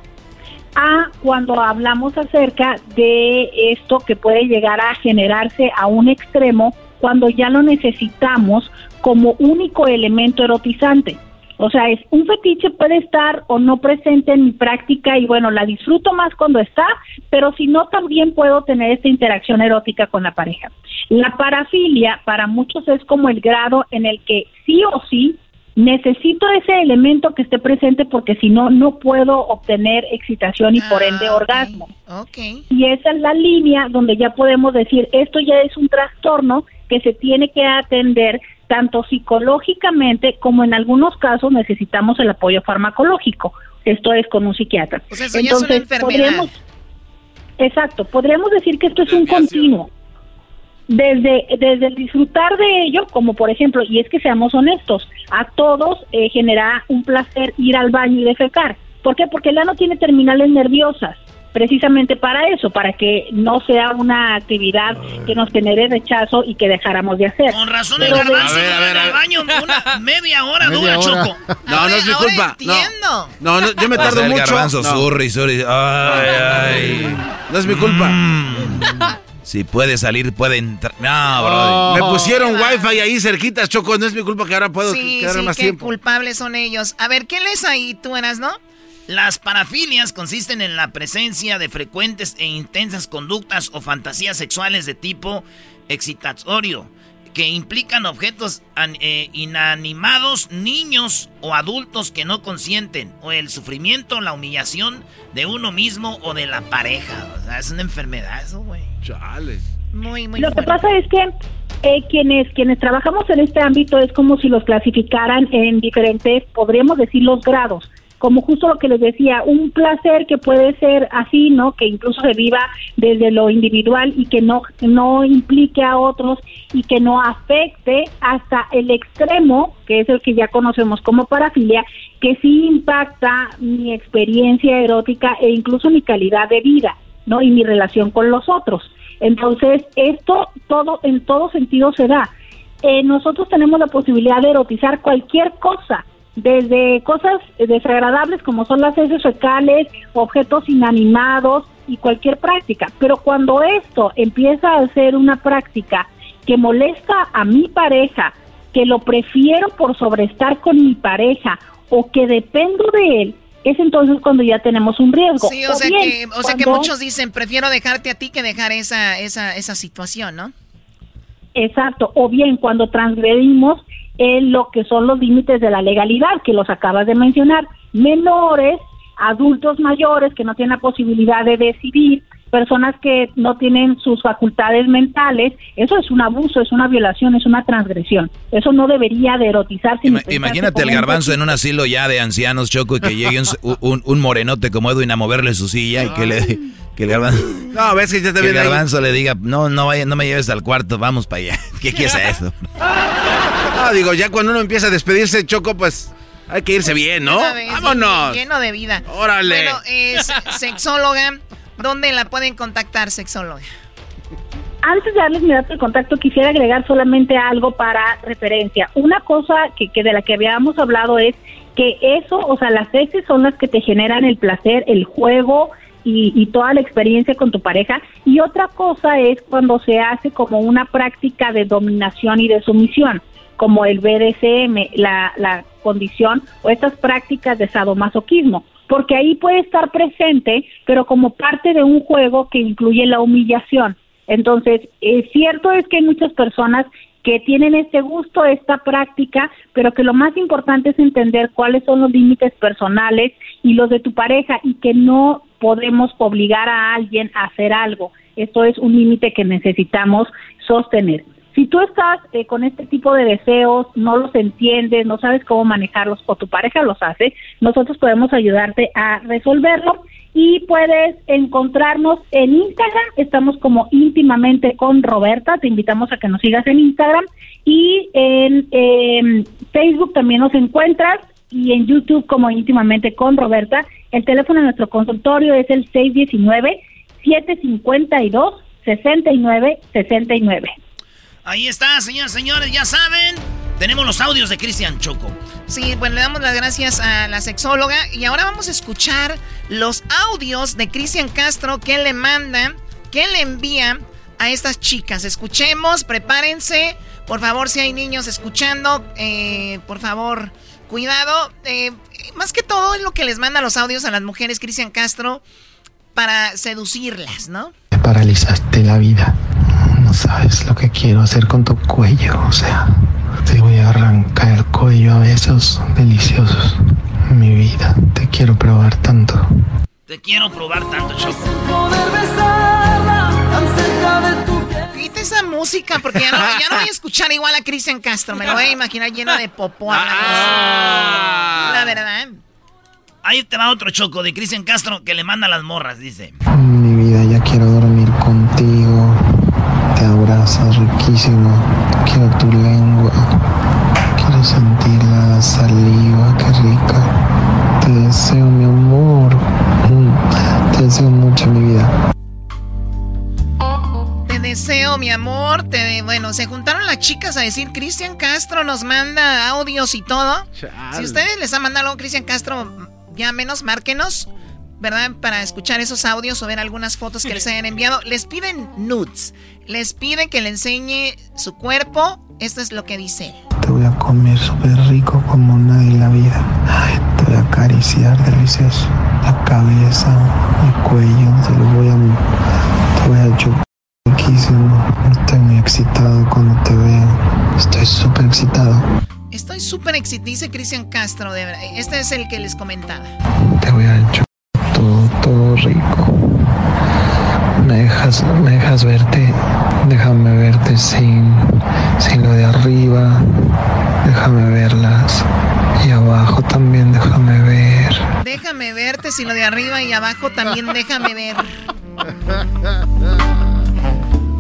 [SPEAKER 29] A cuando hablamos acerca de esto que puede llegar a generarse a un extremo cuando ya lo necesitamos como único elemento erotizante. O sea, es un fetiche puede estar o no presente en mi práctica y bueno, la disfruto más cuando está, pero si no también puedo tener esta interacción erótica con la pareja. La parafilia para muchos es como el grado en el que sí o sí necesito ese elemento que esté presente porque si no, no puedo obtener excitación y por ende
[SPEAKER 12] Ah,
[SPEAKER 29] orgasmo.
[SPEAKER 12] Ok.
[SPEAKER 29] Y esa es la línea donde ya podemos decir, esto ya es un trastorno que se tiene que atender tanto psicológicamente como en algunos casos necesitamos el apoyo farmacológico. Esto es con un psiquiatra.
[SPEAKER 12] O sea, eso ya es una enfermedad.
[SPEAKER 29] podríamos- exacto, podríamos decir que esto es un continuo. Desde, desde el disfrutar de ello, como por ejemplo, y es que seamos honestos, a todos eh, genera un placer ir al baño y defecar. ¿Por qué? Porque el ano tiene terminales nerviosas, precisamente para eso, para que no sea una actividad que nos genere rechazo y que dejáramos de hacer.
[SPEAKER 4] Con razón el
[SPEAKER 29] Pero de-
[SPEAKER 4] garbanzo dura en el baño una media hora
[SPEAKER 6] Media
[SPEAKER 4] dura,
[SPEAKER 6] hora.
[SPEAKER 4] Choco.
[SPEAKER 6] No, no es mi culpa. No. No, no, yo me
[SPEAKER 14] O sea,
[SPEAKER 6] tardo
[SPEAKER 14] el
[SPEAKER 6] mucho.
[SPEAKER 14] garbanzo
[SPEAKER 6] No.
[SPEAKER 14] zurri, y zurri. Ay, ay.
[SPEAKER 6] No es mi culpa.
[SPEAKER 14] Si puede salir, puede entrar. No,
[SPEAKER 6] Me
[SPEAKER 14] brother.
[SPEAKER 6] pusieron wifi ahí cerquitas, Choco. No es mi culpa que ahora puedo
[SPEAKER 12] Sí,
[SPEAKER 6] quedar
[SPEAKER 12] sí,
[SPEAKER 6] más
[SPEAKER 12] qué
[SPEAKER 6] tiempo.
[SPEAKER 12] culpables son ellos. A ver, ¿qué lees ahí tú, eras, no?
[SPEAKER 4] Las parafilias consisten en la presencia de frecuentes e intensas conductas o fantasías sexuales de tipo excitatorio que implican objetos an- eh, inanimados, niños o adultos que no consienten, o el sufrimiento, la humillación de uno mismo o de la pareja. O sea, es una enfermedad eso, güey.
[SPEAKER 6] Chales.
[SPEAKER 12] Muy, muy
[SPEAKER 29] Lo que pasa es que eh, quienes quienes trabajamos en este ámbito es como si los clasificaran en diferentes, podríamos decir, los grados. Como justo lo que les decía, un placer que puede ser así, ¿no? Que incluso se viva desde lo individual y que no, no implique a otros y que no afecte hasta el extremo, que es el que ya conocemos como parafilia, que sí impacta mi experiencia erótica e incluso mi calidad de vida, ¿no? Y mi relación con los otros. Entonces, esto todo en todo sentido se da. Eh, nosotros tenemos la posibilidad de erotizar cualquier cosa, desde cosas desagradables como son las heces fecales, objetos inanimados y cualquier práctica. Pero cuando esto empieza a ser una práctica que molesta a mi pareja, que lo prefiero por sobreestar con mi pareja o que dependo de él, es entonces cuando ya tenemos un riesgo.
[SPEAKER 12] Sí, o sea,
[SPEAKER 29] bien,
[SPEAKER 12] que, o sea que muchos dicen, prefiero dejarte a ti que dejar esa, esa, esa situación, ¿no?
[SPEAKER 29] Exacto, o bien cuando transgredimos en lo que son los límites de la legalidad, que los acabas de mencionar, menores, adultos mayores que no tienen la posibilidad de decidir, personas que no tienen sus facultades mentales, eso es un abuso, es una violación, es una transgresión. Eso no debería de erotizarse. pensarse
[SPEAKER 14] Imagínate el garbanzo en un asilo ya de ancianos, Choco, y que llegue un, un- un morenote como Edwin a moverle su silla y que le que el garbanzo,
[SPEAKER 6] No, ves que ya te
[SPEAKER 14] que el
[SPEAKER 6] ahí.
[SPEAKER 14] garbanzo le diga, no, no vaya, no me lleves al cuarto, vamos para allá. ¿Qué, qué es eso?
[SPEAKER 6] No, digo, ya cuando uno empieza a despedirse, Choco, pues hay que irse bien, ¿no? ¡Vámonos!
[SPEAKER 12] Lleno de vida.
[SPEAKER 6] Órale.
[SPEAKER 12] Bueno, es sexóloga. ¿Dónde la pueden contactar, sexóloga?
[SPEAKER 29] Antes de darles mi dato de contacto, quisiera agregar solamente algo para referencia. Una cosa que, que de la que habíamos hablado es que eso, o sea, las heces son las que te generan el placer, el juego y, toda la experiencia con tu pareja. Y otra cosa es cuando se hace como una práctica de dominación y de sumisión, como el BDSM, la, la condición o estas prácticas de sadomasoquismo porque ahí puede estar presente, pero como parte de un juego que incluye la humillación. Entonces, eh, cierto es que hay muchas personas que tienen este gusto, esta práctica, pero que lo más importante es entender cuáles son los límites personales y los de tu pareja y que no podemos obligar a alguien a hacer algo. Esto es un límite que necesitamos sostener. Si tú estás eh, con este tipo de deseos, no los entiendes, no sabes cómo manejarlos o tu pareja los hace, nosotros podemos ayudarte a resolverlo. Y puedes encontrarnos en Instagram, estamos como íntimamente con Roberta, te invitamos a que nos sigas en Instagram. Y en em, Facebook también nos encuentras. Y en YouTube como íntimamente con Roberta. El teléfono de nuestro consultorio es el 619 752 6969.
[SPEAKER 4] Ahí está, señoras y señores, ya saben. Tenemos los audios de Cristian Choco.
[SPEAKER 12] Sí, bueno, le damos las gracias a la sexóloga y ahora vamos a escuchar los audios de Cristian Castro que le manda, que le envía a estas chicas. Escuchemos, prepárense. Por favor, si hay niños escuchando, eh, por favor, cuidado. Eh, más que todo es lo que les manda los audios a las mujeres, Cristian Castro, para seducirlas, ¿no?
[SPEAKER 30] Me paralizaste la vida. No sabes lo que quiero hacer con tu cuello, o sea. Te voy a arrancar el cuello a besos deliciosos. Mi vida, te quiero probar tanto.
[SPEAKER 4] Te quiero probar tanto, Choco.
[SPEAKER 12] Quita esa música porque ya no, ya no voy a escuchar igual a Cristian Castro. Me lo voy a imaginar lleno de popó.
[SPEAKER 4] Ah.
[SPEAKER 12] La verdad.
[SPEAKER 4] Ahí te va otro choco de Cristian Castro que le manda las morras, dice.
[SPEAKER 30] Mi vida, ya quiero dormir contigo. Te abrazas riquísimo. Quiero tu lengua. Quiero sentir la saliva, qué rica. Te deseo, mi amor. Mm, Te deseo mucho, mi vida.
[SPEAKER 12] Te deseo, mi amor. Te, bueno, se juntaron las chicas a decir, Cristian Castro nos manda audios y todo. Si ustedes les han mandado algo, Cristian Castro, ya menos, márquenos, ¿verdad? Para escuchar esos audios o ver algunas fotos que les hayan enviado. Les piden nudes. Les piden que le enseñe su cuerpo. Esto es lo que dice.
[SPEAKER 30] Te voy a comer súper rico como nadie en la vida. Ay, te voy a acariciar delicioso. La cabeza, el cuello, te lo voy a, te voy a chupar riquísimo. Estoy muy excitado cuando te veo. Estoy súper excitado.
[SPEAKER 12] Estoy súper excitado, dice Cristian Castro. De verdad. Este es el que les comentaba.
[SPEAKER 30] Te voy a chupar todo, todo rico. Me dejas, me dejas verte, déjame verte sin, sin lo de arriba, déjame verlas. Y abajo también déjame ver.
[SPEAKER 12] Déjame verte si lo de arriba y abajo también déjame ver.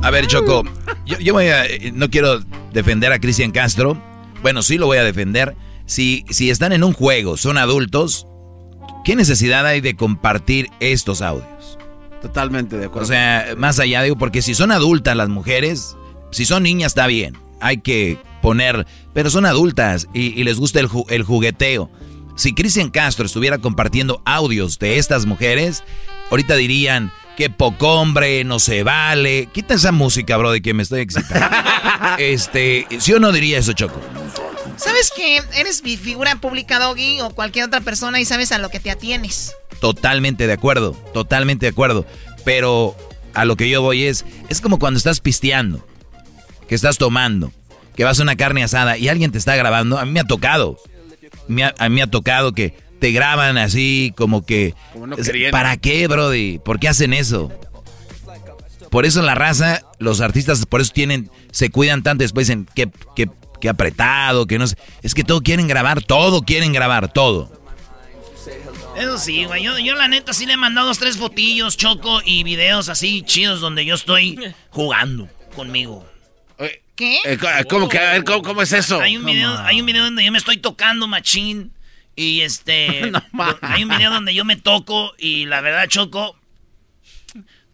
[SPEAKER 14] A ver, Choco, yo, yo voy a, no quiero defender a Cristian Castro. Bueno, sí lo voy a defender. Si, si están en un juego, son adultos, ¿qué necesidad hay de compartir estos audios?
[SPEAKER 6] Totalmente de acuerdo.
[SPEAKER 14] O sea, más allá digo, porque si son adultas las mujeres, si son niñas está bien, hay que poner, pero son adultas y, y les gusta el, ju- el jugueteo. Si Cristian Castro estuviera compartiendo audios de estas mujeres, ahorita dirían que poco hombre, no se vale. Quita esa música, bro, de que me estoy excitando. este, ¿sí o no diría eso, Choco?
[SPEAKER 12] ¿Sabes que Eres mi figura pública, Doggy, o cualquier otra persona y sabes a lo que te atienes.
[SPEAKER 14] Totalmente de acuerdo, totalmente de acuerdo. Pero a lo que yo voy es, es como cuando estás pisteando, que estás tomando, que vas a una carne asada y alguien te está grabando. A mí me ha tocado, me ha- a mí me ha tocado que te graban así como que...
[SPEAKER 6] Como no.
[SPEAKER 14] ¿Para qué, Brody? ¿Por qué hacen eso? Por eso la raza, los artistas, por eso tienen, se cuidan tanto después en que, que, que apretado, que no sé. Es que todo quieren grabar, todo quieren grabar, todo.
[SPEAKER 4] Eso sí, güey. Yo, yo la neta sí le he mandado dos, tres fotillos, choco y videos así chidos donde yo estoy jugando conmigo.
[SPEAKER 12] ¿Qué?
[SPEAKER 6] Eh, co- ¿Cómo que? A ver, ¿cómo, cómo es eso?
[SPEAKER 4] Hay un, video, hay un video donde yo me estoy tocando machín y este... hay un video donde yo me toco y la verdad, Choco,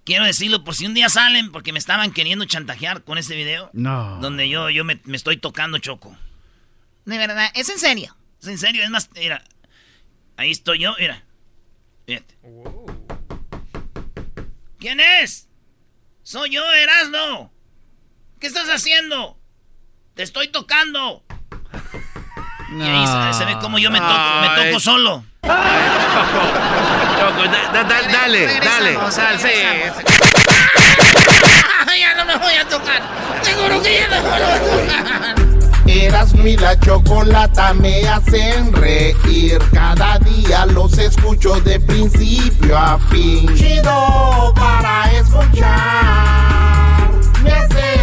[SPEAKER 4] quiero decirlo por si un día salen porque me estaban queriendo chantajear con ese video.
[SPEAKER 31] No.
[SPEAKER 4] Donde yo, yo me, me estoy tocando, Choco.
[SPEAKER 12] De verdad, es en serio.
[SPEAKER 4] Es en serio, es más, mira. Ahí estoy yo, mira. Fíjate. ¿Quién es? Soy yo, Erasno. ¿Qué estás haciendo? Te estoy tocando. Y ahí se, se ve como yo me toco, me toco solo.
[SPEAKER 6] Choco, da- da- da- dale, dale. Dale, sí.
[SPEAKER 4] ya no me voy a tocar. Seguro que ya no me voy a tocar.
[SPEAKER 24] Eras mi la chocolata me hacen reír. Cada día los escucho de principio a fin. Chido para escuchar. Me hacen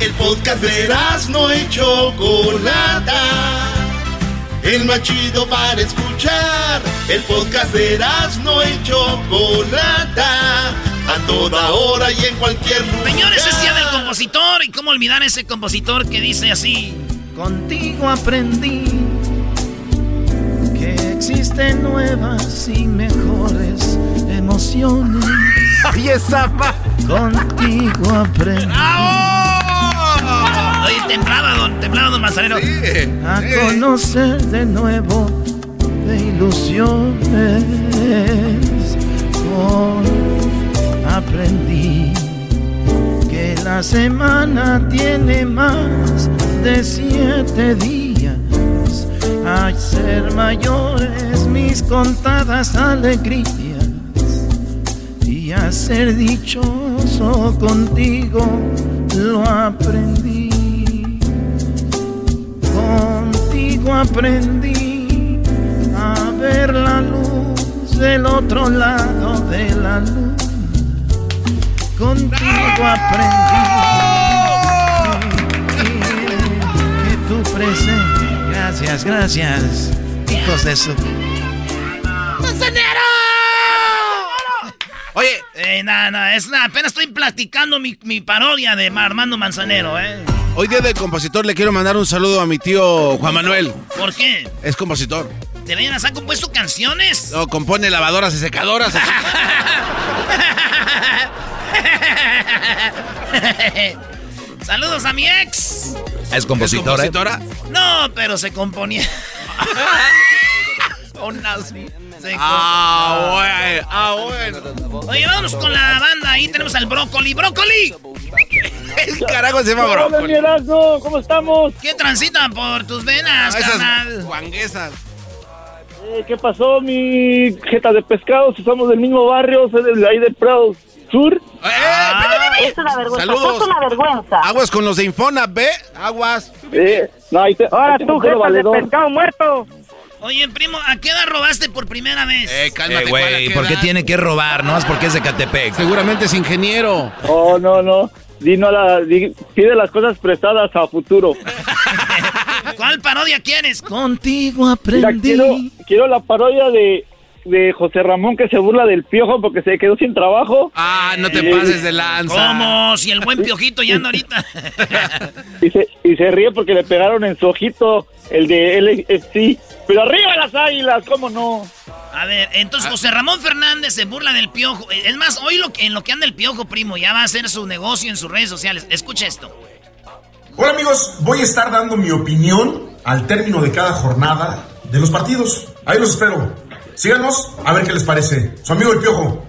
[SPEAKER 2] El podcast de no y Chocolata. El más chido para escuchar. El podcast de no y Chocolata. A toda hora y en cualquier lugar.
[SPEAKER 4] Señores, es día del compositor. ¿Y cómo olvidar ese compositor que dice así?
[SPEAKER 3] Contigo aprendí que existen nuevas y mejores emociones.
[SPEAKER 31] ¡Ay, esa
[SPEAKER 3] Contigo aprendí.
[SPEAKER 4] Temblaba, don, temblaba, don Manzanero.
[SPEAKER 3] A conocer de nuevo de ilusiones. Hoy aprendí que la semana tiene más de siete días. Al ser mayores mis contadas alegrías y a ser dichoso contigo lo aprendí. Contigo aprendí a ver la luz del otro lado de la luz. Contigo aprendí que tu presencia. Gracias, gracias, hijos de su.
[SPEAKER 4] ¡Manzanero!
[SPEAKER 6] Oye,
[SPEAKER 4] eh, nada, nada, es nada, apenas estoy platicando mi, mi parodia de Armando Manzanero, ¿eh?
[SPEAKER 6] Hoy día del compositor le quiero mandar un saludo a mi tío Juan Manuel.
[SPEAKER 4] ¿Por qué?
[SPEAKER 6] Es compositor.
[SPEAKER 4] ¿Te venían han compuesto canciones?
[SPEAKER 6] No, compone lavadoras y secadoras.
[SPEAKER 4] Saludos a mi ex.
[SPEAKER 14] ¿Es compositora?
[SPEAKER 6] ¿Es compositora?
[SPEAKER 4] No, pero se componía. Un nazi. Se
[SPEAKER 6] Ah, bueno. Ah, bueno.
[SPEAKER 4] Oye, vamos con la banda. Ahí tenemos al Brócoli. ¡Brócoli!
[SPEAKER 6] ¿Qué carajo se llama
[SPEAKER 32] Hola,
[SPEAKER 6] brócoli?
[SPEAKER 32] Erasmo, ¿cómo estamos?
[SPEAKER 4] ¿Qué transita por tus venas,
[SPEAKER 6] Ah,
[SPEAKER 4] carnal?
[SPEAKER 6] guanguesas.
[SPEAKER 32] Eh, ¿Qué pasó, mi jeta de pescado? Si somos del mismo barrio, soy de ahí de Prado Sur.
[SPEAKER 6] ¡Eh!
[SPEAKER 29] Es una vergüenza.
[SPEAKER 6] Saludos.
[SPEAKER 29] Es una vergüenza.
[SPEAKER 6] Aguas con los de Infona, ¿ve? Aguas.
[SPEAKER 32] Eh, no, ahí te,
[SPEAKER 29] Ahora tú, jeta de pescado muerto.
[SPEAKER 4] Oye, primo, ¿a qué edad robaste por primera vez?
[SPEAKER 6] Eh, cálmate,
[SPEAKER 14] Eh,
[SPEAKER 6] ¿cuál, a
[SPEAKER 14] güey, ¿por qué
[SPEAKER 6] edad?
[SPEAKER 14] tiene que robar? No es porque es de Catepec.
[SPEAKER 6] Seguramente es ingeniero.
[SPEAKER 32] Oh, no, no. Di no a la, di- pide las cosas prestadas a futuro.
[SPEAKER 4] ¿Cuál parodia quieres?
[SPEAKER 3] Contigo
[SPEAKER 32] Mira,
[SPEAKER 3] aprendí.
[SPEAKER 32] quiero, quiero la parodia de, de José Ramón que se burla del piojo porque se quedó sin trabajo.
[SPEAKER 6] Ah, no te
[SPEAKER 32] Eh,
[SPEAKER 6] pases de lanza.
[SPEAKER 4] ¿Cómo? Si el buen piojito ya anda ahorita.
[SPEAKER 32] Y se, y se ríe porque le pegaron en su ojito el de LFC. Pero arriba las águilas, ¿cómo no?
[SPEAKER 4] A ver, entonces José Ramón Fernández se burla del piojo. Es más, hoy lo que, en lo que anda el piojo, primo, ya va a hacer su negocio en sus redes sociales. Escucha esto.
[SPEAKER 33] Hola amigos, voy a estar dando mi opinión al término de cada jornada de los partidos. Ahí los espero. Síganos a ver qué les parece. Su amigo el Piojo.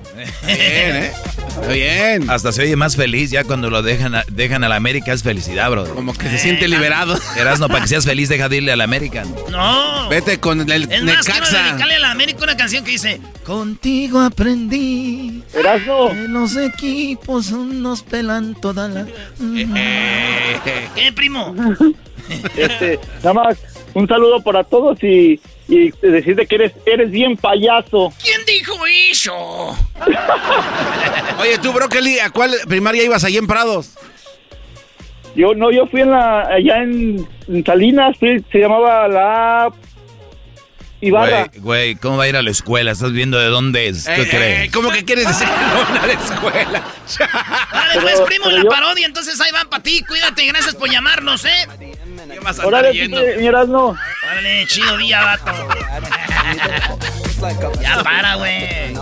[SPEAKER 6] Bien, ¿eh? Está bien.
[SPEAKER 14] Hasta se oye más feliz ya cuando lo dejan a, dejan a la América. Es felicidad, bro.
[SPEAKER 6] Como que se siente liberado.
[SPEAKER 14] Erasno, para que seas feliz, deja de irle a la América.
[SPEAKER 4] No.
[SPEAKER 6] Vete con el
[SPEAKER 4] Es más,
[SPEAKER 6] Necaxa.
[SPEAKER 4] dedicarle a la América una canción que dice...
[SPEAKER 3] Contigo aprendí
[SPEAKER 32] Erasmo.
[SPEAKER 3] que los equipos nos pelan toda la...
[SPEAKER 4] ¿Qué, primo?
[SPEAKER 32] Este, nada más, un saludo para todos y, y decirte que eres, eres bien payaso.
[SPEAKER 4] ¿Quién dijo eso?
[SPEAKER 6] Oye, tú, Brócoli, ¿a cuál primaria ibas allí en Prados?
[SPEAKER 32] Yo no, yo fui en la, allá en, en Salinas, fui- se llamaba la Ibarra.
[SPEAKER 14] Güey, güey, ¿cómo va a ir a la escuela? ¿Estás viendo de dónde es? ¿Qué
[SPEAKER 6] Eh,
[SPEAKER 14] crees?
[SPEAKER 6] eh, ¿Cómo que quieres decir que no a la escuela?
[SPEAKER 4] Dale, pues, primo, la parodia. Entonces ahí van para ti. Cuídate, gracias por llamarnos, ¿eh?
[SPEAKER 6] ¿Qué
[SPEAKER 32] Órale,
[SPEAKER 6] yendo?
[SPEAKER 4] Órale, chido día, vato. ya para, güey.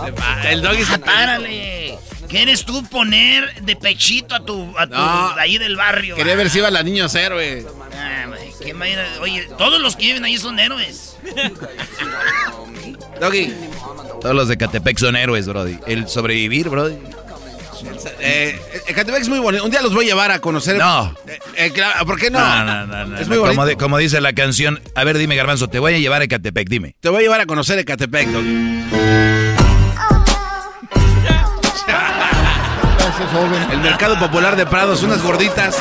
[SPEAKER 6] El doggy se
[SPEAKER 4] Párale. ¿Quieres tú poner de pechito a tu, a tu
[SPEAKER 6] No.
[SPEAKER 4] de ahí del barrio?
[SPEAKER 6] Quería ver si iba la niños héroe.
[SPEAKER 4] Ah, güey, ¿quién va a ir a- Oye, todos los que viven ahí son héroes.
[SPEAKER 6] Doggy.
[SPEAKER 14] Todos los de Catepec son héroes, brody. El sobrevivir, brody.
[SPEAKER 6] Eh, Ecatepec es muy bonito. Un día los voy a llevar a conocer.
[SPEAKER 14] No.
[SPEAKER 6] Eh, eh, claro, ¿Por qué no?
[SPEAKER 14] No, no, no, no,
[SPEAKER 6] Es
[SPEAKER 14] no.
[SPEAKER 6] muy bonito.
[SPEAKER 14] Como, de- como dice la canción. A ver, dime, Garbanzo, te voy a llevar a Catepec, dime.
[SPEAKER 6] Te voy a llevar a conocer Ecatepec, Doggy. El mercado popular de Prados, unas gorditas.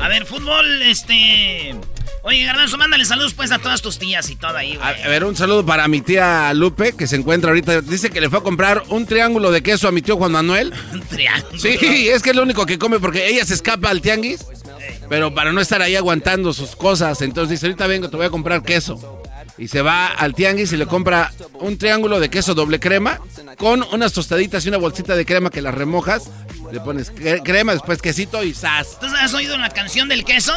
[SPEAKER 4] A ver, fútbol, este. Oye, Garbanzo, mándale saludos pues a todas tus tías y todo ahí, güey.
[SPEAKER 6] A, ver, un saludo para mi tía Lupe, que se encuentra ahorita. Dice que le fue a comprar un triángulo de queso a mi tío Juan Manuel.
[SPEAKER 4] un triángulo.
[SPEAKER 6] Sí, es que es lo único que come porque ella se escapa al tianguis. Pero para no estar ahí aguantando sus cosas, entonces dice, ahorita vengo, te voy a comprar queso. Y se va al tianguis y le compra un triángulo de queso doble crema con unas tostaditas y una bolsita de crema que las remojas. Le pones crema, después quesito y sas.
[SPEAKER 4] ¿Tú has oído la canción del queso?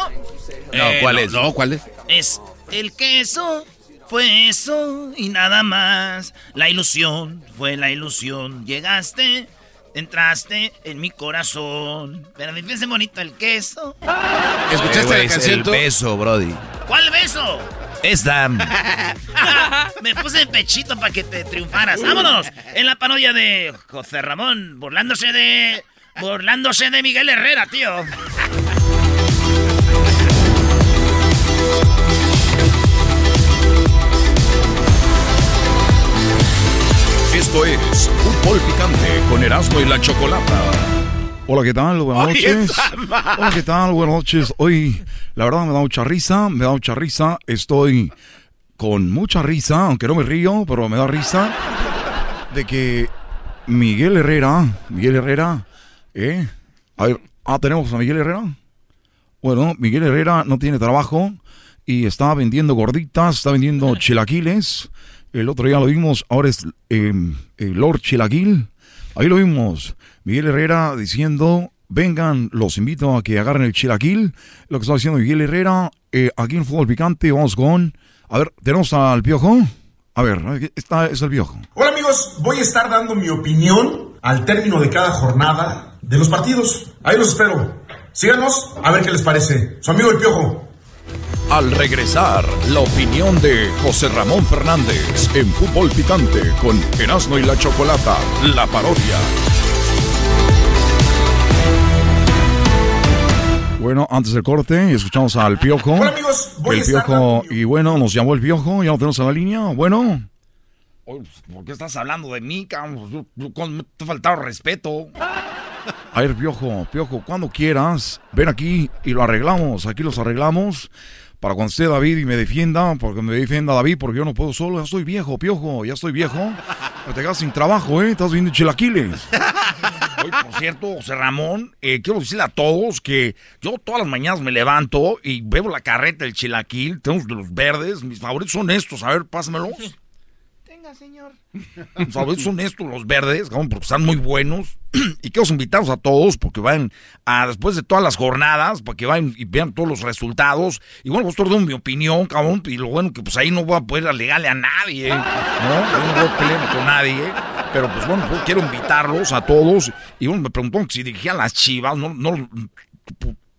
[SPEAKER 34] No, ¿cuál es?
[SPEAKER 6] No, ¿cuál es?
[SPEAKER 4] Es el queso fue eso y nada más. La ilusión fue la ilusión. Llegaste, entraste en mi corazón. Pero me parece bonito el queso.
[SPEAKER 6] ¿Escuchaste la canción
[SPEAKER 34] el beso, Brody.
[SPEAKER 4] ¿Cuál beso?
[SPEAKER 34] Esta.
[SPEAKER 4] me puse el pechito para que te triunfaras. Vámonos. En la parodia de José Ramón, burlándose de. Burlándose de Miguel Herrera, tío.
[SPEAKER 35] Esto es Fútbol Picante con Erasmo y la Chocolata.
[SPEAKER 26] Hola, ¿qué tal? Buenas noches. Hola, ¿qué tal? Buenas noches. Hoy, la verdad, me da mucha risa, me da mucha risa. Estoy con mucha risa, aunque no me río, pero me da risa, de que Miguel Herrera, Miguel Herrera, ¿eh? A ver, ah, tenemos a Miguel Herrera. Bueno, Miguel Herrera no tiene trabajo y está vendiendo gorditas, está vendiendo chilaquiles. El otro día lo vimos, ahora es eh, el Lord Chilaquil. Ahí lo vimos. Miguel Herrera diciendo, vengan, los invito a que agarren el chilaquil. Lo que está diciendo Miguel Herrera, eh, aquí en Fútbol Picante, vamos con... A ver, tenemos al Piojo. A ver, esta es el Piojo.
[SPEAKER 33] Hola amigos, voy a estar dando mi opinión al término de cada jornada de los partidos. Ahí los espero. Síganos, a ver qué les parece. Su amigo el Piojo.
[SPEAKER 35] Al regresar, la opinión de José Ramón Fernández en Fútbol Picante con Erasmo y la Chocolata, la parodia.
[SPEAKER 26] Bueno, antes del corte, escuchamos al Piojo.
[SPEAKER 33] Hola amigos, voy
[SPEAKER 26] el
[SPEAKER 33] a estar
[SPEAKER 26] Piojo, y bueno, nos llamó el Piojo, ya lo tenemos en la línea. Bueno.
[SPEAKER 34] ¿Por qué estás hablando de mí, cabrón? Te ha faltado respeto.
[SPEAKER 26] A ver, Piojo, Piojo, cuando quieras, ven aquí y lo arreglamos. Aquí los arreglamos para cuando esté David y me defienda, porque me defienda David, porque yo no puedo solo, ya estoy viejo, Piojo, ya estoy viejo. Pero te quedas sin trabajo, ¿eh? Estás viendo chilaquiles.
[SPEAKER 34] Hoy, por cierto, José Ramón, eh, quiero decirle a todos que yo todas las mañanas me levanto y bebo la carreta del chilaquil, de los verdes, mis favoritos son estos, a ver, pásamelos.
[SPEAKER 4] Tenga, señor.
[SPEAKER 34] Mis favoritos son estos, los verdes, porque están muy buenos. y quiero invitarlos a todos porque van a, después de todas las jornadas, para que vayan y vean todos los resultados. Y bueno, pues todo mi opinión, cabrón, y lo bueno que pues ahí no voy a poder alegarle a nadie, ¿no? No voy a con nadie, pero pues bueno, pues, quiero invitarlos a todos. Y bueno, me preguntó si dirigían las chivas, no, no,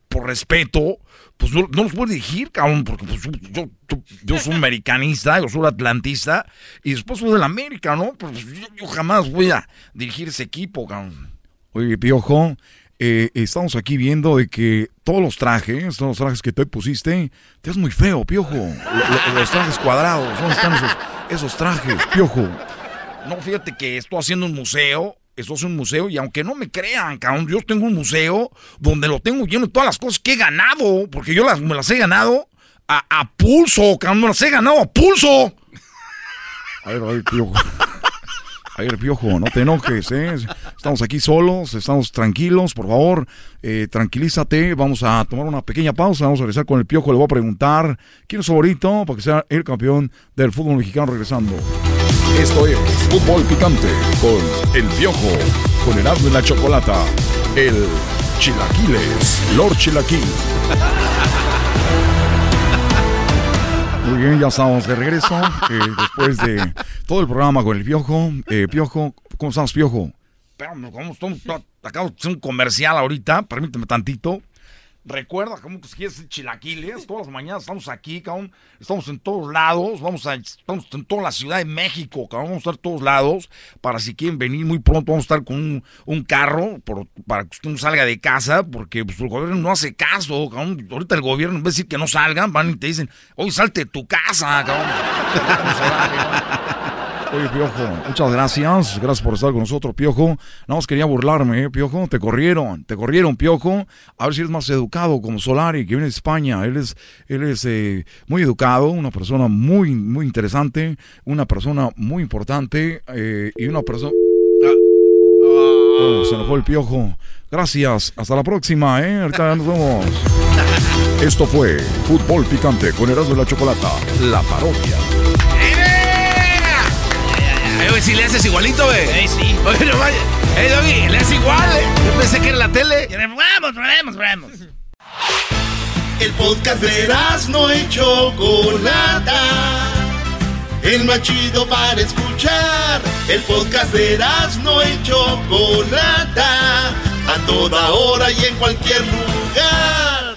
[SPEAKER 34] por respeto, pues no, no, los puedo dirigir, cabrón, porque pues, yo, yo, yo, soy un americanista, yo soy un atlantista, y después soy del América, ¿no? Pues, yo, yo, jamás voy a dirigir ese equipo, cabrón.
[SPEAKER 26] Oye, Piojo, eh, estamos aquí viendo de que todos los trajes, todos los trajes que te pusiste, te es muy feo, Piojo. Los, los trajes cuadrados, ¿dónde están esos, esos trajes, Piojo?
[SPEAKER 34] No, fíjate que estoy haciendo un museo esto es un museo y aunque no me crean, cabrón, yo tengo un museo donde lo tengo lleno de todas las cosas que he ganado, porque yo las, me las he ganado a, pulso, cabrón, me las he ganado a pulso.
[SPEAKER 26] A ver, a ver, piojo. A ver, piojo, no te enojes, ¿eh? Estamos aquí solos, estamos tranquilos, por favor, eh, tranquilízate. Vamos a tomar una pequeña pausa, vamos a regresar con el piojo. Le voy a preguntar quién es favorito para que sea el campeón del fútbol mexicano regresando.
[SPEAKER 35] Esto es Fútbol Picante con El Piojo, con el y la Chocolata, el Chilaquiles, Lord Chilaquil.
[SPEAKER 26] Muy bien, ya estamos de regreso eh, después de todo el programa con el Piojo. Eh, Piojo, ¿cómo estás, Piojo?
[SPEAKER 34] ¿cómo estamos? Acabo de hacer un comercial ahorita, permíteme tantito. Recuerda cómo que quieres chilaquiles, todas las mañanas estamos aquí, cabrón. Estamos en todos lados, vamos a, estamos en toda la Ciudad de México, cabrón. Vamos a estar en todos lados para si quieren venir muy pronto. Vamos a estar con un, un carro por, para que usted no salga de casa, porque pues, el gobierno no hace caso, cabrón. Ahorita el gobierno, en vez de decir que no salgan, van y te dicen, oye, salte de tu casa, cabrón. Oye, Piojo, muchas gracias. Gracias por estar con nosotros, Piojo. Nada más quería burlarme, ¿eh, Piojo. Te corrieron, te corrieron, Piojo. A ver si eres más educado como Solari, que viene de España. Él es, él es eh, muy educado, una persona muy, muy interesante, una persona muy importante eh, y una persona... Oh, se nos fue el Piojo. Gracias. Hasta la próxima, ¿eh? Ahorita nos vemos. Esto fue Fútbol Picante con Erasmo de la Chocolata, la parodia.
[SPEAKER 6] Si le haces igualito, ve.
[SPEAKER 4] Eh, sí.
[SPEAKER 6] Oye, no vaya. Eh, Doggy, le haces igual, eh. Yo pensé que era la tele.
[SPEAKER 4] Vamos, vamos, vamos.
[SPEAKER 2] El podcast de no y Chocolata. El más chido para escuchar. El podcast de no y Chocolata. A toda hora y en cualquier lugar.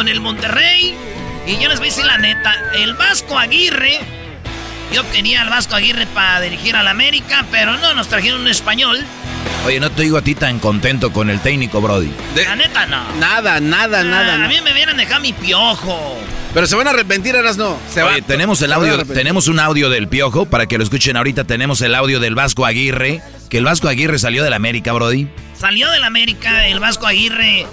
[SPEAKER 4] Con, el Monterrey. Y yo les voy a decir la neta, el Vasco Aguirre. Yo quería al Vasco Aguirre para dirigir al América, pero no, nos trajeron un español.
[SPEAKER 14] Oye, no te digo a ti tan contento con el técnico, Brody.
[SPEAKER 4] La neta no.
[SPEAKER 6] Nada, nada,
[SPEAKER 4] Ah,
[SPEAKER 6] nada.
[SPEAKER 4] A mí me hubieran dejado mi piojo.
[SPEAKER 6] Pero se van a arrepentir, ahora no. Se
[SPEAKER 14] Oye,
[SPEAKER 6] va-
[SPEAKER 14] tenemos el audio, tenemos un audio del Piojo para que lo escuchen ahorita. Tenemos el audio del Vasco Aguirre, que el Vasco Aguirre salió del América, Brody.
[SPEAKER 4] Salió del América, el Vasco Aguirre,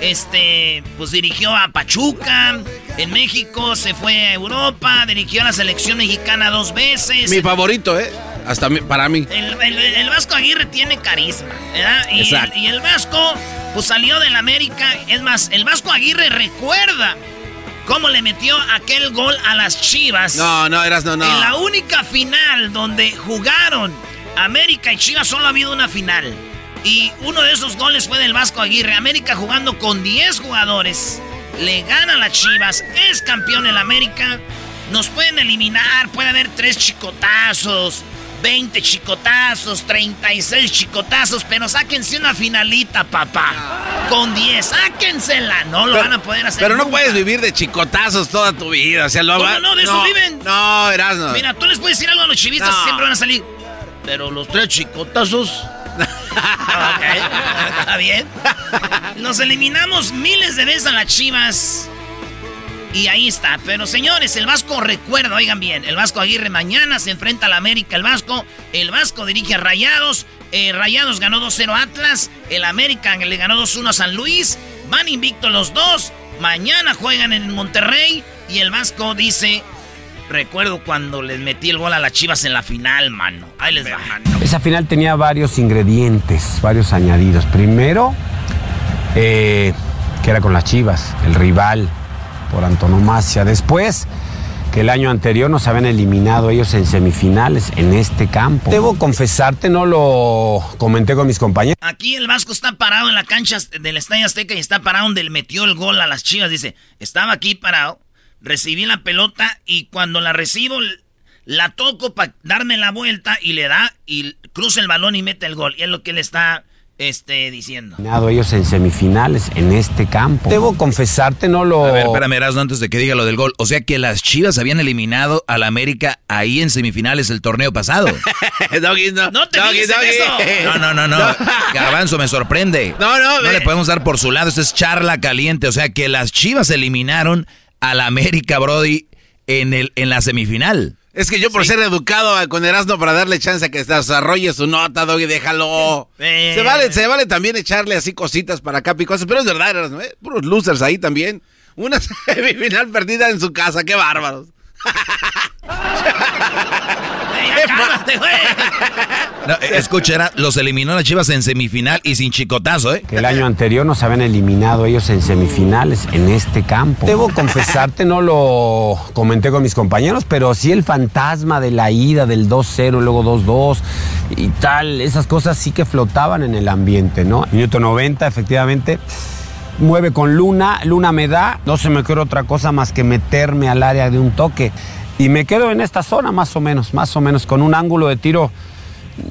[SPEAKER 4] este, pues dirigió a Pachuca. En México se fue a Europa, dirigió a la selección mexicana dos veces.
[SPEAKER 6] Mi favorito, ¿eh? Hasta mi- para mí.
[SPEAKER 4] El, el- el Vasco Aguirre tiene carisma, ¿verdad? Y
[SPEAKER 6] Exacto.
[SPEAKER 4] el, y el Vasco, pues salió del América. Es más, el Vasco Aguirre recuerda cómo le metió aquel gol a las Chivas.
[SPEAKER 6] No, no, eras no, no.
[SPEAKER 4] En la única final donde jugaron América y Chivas, solo ha habido una final. Y uno de esos goles fue del Vasco Aguirre. América jugando con 10 jugadores. Le gana a las Chivas. Es campeón el América. Nos pueden eliminar. Puede haber 3 chicotazos. 20 chicotazos, 36 chicotazos, pero sáquense una finalita, papá. Con 10, sáquensela. No lo
[SPEAKER 6] Pero-
[SPEAKER 4] van a poder hacer.
[SPEAKER 6] Pero no puedes vivir de chicotazos toda tu vida. O sea, lo
[SPEAKER 4] ¿Cómo
[SPEAKER 6] va-
[SPEAKER 4] no? De eso viven.
[SPEAKER 6] No, eras no.
[SPEAKER 4] Mira, tú les puedes decir algo a los chivistas
[SPEAKER 6] No.
[SPEAKER 4] siempre van a salir. Pero los tres chicotazos. Ok, está bien. Nos eliminamos miles de veces a las chivas. Y ahí está. Pero señores, el Vasco recuerda, oigan bien, el Vasco Aguirre mañana se enfrenta al América, el Vasco. El Vasco dirige a Rayados. eh, Rayados ganó 2-0 a Atlas. El América le ganó 2-1 a San Luis. Van invictos los dos. Mañana juegan en Monterrey. Y el Vasco dice, recuerdo cuando les metí el gol a las chivas en la final, mano. Ahí les va.
[SPEAKER 36] Esa final tenía varios ingredientes, varios añadidos. Primero, eh, que era con las Chivas, el rival por antonomasia. Después, que el año anterior nos habían eliminado ellos en semifinales en este campo. Debo confesarte, no lo comenté con mis compañeros.
[SPEAKER 4] Aquí el Vasco está parado en la cancha del Estadio Azteca y está parado donde le metió el gol a las chivas. Dice, estaba aquí parado, recibí la pelota y cuando la recibo la toco para darme la vuelta y le da y cruza el balón y mete el gol. Y es lo que él está este, diciendo.
[SPEAKER 36] Eliminado ellos en semifinales en este campo. Debo confesarte, no lo...
[SPEAKER 14] A ver, espérame, Erasmo, antes de que diga lo del gol. O sea que las Chivas habían eliminado al América ahí en semifinales el torneo pasado.
[SPEAKER 6] Doggy, no.
[SPEAKER 4] No te
[SPEAKER 6] Doggy,
[SPEAKER 4] eso.
[SPEAKER 14] No, no, no, no. Garbanzo me sorprende.
[SPEAKER 6] No, no,
[SPEAKER 14] No le podemos dar por su lado. Esto es charla caliente. O sea que las Chivas eliminaron al América, Brody, en, el, en la semifinal.
[SPEAKER 6] Es que yo por ser educado a- con Erasmo para darle chance a que desarrolle su nota, Doggy, déjalo.
[SPEAKER 4] Eh.
[SPEAKER 6] Se vale, se vale también echarle así cositas para acá y cosas, pero es verdad, Erasmo, ¿eh? Puros losers ahí también. Una semifinal perdida en su casa, qué bárbaros.
[SPEAKER 4] Cálmate, güey.
[SPEAKER 14] No, eh, escucha, los eliminó las Chivas en semifinal y sin chicotazo, ¿eh?
[SPEAKER 36] Que el año anterior nos habían eliminado ellos en semifinales en este campo. Debo confesarte, no lo comenté con mis compañeros, pero sí el fantasma de la ida del 2-0, luego 2-2 y tal, esas cosas sí que flotaban en el ambiente, ¿no? Minuto 90, efectivamente mueve con Luna, Luna me da, no se me ocurre otra cosa más que meterme al área de un toque. Y me quedo en esta zona más o menos, más o menos, con un ángulo de tiro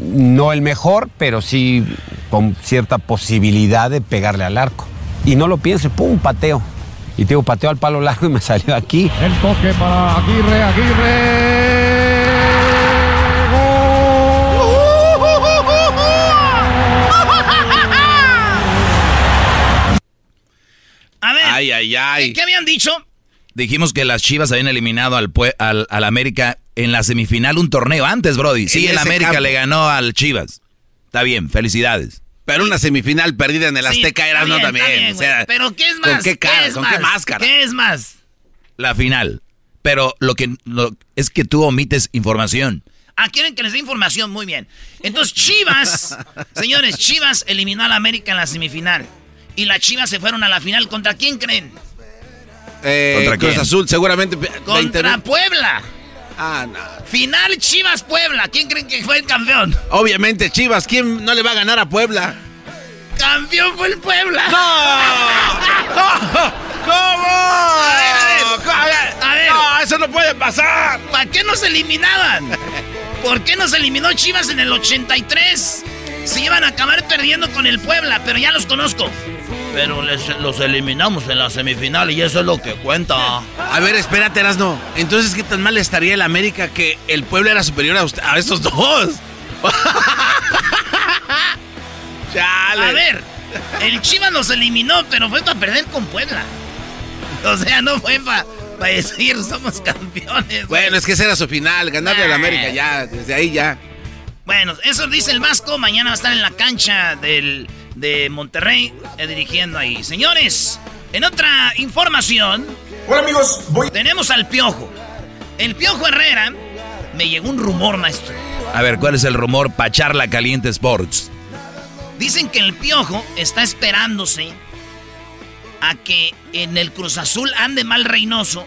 [SPEAKER 36] no el mejor, pero sí con cierta posibilidad de pegarle al arco. Y no lo pienso, pum, pateo. Y tengo pateo al palo largo y me salió aquí.
[SPEAKER 37] El toque para Aguirre, Aguirre.
[SPEAKER 4] A ver.
[SPEAKER 14] Ay, ay, ay.
[SPEAKER 4] ¿Qué habían dicho?
[SPEAKER 14] Dijimos que las Chivas habían eliminado al, al, al América en la semifinal un torneo antes, Brody. Sí, el América le ganó al Chivas. Está bien, felicidades.
[SPEAKER 6] Pero una semifinal perdida en el Azteca era no también.
[SPEAKER 4] Pero ¿qué es más?
[SPEAKER 6] ¿Con qué cara?
[SPEAKER 4] es
[SPEAKER 6] ¿Con
[SPEAKER 4] más?
[SPEAKER 6] qué máscara?
[SPEAKER 4] ¿Qué es más?
[SPEAKER 14] La final. Pero lo que es que tú omites información.
[SPEAKER 4] Ah, quieren que les dé información, muy bien. Entonces, Chivas, señores, Chivas eliminó al América en la semifinal. Y las Chivas se fueron a la final. ¿Contra quién creen?
[SPEAKER 6] Eh,
[SPEAKER 14] ¿Contra
[SPEAKER 6] Cruz
[SPEAKER 14] quién?
[SPEAKER 6] Azul, seguramente.
[SPEAKER 4] Contra Puebla.
[SPEAKER 6] Ah, no.
[SPEAKER 4] Final Chivas Puebla. ¿Quién creen que fue el campeón?
[SPEAKER 6] Obviamente, Chivas. ¿Quién no le va a ganar a Puebla?
[SPEAKER 4] Campeón fue el Puebla.
[SPEAKER 6] ¿Cómo?
[SPEAKER 4] A ver, a ver. A ver.
[SPEAKER 6] No, eso no puede pasar.
[SPEAKER 4] ¿Para qué nos eliminaban? ¿Por qué nos eliminó Chivas en el 83? Se iban a acabar perdiendo con el Puebla, pero ya los conozco. Pero les- los eliminamos en la semifinal y eso es lo que cuenta.
[SPEAKER 6] A ver, espérate, Erasno. Entonces, ¿qué tan mal estaría el América que el pueblo era superior a, usted- a estos dos? Chale.
[SPEAKER 4] A ver, el Chivas nos eliminó, pero fue para perder con Puebla. O sea, no fue para decir somos campeones. güey.
[SPEAKER 6] Bueno, es que esa era su final, ganarle al América ya, desde ahí ya.
[SPEAKER 4] Bueno, eso dice el Vasco. Mañana va a estar en la cancha del, de Monterrey eh, dirigiendo ahí. Señores, en otra información.
[SPEAKER 33] Hola amigos, voy.
[SPEAKER 4] Tenemos al Piojo. El Piojo Herrera. Me llegó un rumor, maestro.
[SPEAKER 14] A ver, ¿cuál es el rumor para Charla Caliente Sports?
[SPEAKER 4] Dicen que el Piojo está esperándose a que en el Cruz Azul ande mal Reynoso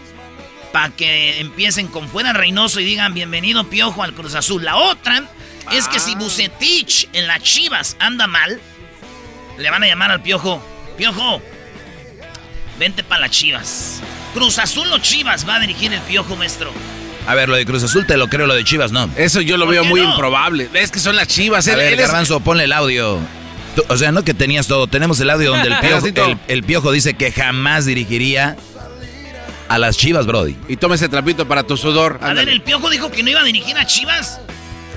[SPEAKER 4] para que empiecen con fuera Reynoso y digan bienvenido Piojo al Cruz Azul. La otra es que si Bucetich en las Chivas anda mal, le van a llamar al Piojo, Piojo, vente para las Chivas. Cruz Azul o Chivas va a dirigir el Piojo, maestro.
[SPEAKER 14] A ver, lo de Cruz Azul te lo creo, lo de Chivas no.
[SPEAKER 6] Eso yo lo
[SPEAKER 4] ¿Por
[SPEAKER 6] veo muy
[SPEAKER 4] no?
[SPEAKER 6] improbable. Es que son las chivas.
[SPEAKER 14] A
[SPEAKER 6] él-
[SPEAKER 14] ver,
[SPEAKER 6] él es-
[SPEAKER 14] Garbanzo, ponle el audio. Tú- o sea, no que tenías todo. Tenemos el audio donde el piojo, el, el piojo dice que jamás dirigiría a las Chivas, Brody.
[SPEAKER 6] Y toma ese trapito para tu sudor.
[SPEAKER 4] A ver, el Piojo dijo que no iba a dirigir a Chivas.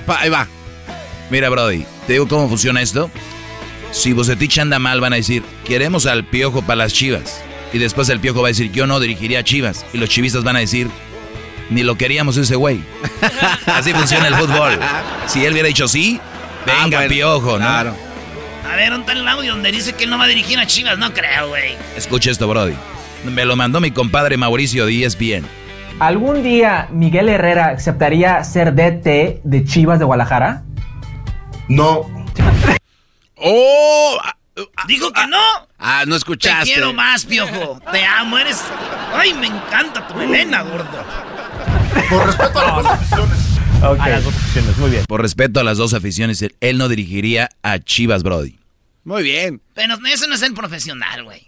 [SPEAKER 6] Pa- ahí va.
[SPEAKER 14] Mira, Brody, te digo cómo funciona esto. Si Bucetich anda mal, van a decir, queremos al piojo para las Chivas. Y después el piojo va a decir, yo no dirigiría a Chivas. Y los chivistas van a decir, ni lo queríamos ese güey. Así funciona el fútbol. Si él hubiera dicho sí, venga,
[SPEAKER 6] Ah, bueno,
[SPEAKER 14] piojo, ¿no?
[SPEAKER 6] claro.
[SPEAKER 4] A ver, ¿dónde está el audio donde dice que él no va a dirigir a Chivas? No creo, güey.
[SPEAKER 14] Escucha esto, Brody. Me lo mandó mi compadre Mauricio Díaz bien.
[SPEAKER 38] ¿Algún día Miguel Herrera aceptaría ser DT de Chivas de Guadalajara?
[SPEAKER 33] No.
[SPEAKER 6] ¡Oh!
[SPEAKER 4] Dijo que no.
[SPEAKER 6] Ah, no
[SPEAKER 4] Te
[SPEAKER 6] escuchaste.
[SPEAKER 4] quiero más, piojo. Te amo, eres. Ay, me encanta tu melena, gordo.
[SPEAKER 33] Por respeto a las dos aficiones.
[SPEAKER 38] A las dos opciones, muy bien.
[SPEAKER 14] Por respeto a las dos aficiones, él- no dirigiría a Chivas, Brody.
[SPEAKER 6] Muy bien.
[SPEAKER 4] Pero ese no es el profesional, güey.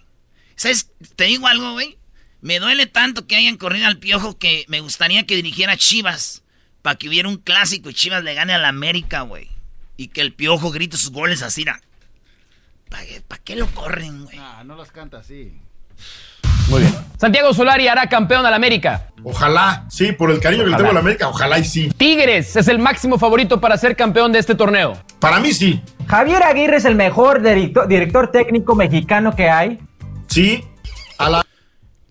[SPEAKER 4] ¿Sabes? Te digo algo, güey. Me duele tanto que hayan corrido al piojo que me gustaría que dirigiera a Chivas. Para que hubiera un clásico y Chivas le gane a la América, güey. Y que el piojo grite sus goles así. ¿Para qué lo corren, güey?
[SPEAKER 31] Ah, no las canta así.
[SPEAKER 38] Muy bien. Santiago Solari hará campeón al América.
[SPEAKER 33] Ojalá, sí, por el cariño que le tengo a la América, ojalá y sí.
[SPEAKER 38] Tigres es el máximo favorito para ser campeón de este torneo.
[SPEAKER 33] Para mí sí.
[SPEAKER 38] Javier Aguirre es el mejor director, director técnico mexicano que hay.
[SPEAKER 33] Sí. A la...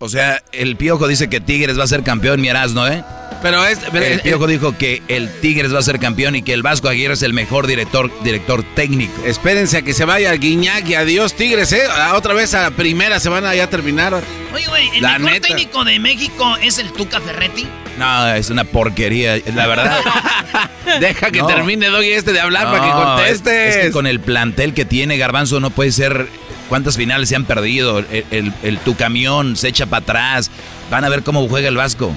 [SPEAKER 14] O sea, el Piojo dice que Tigres va a ser campeón, mi Erasmo, ¿eh?
[SPEAKER 6] Pero es. pero
[SPEAKER 14] El
[SPEAKER 6] es-
[SPEAKER 14] Piojo dijo que el Tigres va a ser campeón y que el Vasco Aguirre es el mejor director, director técnico.
[SPEAKER 6] Espérense a que se vaya Guiñac y adiós Tigres, ¿eh? A- Otra vez a primera se van a ya terminar.
[SPEAKER 4] Oye, güey, el
[SPEAKER 6] La
[SPEAKER 4] mejor
[SPEAKER 6] neta.
[SPEAKER 4] técnico de México es el Tuca Ferretti.
[SPEAKER 14] No, es una porquería, la verdad.
[SPEAKER 6] Deja que termine Doggy este de hablar para que contestes.
[SPEAKER 14] Es, que con el plantel que tiene Garbanzo no puede ser cuántas finales se han perdido. el, tu camión se echa para atrás. Van a ver cómo juega el Vasco.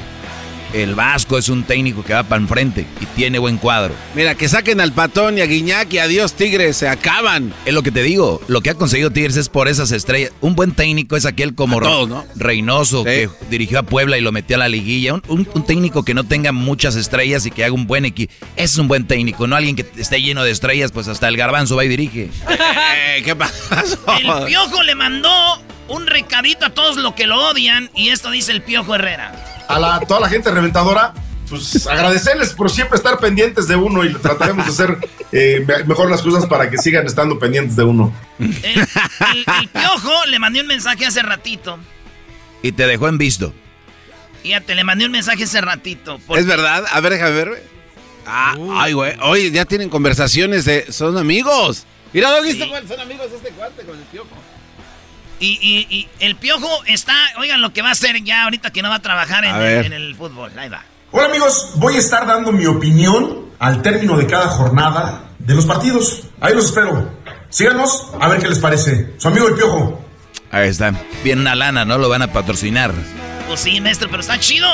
[SPEAKER 14] El Vasco es un técnico que va para enfrente y tiene buen cuadro.
[SPEAKER 6] Mira, que saquen al Patón y a Guiñac y adiós Tigres, se acaban.
[SPEAKER 14] Es lo que te digo, lo que ha conseguido Tigres es por esas estrellas. Un buen técnico es aquel como Reynoso, que dirigió a Puebla y lo metió a la liguilla. Un, técnico que no tenga muchas estrellas y que haga un buen equipo. Es un buen técnico, no alguien que esté lleno de estrellas, pues hasta el garbanzo va y dirige.
[SPEAKER 6] Eh, ¿Qué pasó?
[SPEAKER 4] El Piojo le mandó un recadito a todos los que lo odian y esto dice el Piojo Herrera
[SPEAKER 33] a toda la gente reventadora, pues agradecerles por siempre estar pendientes de uno y trataremos de hacer eh, mejor las cosas para que sigan estando pendientes de uno.
[SPEAKER 4] El, piojo le mandé un mensaje hace ratito.
[SPEAKER 14] Y te dejó en visto.
[SPEAKER 4] Fíjate, le mandé un mensaje hace ratito.
[SPEAKER 6] ¿Es verdad? A ver, déjame ver. Ah, ay, güey. Oye, ya tienen conversaciones de... Son amigos. Mira, ¿dónde sí. son amigos este cuate con el piojo.
[SPEAKER 4] Y, el piojo está, oigan lo que va a hacer ya ahorita que no va a trabajar en, el, fútbol. Ahí va.
[SPEAKER 33] Hola amigos, voy a estar dando mi opinión al término de cada jornada de los partidos. Ahí los espero. Síganos a ver qué les parece. Su amigo el piojo.
[SPEAKER 14] Ahí está. Bien una lana, ¿no? Lo van a patrocinar.
[SPEAKER 4] Pues sí, maestro, pero está chido.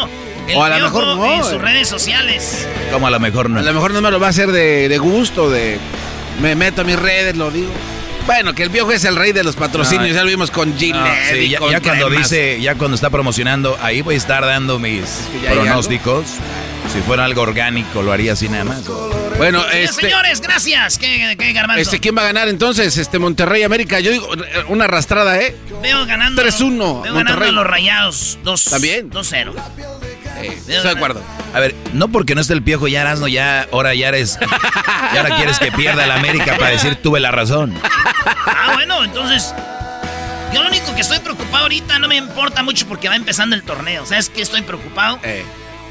[SPEAKER 4] o a lo mejor no. En sus redes sociales.
[SPEAKER 14] Como a lo mejor no.
[SPEAKER 6] A lo mejor no me lo va a hacer de, de gusto, de... Me meto a mis redes, lo digo. Bueno, que el viejo es el rey de los patrocinios, ya lo vimos con Gillette.
[SPEAKER 14] ya, cuando dice, ya cuando está promocionando, ahí voy a estar dando mis pronósticos. Si fuera algo orgánico, lo haría así nada más.
[SPEAKER 4] Bueno, este, señores, gracias. ¿Qué, qué
[SPEAKER 6] Este, ¿quién va a ganar entonces? Este Monterrey América. Yo digo, una arrastrada, ¿eh?
[SPEAKER 4] Veo ganando.
[SPEAKER 6] 3-1.
[SPEAKER 4] Veo ganando a los rayados. 2
[SPEAKER 6] ¿También?
[SPEAKER 4] 2-0.
[SPEAKER 6] Estoy de acuerdo.
[SPEAKER 14] A ver, no porque no esté el piojo ya no ya ahora ya eres. y ahora quieres que pierda el América para decir tuve la razón.
[SPEAKER 4] Ah, bueno, entonces. Yo lo único que estoy preocupado ahorita no me importa mucho porque va empezando el torneo. ¿Sabes qué estoy preocupado?
[SPEAKER 6] Eh.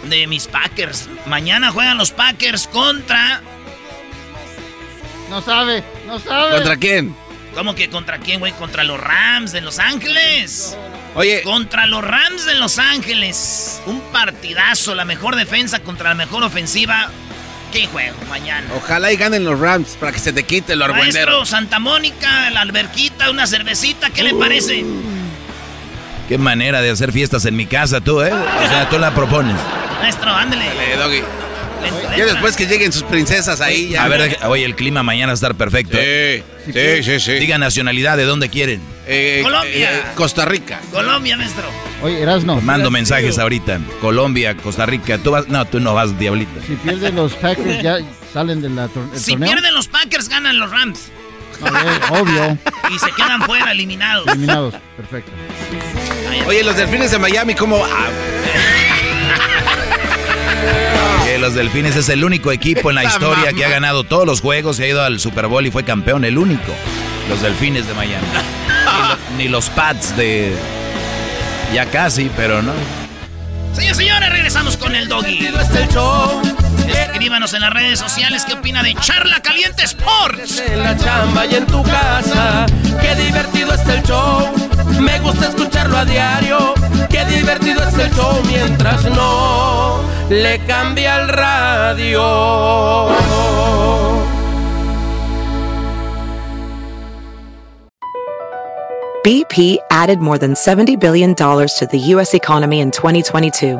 [SPEAKER 4] De mis Packers. Mañana juegan los Packers contra.
[SPEAKER 31] No sabe, no sabe.
[SPEAKER 6] ¿Contra quién?
[SPEAKER 4] ¿Cómo que contra quién, güey? Contra los Rams de Los Ángeles.
[SPEAKER 6] Oye.
[SPEAKER 4] Contra los Rams de Los Ángeles. Un partidazo, la mejor defensa contra la mejor ofensiva. ¿Qué juego mañana?
[SPEAKER 6] Ojalá y ganen los Rams para que se te quite el argüendero.
[SPEAKER 4] Maestro, Santa Mónica, la alberquita, una cervecita, ¿qué le parece?
[SPEAKER 14] Qué manera de hacer fiestas en mi casa tú, ¿eh? O sea, tú la propones.
[SPEAKER 4] Maestro, ándale.
[SPEAKER 6] Dale, doggy. Ya después que lleguen sus princesas ahí ya.
[SPEAKER 14] A ver, oye, el clima mañana va a estar perfecto.
[SPEAKER 6] Sí, sí, sí, sí.
[SPEAKER 14] Diga nacionalidad, ¿de dónde quieren?
[SPEAKER 4] Eh, Colombia.
[SPEAKER 6] Eh, Costa Rica.
[SPEAKER 4] Colombia, maestro.
[SPEAKER 31] Oye, Erasno.
[SPEAKER 14] Mando mensajes ahorita. Colombia, Costa Rica. ¿Tú vas? No, tú no vas, diablito.
[SPEAKER 31] Si pierden los Packers, ya salen de la torneo.
[SPEAKER 4] Si pierden los Packers, ganan los Rams.
[SPEAKER 31] obvio.
[SPEAKER 4] Y se quedan fuera, eliminados.
[SPEAKER 31] Eliminados, perfecto.
[SPEAKER 6] Oye, los delfines de Miami, ¿cómo? Ah.
[SPEAKER 14] Que los Delfines es el único equipo en la historia que ha ganado todos los juegos y ha ido al Super Bowl y fue campeón, el único. Los Delfines de Miami. ni, los Pats de. Ya casi, pero no.
[SPEAKER 4] Señores, señores, regresamos con el doggy. Escríbanos en las redes sociales qué opina de Charla Caliente Sports.
[SPEAKER 3] En la chamba y en tu casa, qué divertido es el show. Me gusta escucharlo a diario. Qué divertido es el show mientras no le cambia el radio.
[SPEAKER 1] BP added more than $70 billion to the U.S. economy in 2022.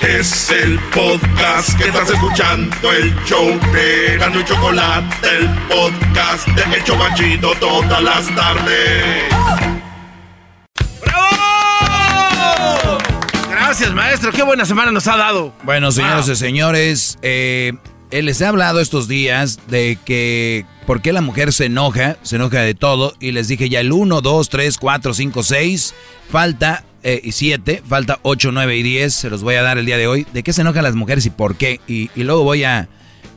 [SPEAKER 2] Es el podcast que estás escuchando, el show de Gano y Chocolate, el podcast de Hecho Machito todas las tardes.
[SPEAKER 6] Gracias, maestro. Qué buena semana nos ha dado.
[SPEAKER 14] Bueno, señores y señores, eh, les he hablado estos días de que por qué la mujer se enoja, se enoja de todo, y les dije ya el 1, 2, 3, 4, 5, 6, falta eh, y 7, falta 8, 9 y 10, se los voy a dar el día de hoy, de qué se enojan las mujeres y por qué, y, luego voy a,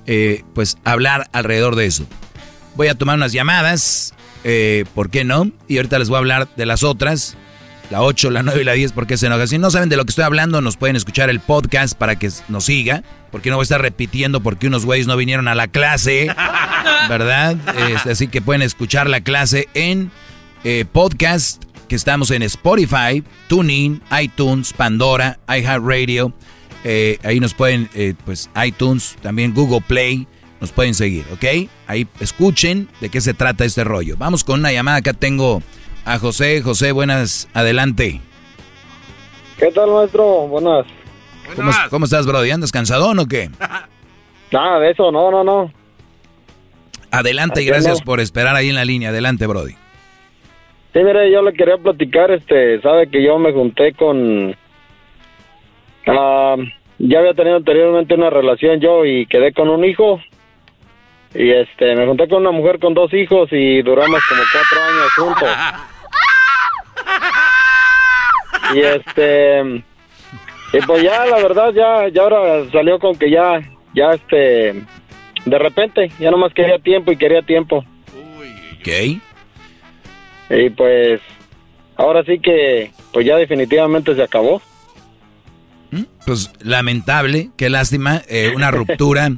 [SPEAKER 14] eh, pues, hablar alrededor de eso. Voy a tomar unas llamadas, eh, ¿por qué no? Y ahorita les voy a hablar de las otras, la 8, la 9 y la 10, porque se enoja. Si no saben de lo que estoy hablando, nos pueden escuchar el podcast para que nos siga, porque no voy a estar repitiendo porque unos güeyes no vinieron a la clase, ¿verdad? Así que pueden escuchar la clase en podcast, que estamos en Spotify, TuneIn, iTunes, Pandora, iHeartRadio. Eh, ahí nos pueden, eh, pues iTunes, también Google Play, nos pueden seguir, ¿ok? Ahí escuchen de qué se trata este rollo. Vamos con una llamada. Acá tengo a José. José, buenas, adelante.
[SPEAKER 39] ¿Qué tal, maestro? Buenas.
[SPEAKER 14] ¿Cómo, cómo estás, Brody? ¿Andas cansadón o qué?
[SPEAKER 39] Nada de eso, no, no, no.
[SPEAKER 14] Adelante y gracias por esperar ahí en la línea. Adelante, Brody.
[SPEAKER 39] Sí, mire, yo le quería platicar, este, sabe que yo me junté con... ah, ya había tenido anteriormente una relación yo y quedé con un hijo. Y este, me junté con una mujer con dos hijos y duramos como cuatro años juntos. Y este, y pues ya, la verdad, ya, ya ahora salió con que ya, ya este, de repente, ya nomás quería tiempo y quería tiempo.
[SPEAKER 14] Ok.
[SPEAKER 39] Y pues, ahora sí que, pues ya definitivamente se acabó.
[SPEAKER 14] Pues lamentable, qué lástima, eh, una ruptura,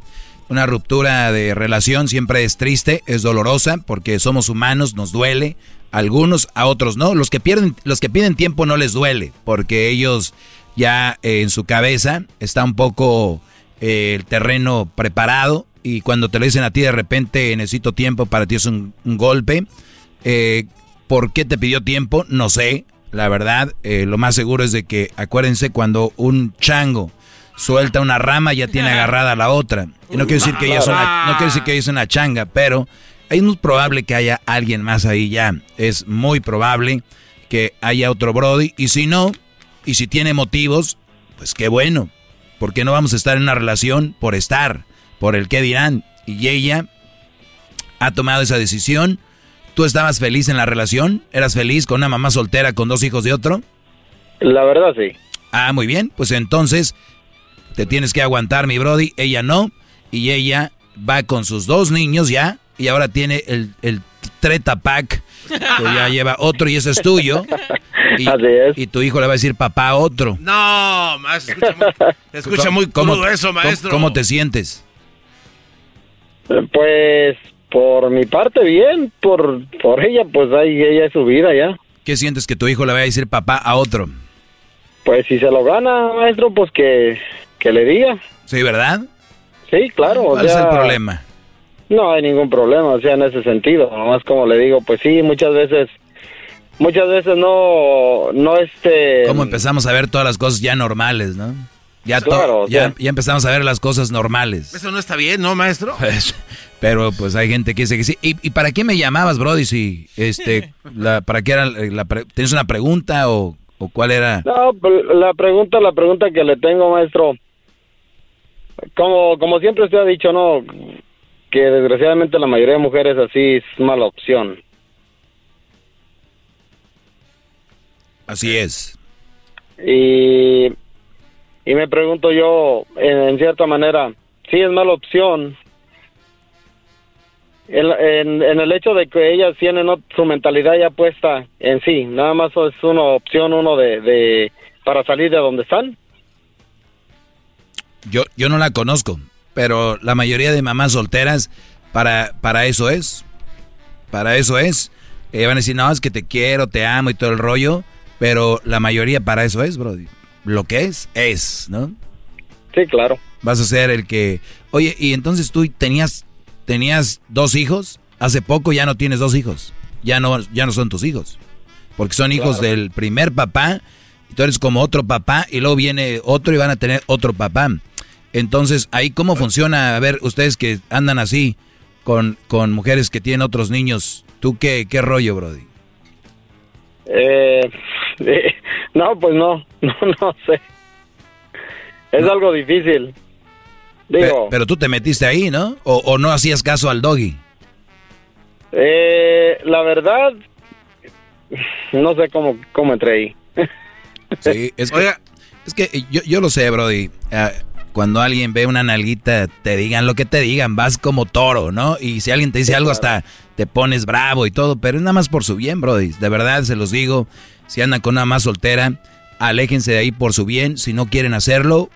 [SPEAKER 14] una ruptura de relación siempre es triste, es dolorosa, porque somos humanos, nos duele, a algunos, a otros no. Los que pierden, los que piden tiempo no les duele, porque ellos ya eh, en su cabeza está un poco eh, el terreno preparado y cuando te lo dicen a ti de repente necesito tiempo para ti es un, un golpe. Eh, ¿Por qué te pidió tiempo? No sé. La verdad, eh, lo más seguro es de que, acuérdense, cuando un chango suelta una rama ya tiene agarrada la otra. Y no quiero decir que ella es una, no quiero decir que ella es una changa, pero es muy probable que haya alguien más ahí ya. Es muy probable que haya otro Brody. Y si no, y si tiene motivos, pues qué bueno. Porque no vamos a estar en una relación por estar, por el qué dirán. Y ella ha tomado esa decisión. ¿Tú estabas feliz en la relación? ¿Eras feliz con una mamá soltera con dos hijos de otro?
[SPEAKER 39] La verdad, sí.
[SPEAKER 14] Ah, muy bien. Pues entonces te tienes que aguantar, mi Brody. Ella no. Y ella va con sus dos niños ya. Y ahora tiene el, el treta pack. Que ya lleva otro y ese es tuyo. Y, y tu hijo le va a decir papá a otro.
[SPEAKER 6] No, maestro, escucha muy, se escucha muy
[SPEAKER 14] ¿Cómo-
[SPEAKER 6] eso,
[SPEAKER 14] cómo-
[SPEAKER 6] maestro.
[SPEAKER 14] ¿Cómo te sientes?
[SPEAKER 39] Pues, por mi parte, bien. Por, por ella, pues ahí ella es su vida ya.
[SPEAKER 14] ¿Qué sientes que tu hijo le va a decir papá a otro?
[SPEAKER 39] Pues si se lo gana, maestro, pues que, que le diga.
[SPEAKER 14] Sí, ¿verdad?
[SPEAKER 39] Sí, claro. o
[SPEAKER 14] ¿Cuál es el problema?
[SPEAKER 39] No hay ningún problema, o sea, en ese sentido. Nomás como le digo, pues sí, muchas veces, muchas veces no, no este...
[SPEAKER 14] ¿Cómo empezamos a ver todas las cosas ya normales, no? Ya,
[SPEAKER 39] Claro,
[SPEAKER 14] ya, ya empezamos a ver las cosas normales.
[SPEAKER 6] Eso no está bien, ¿no, maestro?
[SPEAKER 14] Pues, pero pues hay gente que dice que sí. ¿Y, y para qué me llamabas, Brody? Si, este, la, ¿Para qué era la, pre- ¿Tienes una pregunta o, o cuál era?
[SPEAKER 39] No, la pregunta, la pregunta que le tengo, maestro, como, como siempre usted ha dicho, no, que desgraciadamente la mayoría de mujeres así es mala opción.
[SPEAKER 14] Así es.
[SPEAKER 39] Y, y me pregunto yo, en, cierta manera, sí es mala opción. En, el hecho de que ellas tienen su mentalidad ya puesta en sí, nada más es una opción uno de, de para salir de donde están.
[SPEAKER 14] Yo, yo no la conozco, pero la mayoría de mamás solteras para, para eso es. Para eso es. Eh, van a decir, no, es que te quiero, te amo y todo el rollo, pero la mayoría para eso es, Brody. Lo que es, es, ¿no?
[SPEAKER 39] Sí, claro.
[SPEAKER 14] Vas a ser el que... Oye, y entonces tú tenías, tenías dos hijos, hace poco ya no tienes dos hijos, ya no, ya no son tus hijos, porque son hijos
[SPEAKER 39] Claro.
[SPEAKER 14] del primer papá, y tú eres como otro papá, y luego viene otro y van a tener otro papá. Entonces, ahí cómo funciona, a ver, ustedes que andan así con, con mujeres que tienen otros niños, ¿tú qué, qué rollo, Brody?
[SPEAKER 39] Eh, eh, no, pues no, no, no sé. Es algo difícil. Digo,
[SPEAKER 14] Pe- pero tú te metiste ahí, ¿no? O, o no hacías caso al doggy.
[SPEAKER 39] eh, la verdad, no sé cómo, cómo entré ahí.
[SPEAKER 14] Sí, es que, es que yo, yo lo sé, Brody. Ah, cuando alguien ve una nalguita, te digan lo que te digan, vas como toro, ¿no? Y si alguien te dice algo, hasta te pones bravo y todo, pero es nada más por su bien, Brody. De verdad, se los digo, si andan con una más soltera, aléjense de ahí por su bien. Si no quieren hacerlo,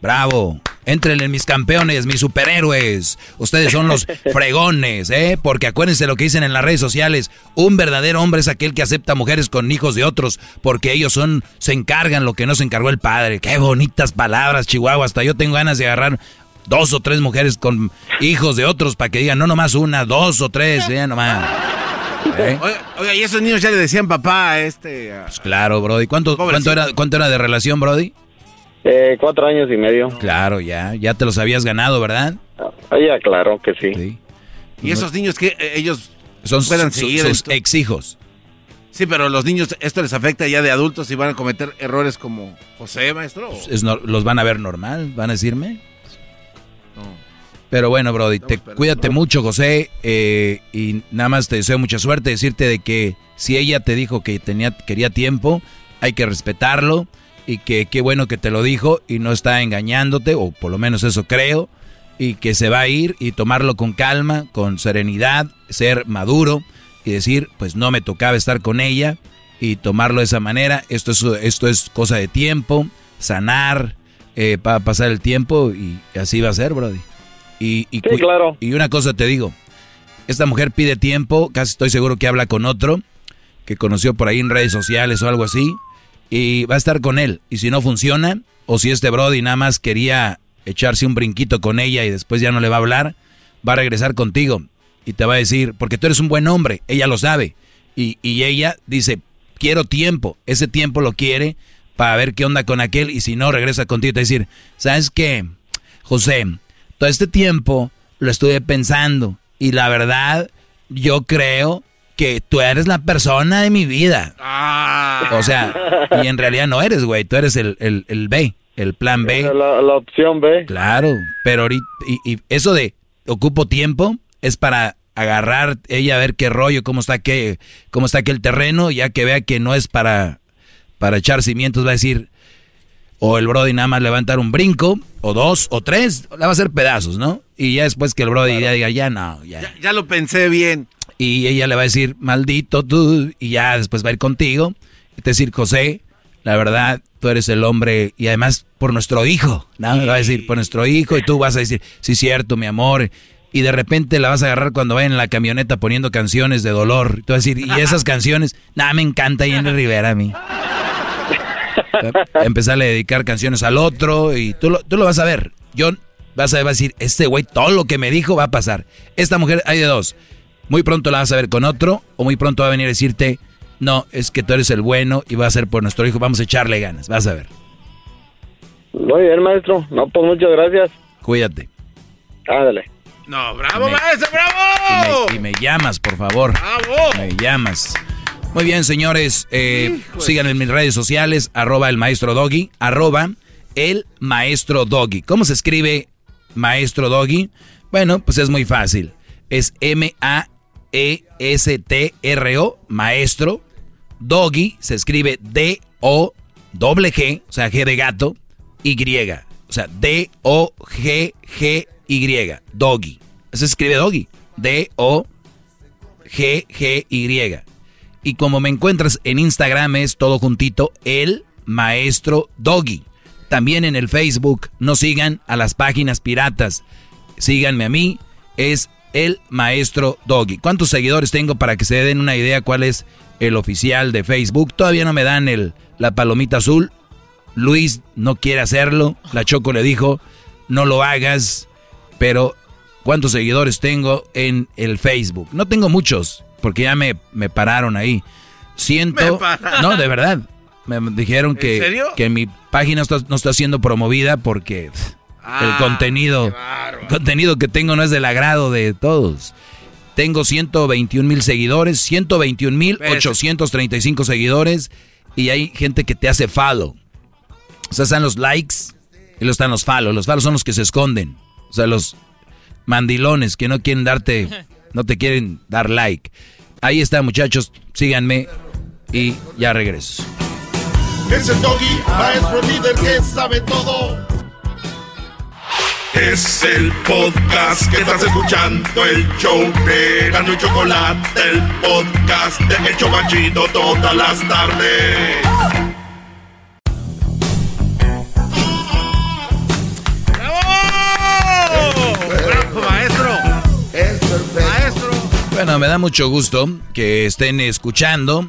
[SPEAKER 14] bravo. Entren en mis campeones, mis superhéroes. Ustedes son los fregones, ¿eh? Porque acuérdense lo que dicen en las redes sociales. Un verdadero hombre es aquel que acepta mujeres con hijos de otros, porque ellos son, se encargan lo que no se encargó el padre. Qué bonitas palabras, Chihuahua. Hasta yo tengo ganas de agarrar dos o tres mujeres con hijos de otros para que digan, no nomás una, dos o tres, ya nomás.
[SPEAKER 6] ¿Eh? Oiga, y esos niños ya le decían papá a este.
[SPEAKER 14] Pues claro, Brody. ¿Cuánto, cuánto, era, ¿Cuánto era de relación, Brody?
[SPEAKER 39] Eh, cuatro años y medio.
[SPEAKER 14] Claro, ya. Ya te los habías ganado, ¿verdad?
[SPEAKER 39] Ah, ya, claro que sí.
[SPEAKER 6] Y esos niños que eh, ellos
[SPEAKER 14] son puedan seguir sus ex hijos.
[SPEAKER 6] Sí, pero los niños, esto les afecta ya de adultos y van a cometer errores como José, maestro.
[SPEAKER 14] Pues los van a ver normal, van a decirme. Pero bueno, Brody, te, cuídate mucho, José, eh, y nada más te deseo mucha suerte, decirte de que si ella te dijo que tenía, quería tiempo, hay que respetarlo, y que qué bueno que te lo dijo y no está engañándote, o por lo menos eso creo, y que se va a ir y tomarlo con calma, con serenidad, ser maduro y decir, pues no me tocaba estar con ella y tomarlo de esa manera, esto es, esto es cosa de tiempo, sanar, eh, para pasar el tiempo y así va a ser, Brody. Y, y,
[SPEAKER 39] claro.
[SPEAKER 14] y una cosa te digo, esta mujer pide tiempo, casi estoy seguro que habla con otro, que conoció por ahí en redes sociales o algo así, y va a estar con él. Y si no funciona, o si este Brody nada más quería echarse un brinquito con ella y después ya no le va a hablar, va a regresar contigo y te va a decir, porque tú eres un buen hombre, ella lo sabe. Y, y ella dice, quiero tiempo, ese tiempo lo quiere para ver qué onda con aquel y si no, regresa contigo te va a decir, ¿sabes qué? José, todo este tiempo lo estuve pensando y la verdad yo creo que tú eres la persona de mi vida. Ah. O sea, y en realidad no eres, güey, tú eres el, el, B, el plan B.
[SPEAKER 39] La, la, opción B.
[SPEAKER 14] Claro, pero ahorita, y, eso de ocupo tiempo es para agarrar ella a ver qué rollo, cómo está qué, cómo está aquel terreno, ya que vea que no es para, para echar cimientos, va a decir, o el Brody nada más levantar un brinco, o dos, o tres, la va a hacer pedazos, ¿no? Y ya después que el Brody ya diga, ya no,
[SPEAKER 6] ya. ya. lo pensé bien.
[SPEAKER 14] Y ella le va a decir, maldito tú, y ya después va a ir contigo. Y te decir, José, la verdad, tú eres el hombre, y además por nuestro hijo, ¿no? Le va a decir, por nuestro hijo, y tú vas a decir, sí, cierto, mi amor. Y de repente la vas a agarrar cuando va en la camioneta poniendo canciones de dolor. Y tú vas a decir, y esas canciones, nada, me encanta Jenny Rivera a mí. Empezarle a dedicar canciones al otro y tú lo, tú lo vas a ver. Yo vas a, decir, este güey, todo lo que me dijo va a pasar. Esta mujer hay de dos. Muy pronto la vas a ver con otro o muy pronto va a venir a decirte, no, es que tú eres el bueno y va a ser por nuestro hijo, vamos a echarle ganas, vas a ver.
[SPEAKER 39] Muy bien, maestro. No, pues muchas gracias.
[SPEAKER 14] Cuídate.
[SPEAKER 39] Ándale.
[SPEAKER 6] No, bravo, maestro, bravo.
[SPEAKER 14] Y me, llamas, por favor.
[SPEAKER 6] Bravo.
[SPEAKER 14] Me llamas. Muy bien, señores. Eh, síganme en mis redes sociales, arroba el maestro doggy, arroba el maestro doggy. ¿Cómo se escribe maestro doggy? Bueno, pues es muy fácil. Es M-A-E-S-T-R-O, maestro. Doggy se escribe D-O-G, o sea, G de gato, Y. O sea, D-O-G-G-Y, doggy. Se escribe doggy. D-O-G-G-Y. Y como me encuentras en Instagram es todo juntito, el maestro Doggy. También en el Facebook, no sigan a las páginas piratas. Síganme a mí, es el maestro Doggy. ¿Cuántos seguidores tengo para que se den una idea cuál es el oficial de Facebook? Todavía no me dan el, la palomita azul. Luis no quiere hacerlo. La Choco le dijo, no lo hagas. Pero, ¿cuántos seguidores tengo en el Facebook? No tengo muchos porque ya me, me pararon ahí. Siento... No, de verdad. Me dijeron que, que mi página no está siendo promovida porque el ah, contenido, contenido que tengo no es del agrado de todos. Tengo 121 mil seguidores, 121 mil 835 seguidores y hay gente que te hace follow. O sea, están los likes y los están los follow. Los follow son los que se esconden. O sea, los mandilones que no quieren darte no te quieren dar like. Ahí está, muchachos, síganme y ya regreso.
[SPEAKER 2] Es el doggy, maestro líder que sabe todo. Es el podcast que estás escuchando, el show de Gano y Chocolate, el podcast de Hecho Banchito todas las tardes.
[SPEAKER 14] Bueno, me da mucho gusto que estén escuchando.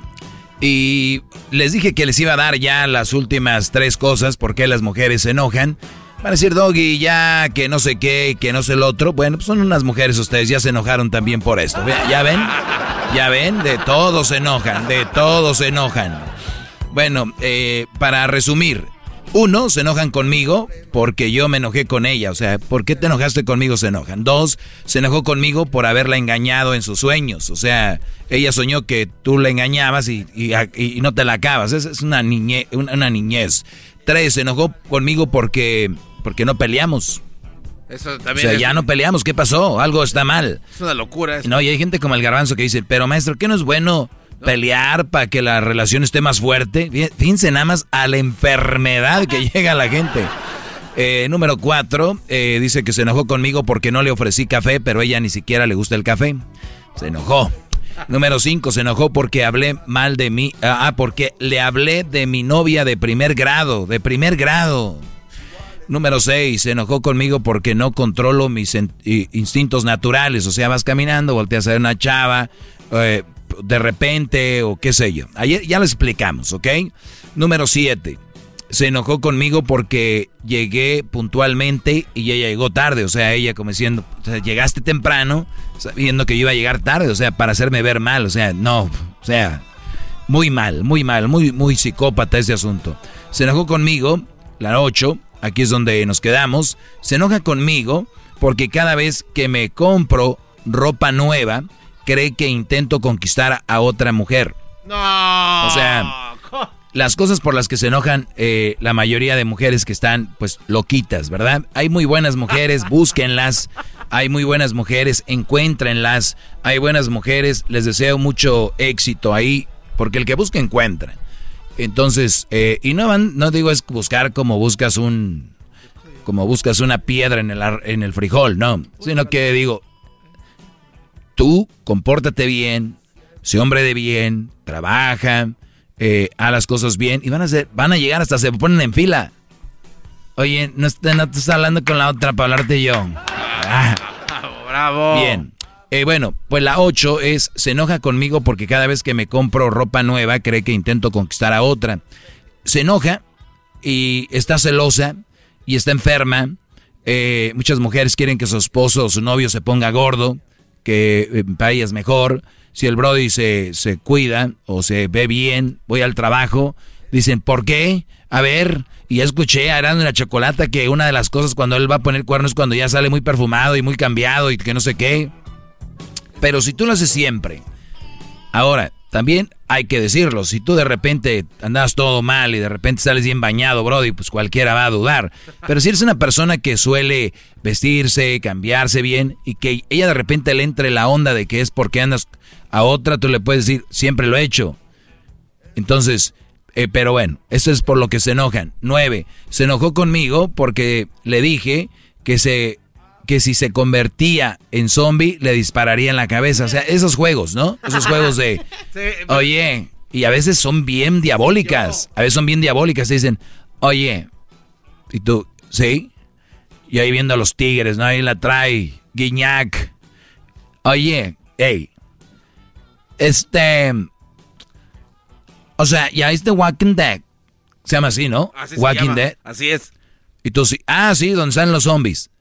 [SPEAKER 14] Y les dije que les iba a dar ya las últimas tres cosas porque las mujeres se enojan. Van a decir, Doggy, ya que no sé qué, que no sé el otro. Bueno, pues son unas mujeres ustedes, ya se enojaron también por esto. ¿Ya ven? ¿Ya ven? De todos se enojan, de todos se enojan. Bueno, eh, para resumir, uno, se enojan conmigo porque yo me enojé con ella. O sea, ¿por qué te enojaste conmigo? Se enojan. Dos, se enojó conmigo por haberla engañado en sus sueños. O sea, ella soñó que tú la engañabas y, y, y no te la acabas. Es, es una, niñe, una, una niñez. Tres, se enojó conmigo porque porque no peleamos.
[SPEAKER 6] Eso también
[SPEAKER 14] o sea,
[SPEAKER 6] es,
[SPEAKER 14] ya no peleamos. ¿Qué pasó? Algo está mal.
[SPEAKER 6] es una locura. eso.
[SPEAKER 14] No, y hay gente como el garbanzo que dice, pero maestro, ¿qué no es bueno pelear para que la relación esté más fuerte? Fí- Fíjense nada más a la enfermedad que llega a la gente. Eh, número cuatro, eh, dice que se enojó conmigo porque no le ofrecí café, pero ella ni siquiera le gusta el café. Se enojó. Número cinco, se enojó porque hablé mal de mí. Ah, ah, porque le hablé de mi novia de primer grado, de primer grado. Número 6, se enojó conmigo porque no controlo mis instintos naturales. O sea, vas caminando, volteas a ver una chava, eh, de repente, o qué sé yo. Ayer ya lo explicamos, ¿ok? Número 7, se enojó conmigo porque llegué puntualmente y ella llegó tarde. O sea, ella como diciendo, o sea, llegaste temprano, sabiendo que yo iba a llegar tarde, o sea, para hacerme ver mal. O sea, no, o sea, muy mal, muy mal, muy, muy psicópata ese asunto. Se enojó conmigo, la 8, aquí es donde nos quedamos. Se enoja conmigo porque cada vez que me compro ropa nueva, cree que intento conquistar a, otra mujer.
[SPEAKER 6] No.
[SPEAKER 14] O sea, las cosas por las que se enojan eh, la mayoría de mujeres que están, pues, loquitas, ¿verdad? Hay muy buenas mujeres, búsquenlas. Hay muy buenas mujeres, encuéntrenlas. Hay buenas mujeres, les deseo mucho éxito ahí, porque el que busca encuentra. Entonces, eh, y no van, no digo es buscar como buscas un, como buscas una piedra en el, en el frijol, no, sino que digo, tú compórtate bien, sé hombre de bien, trabaja, eh, haz las cosas bien y van a ser, van a llegar hasta se ponen en fila. Oye, no, estás hablando con la otra para hablarte yo. Ah.
[SPEAKER 6] Bravo.
[SPEAKER 14] Bien. Eh, bueno, pues la 8 es, se enoja conmigo porque cada vez que me compro ropa nueva cree que intento conquistar a otra. Se enoja y está celosa y está enferma. Eh, muchas mujeres quieren que su esposo o su novio se ponga gordo, que eh, para ellas mejor. Si el Brody se, se cuida o se ve bien, voy al trabajo, dicen, ¿por qué? A ver, y ya escuché a y la Chocolata que una de las cosas cuando él va a poner cuernos es cuando ya sale muy perfumado y muy cambiado y que no sé qué. Pero si tú lo haces siempre, ahora, también hay que decirlo, si tú de repente andas todo mal y de repente sales bien bañado, Brody, pues cualquiera va a dudar. Pero si eres una persona que suele vestirse, cambiarse bien y que ella de repente le entre la onda de que es porque andas a otra, tú le puedes decir, siempre lo he hecho. Entonces, eh, pero bueno, eso es por lo que se enojan. Nueve, se enojó conmigo porque le dije que se que si se convertía en zombie le dispararía en la cabeza. O sea, esos juegos, ¿no? Esos juegos de, oye, y a veces son bien diabólicas. A veces son bien diabólicas. Te dicen, oye, y tú, ¿sí? Y ahí viendo a los tigres, ¿no? Ahí la trae Guiñac. Oye, hey, este... O sea, ya este Walking Dead. Se llama así, ¿no?
[SPEAKER 6] Así
[SPEAKER 14] Walking. Dead.
[SPEAKER 6] Así es.
[SPEAKER 14] Y tú sí. Ah, sí, donde están los zombies.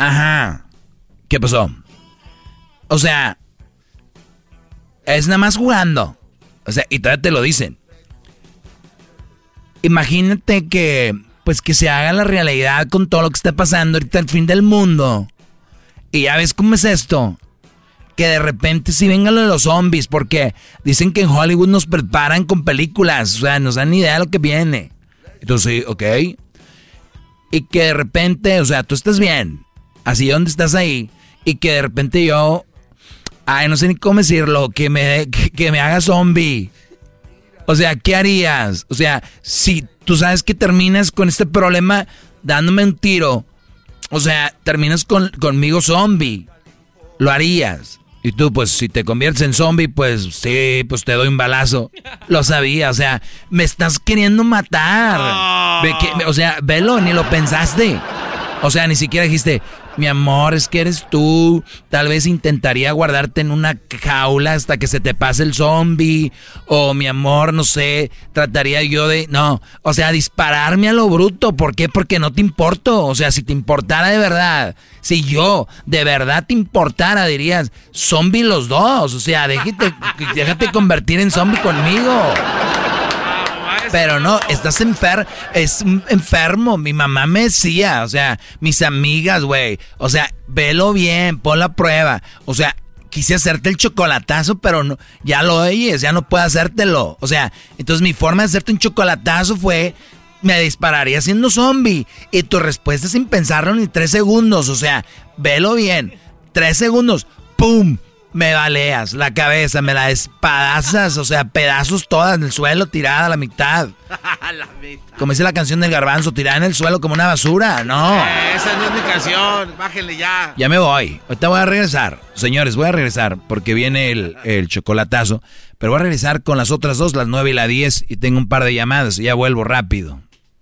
[SPEAKER 14] Ajá. ¿Qué pasó? O sea, es nada más jugando. O sea, y todavía te lo dicen. Imagínate que, pues que se haga la realidad con todo lo que está pasando ahorita el fin del mundo. Y ya ves cómo es esto. Que de repente si vengan los zombies, porque dicen que en Hollywood nos preparan con películas, o sea, nos dan idea de lo que viene. Entonces, ok. Y que de repente, o sea, tú estás bien, así donde estás ahí, y que de repente yo, ay, no sé ni cómo decirlo, que me, que, que me haga zombie. O sea, ¿qué harías? O sea, si tú sabes que terminas con este problema dándome un tiro, O sea, terminas con, conmigo zombie. Lo harías. Y tú, pues, si te conviertes en zombie, pues sí, pues te doy un balazo. Lo sabía, o sea, me estás queriendo matar. o sea, velo, ni lo pensaste. O sea, ni siquiera dijiste, mi amor, es que eres tú. Tal vez intentaría guardarte en una jaula hasta que se te pase el zombie. O mi amor, no sé, trataría yo de... No, o sea, dispararme a lo bruto. ¿Por qué? Porque no te importo. O sea, si te importara de verdad, si yo de verdad te importara, dirías, zombie los dos. O sea, déjate, déjate convertir en zombie conmigo. Pero no, estás enfer es enfermo. Mi mamá me decía, o sea, mis amigas, güey. O sea, velo bien, pon la prueba. O sea, quise hacerte el chocolatazo, pero no, ya lo oyes, ya no puedo hacértelo. O sea, entonces mi forma de hacerte un chocolatazo fue, me dispararía siendo zombie. Y tu respuesta sin pensarlo ni tres segundos. O sea, velo bien. Tres segundos, ¡pum! Me baleas la cabeza, me la espadazas, o sea, pedazos todas en el suelo, tirada a la mitad. Como dice la canción del garbanzo, tirada en el suelo como una basura, no.
[SPEAKER 6] Eh, esa no es mi canción, bájenle ya.
[SPEAKER 14] Ya me voy, ahorita voy a regresar. Señores, voy a regresar porque viene el, el chocolatazo, pero voy a regresar con las otras dos, las nueve y la diez, y tengo un par de llamadas y ya vuelvo rápido.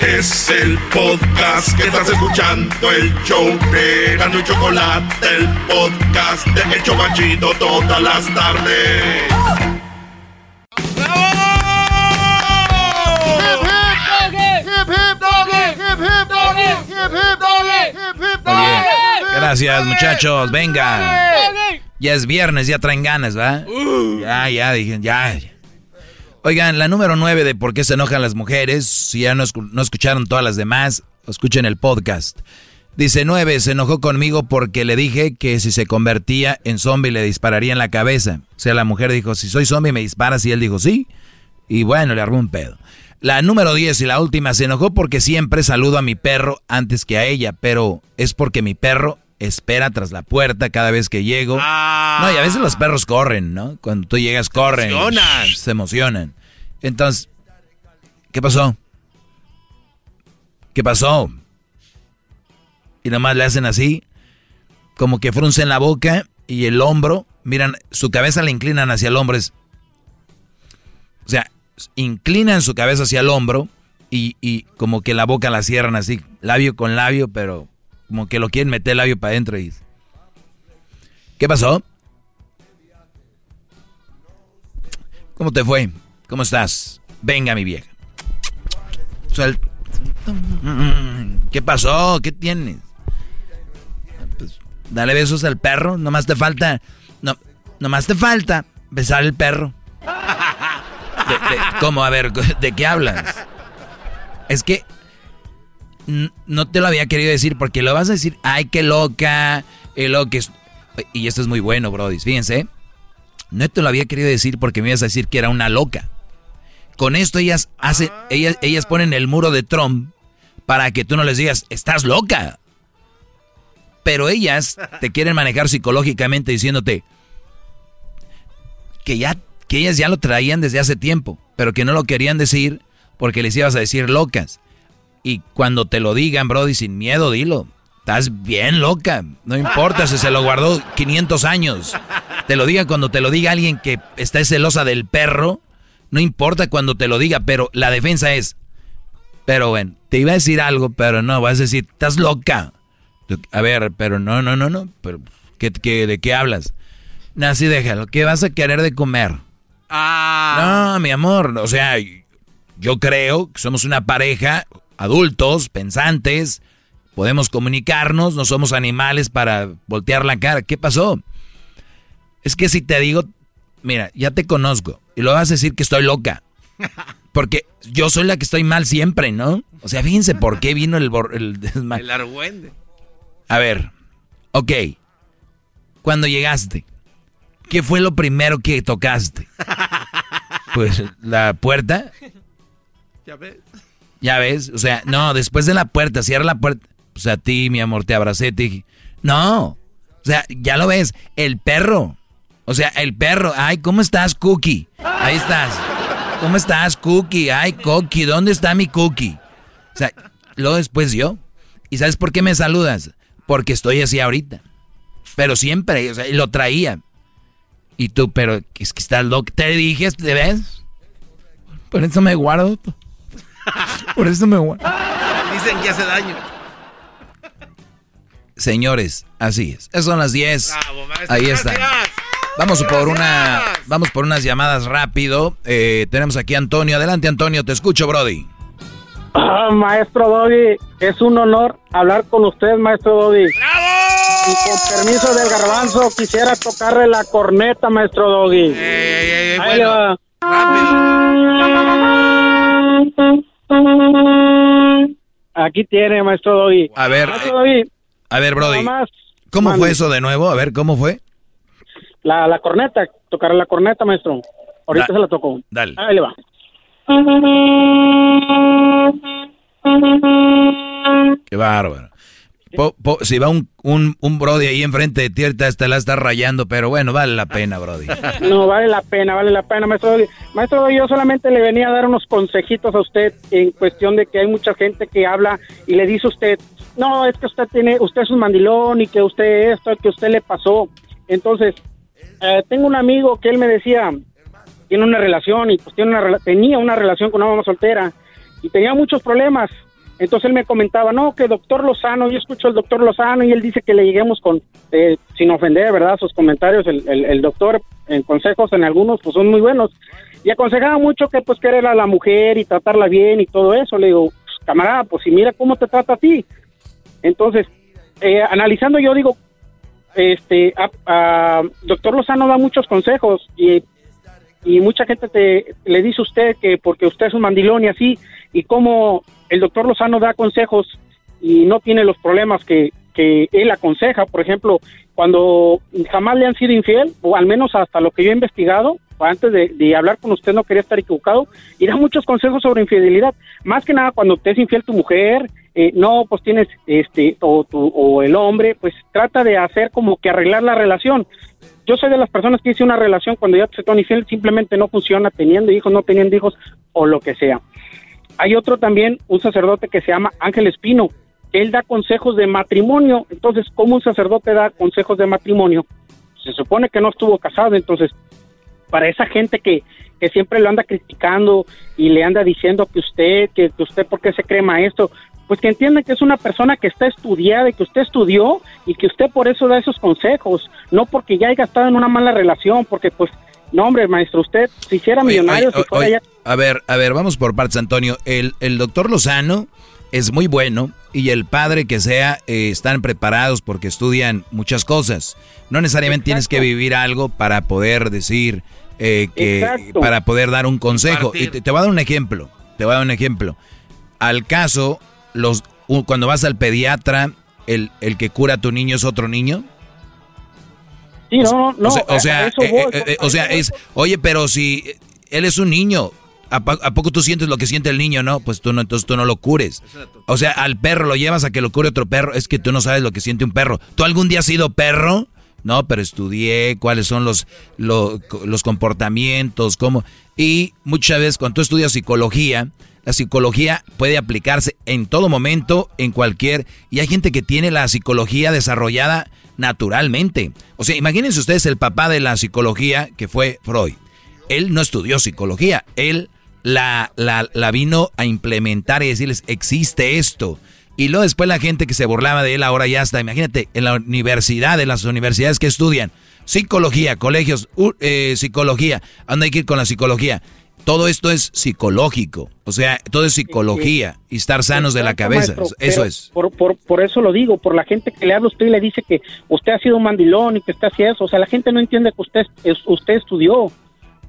[SPEAKER 2] Es el podcast que estás escuchando, el show de Gano y Chocolate, el podcast de El Chocachito todas las tardes.
[SPEAKER 14] Gracias, muchachos. Venga. Ya es viernes, ya traen ganas, ¿va? Uh. Ya, ya, dije, ya. Oigan, la número nueve de por qué se enojan las mujeres. Si ya no, escucharon todas las demás, escuchen el podcast. Dice nueve, se enojó conmigo porque le dije que si se convertía en zombie le dispararía en la cabeza. O sea, la mujer dijo, si soy zombie me disparas y él dijo, sí. Y bueno, le armó un pedo. La número 10 y la última se enojó porque siempre saludo a mi perro antes que a ella, pero es porque mi perro espera tras la puerta cada vez que llego. Ah. No, y a veces los perros corren, ¿no? Cuando tú llegas, corren. Se emocionan. Se emocionan. Entonces, ¿qué pasó? ¿Qué pasó? Y nomás le hacen así, como que fruncen la boca y el hombro, miran, su cabeza la inclinan hacia el hombro. o sea, inclinan su cabeza hacia el hombro y, y, como que la boca la cierran así, labio con labio, pero como que lo quieren meter el labio para adentro y... ¿Qué pasó? ¿Cómo te fue? ¿Cómo estás? Venga, mi vieja. ¿Qué pasó? ¿Qué tienes? Pues, dale besos al perro. Nomás te falta... No, nomás te falta besar el perro. ¿Cómo? A ver, ¿de qué hablas? Es que no te lo había querido decir porque lo vas a decir, ay, qué loca, y lo que Y esto es muy bueno, Brody. Fíjense, no te lo había querido decir porque me ibas a decir que era una loca. Con esto ellas hacen, ellas, ellas ponen el muro de Trump para que tú no les digas, estás loca. Pero ellas te quieren manejar psicológicamente diciéndote que ya que ellas ya lo traían desde hace tiempo, pero que no lo querían decir porque les ibas a decir locas. Y cuando te lo digan, Brody, sin miedo, dilo. Estás bien loca. No importa si se lo guardó 500 años. Te lo diga cuando te lo diga alguien que está celosa del perro. No importa cuando te lo diga, pero la defensa es. Pero bueno, te iba a decir algo, pero no, vas a decir, estás loca. A ver, pero no, no, no, no. Pero, ¿qué, de qué hablas? No, déjalo. ¿Qué vas a querer de comer? Ah. No, mi amor, o sea, yo creo que somos una pareja, adultos, pensantes, podemos comunicarnos, no somos animales para voltear la cara. ¿Qué pasó? Es que si te digo, mira, ya te conozco y lo vas a decir que estoy loca. Porque yo soy la que estoy mal siempre, ¿no? O sea, fíjense por qué vino el, el
[SPEAKER 6] El argüende.
[SPEAKER 14] A ver, ok. Cuando llegaste, ¿Qué fue lo primero que tocaste? Pues la puerta.
[SPEAKER 6] Ya ves.
[SPEAKER 14] Ya ves, o sea, no, después de la puerta, cierra la puerta. Pues a ti, mi amor, te abracé, te dije, no. O sea, ya lo ves, el perro. O sea, el perro. Ay, ¿cómo estás, Cookie? Ahí estás. ¿Cómo estás, Cookie? Ay, Cookie, ¿dónde está mi Cookie? O sea, luego después yo. ¿Y sabes por qué me saludas? Porque estoy así ahorita. Pero siempre, o sea, lo traía. Y tú, pero es que estás loco. Te dije, ¿te ves? Por eso me guardo. Por eso me guardo.
[SPEAKER 6] Dicen que hace daño.
[SPEAKER 14] Señores, así es. Esas son las 10. Ahí está. Vamos por una, vamos por unas llamadas rápido. Eh, tenemos aquí a Antonio. Adelante, Antonio. Te escucho, Brody.
[SPEAKER 40] Ah, maestro Doggy, es un honor hablar con usted, maestro Doggy. Y con permiso del garbanzo, quisiera tocarle la corneta, maestro Doggy. Ahí le va. Aquí tiene, maestro Doggy.
[SPEAKER 14] A ver,
[SPEAKER 40] Maestro Doggy,
[SPEAKER 14] a ver, Brody.
[SPEAKER 40] Más.
[SPEAKER 14] ¿Cómo fue eso de nuevo? A ver, ¿cómo fue?
[SPEAKER 40] la, la corneta, tocar la corneta, maestro. Ahorita
[SPEAKER 14] Da-
[SPEAKER 40] se la tocó.
[SPEAKER 14] Dale.
[SPEAKER 40] Ahí le va.
[SPEAKER 14] Qué bárbaro. Po- si va un, un, un Brody ahí enfrente de ti, ahorita te la está rayando, pero bueno, vale la pena, Brody.
[SPEAKER 40] No, vale la pena, vale la pena, maestro. Maestro, yo solamente le venía a dar unos consejitos a usted en cuestión de que hay mucha gente que habla y le dice a usted, no, es que usted tiene, usted es un mandilón y que usted esto, que usted le pasó. Entonces, eh, tengo un amigo que él me decía, tiene una relación y pues tiene una, tenía una relación con una mamá soltera y tenía muchos problemas. Entonces él me comentaba, no, que doctor Lozano, yo escucho al doctor Lozano y él dice que le lleguemos con, eh, sin ofender, ¿verdad? Sus comentarios, el, el- el doctor en consejos en algunos pues son muy buenos. Y aconsejaba mucho que pues querer a la mujer y tratarla bien y todo eso. Le digo, "Pues, camarada, pues si mira cómo te trata a ti. Entonces, eh, analizando yo digo, este, a- doctor Lozano da muchos consejos y, y mucha gente te, le dice usted que porque usted es un mandilón y así, y como el doctor Lozano da consejos y no tiene los problemas que, que él aconseja, por ejemplo, cuando jamás le han sido infiel, o al menos hasta lo que yo he investigado, antes de, hablar con usted no quería estar equivocado, y da muchos consejos sobre infidelidad, más que nada cuando te es infiel tu mujer, eh, no, pues tienes, este, o, tu, o el hombre, pues trata de hacer como que arreglar la relación. Yo soy de las personas que hice una relación cuando ya se infiel, simplemente no funciona teniendo hijos, no teniendo hijos, o lo que sea. Hay otro también, un sacerdote que se llama Ángel Espino, él da consejos de matrimonio. Entonces, ¿cómo un sacerdote da consejos de matrimonio? Se supone que no estuvo casado, entonces, para esa gente que, que siempre lo anda criticando y le anda diciendo que usted, que, que usted, ¿por qué se cree maestro? Pues que entiendan que es una persona que está estudiada y que usted estudió y que usted por eso da esos consejos, no porque ya haya estado en una mala relación, porque pues, no hombre, maestro, usted si hiciera
[SPEAKER 14] Oye,
[SPEAKER 40] millonario,
[SPEAKER 14] oye,
[SPEAKER 40] si fuera
[SPEAKER 14] oye,
[SPEAKER 40] ya
[SPEAKER 14] A ver, a ver, vamos por partes, Antonio. El, el doctor Lozano es muy bueno y el padre que sea eh, están preparados porque estudian muchas cosas. No necesariamente tienes que vivir algo para poder decir eh, que
[SPEAKER 40] Exacto.
[SPEAKER 14] para poder dar un consejo. Y te, te voy a dar un ejemplo. Te voy a dar un ejemplo. Al caso, los cuando vas al pediatra, el, el que cura a tu niño es otro niño.
[SPEAKER 40] Sí, no, no,
[SPEAKER 14] O sea, o sea, eh, eh, o sea, es, oye, pero si él es un niño, ¿a, po- a poco tú sientes lo que siente el niño? No, pues tú no, entonces tú no lo cures. O sea, al perro lo llevas a que lo cure otro perro, es que tú no sabes lo que siente un perro. ¿Tú algún día has sido perro? No, pero estudié cuáles son los, lo- los comportamientos, cómo. Y muchas veces cuando tú estudias psicología, la psicología puede aplicarse en todo momento, en cualquier... Y hay gente que tiene la psicología desarrollada naturalmente. O sea, imagínense ustedes el papá de la psicología, que fue Freud. Él no estudió psicología, él la, la, la vino a implementar y decirles, existe esto. Y luego después la gente que se burlaba de él ahora ya está, imagínate, en la universidad, en las universidades que estudian, psicología, colegios, uh, eh, psicología, ¿a dónde hay que ir con la psicología? Todo esto es psicológico, o sea, todo es psicología y estar sanos de la cabeza,
[SPEAKER 40] maestro,
[SPEAKER 14] eso es.
[SPEAKER 40] Por, por, por eso lo digo, por la gente que le habla a usted y le dice que usted ha sido un mandilón y que usted hacía eso. O sea, la gente no entiende que usted, usted estudió,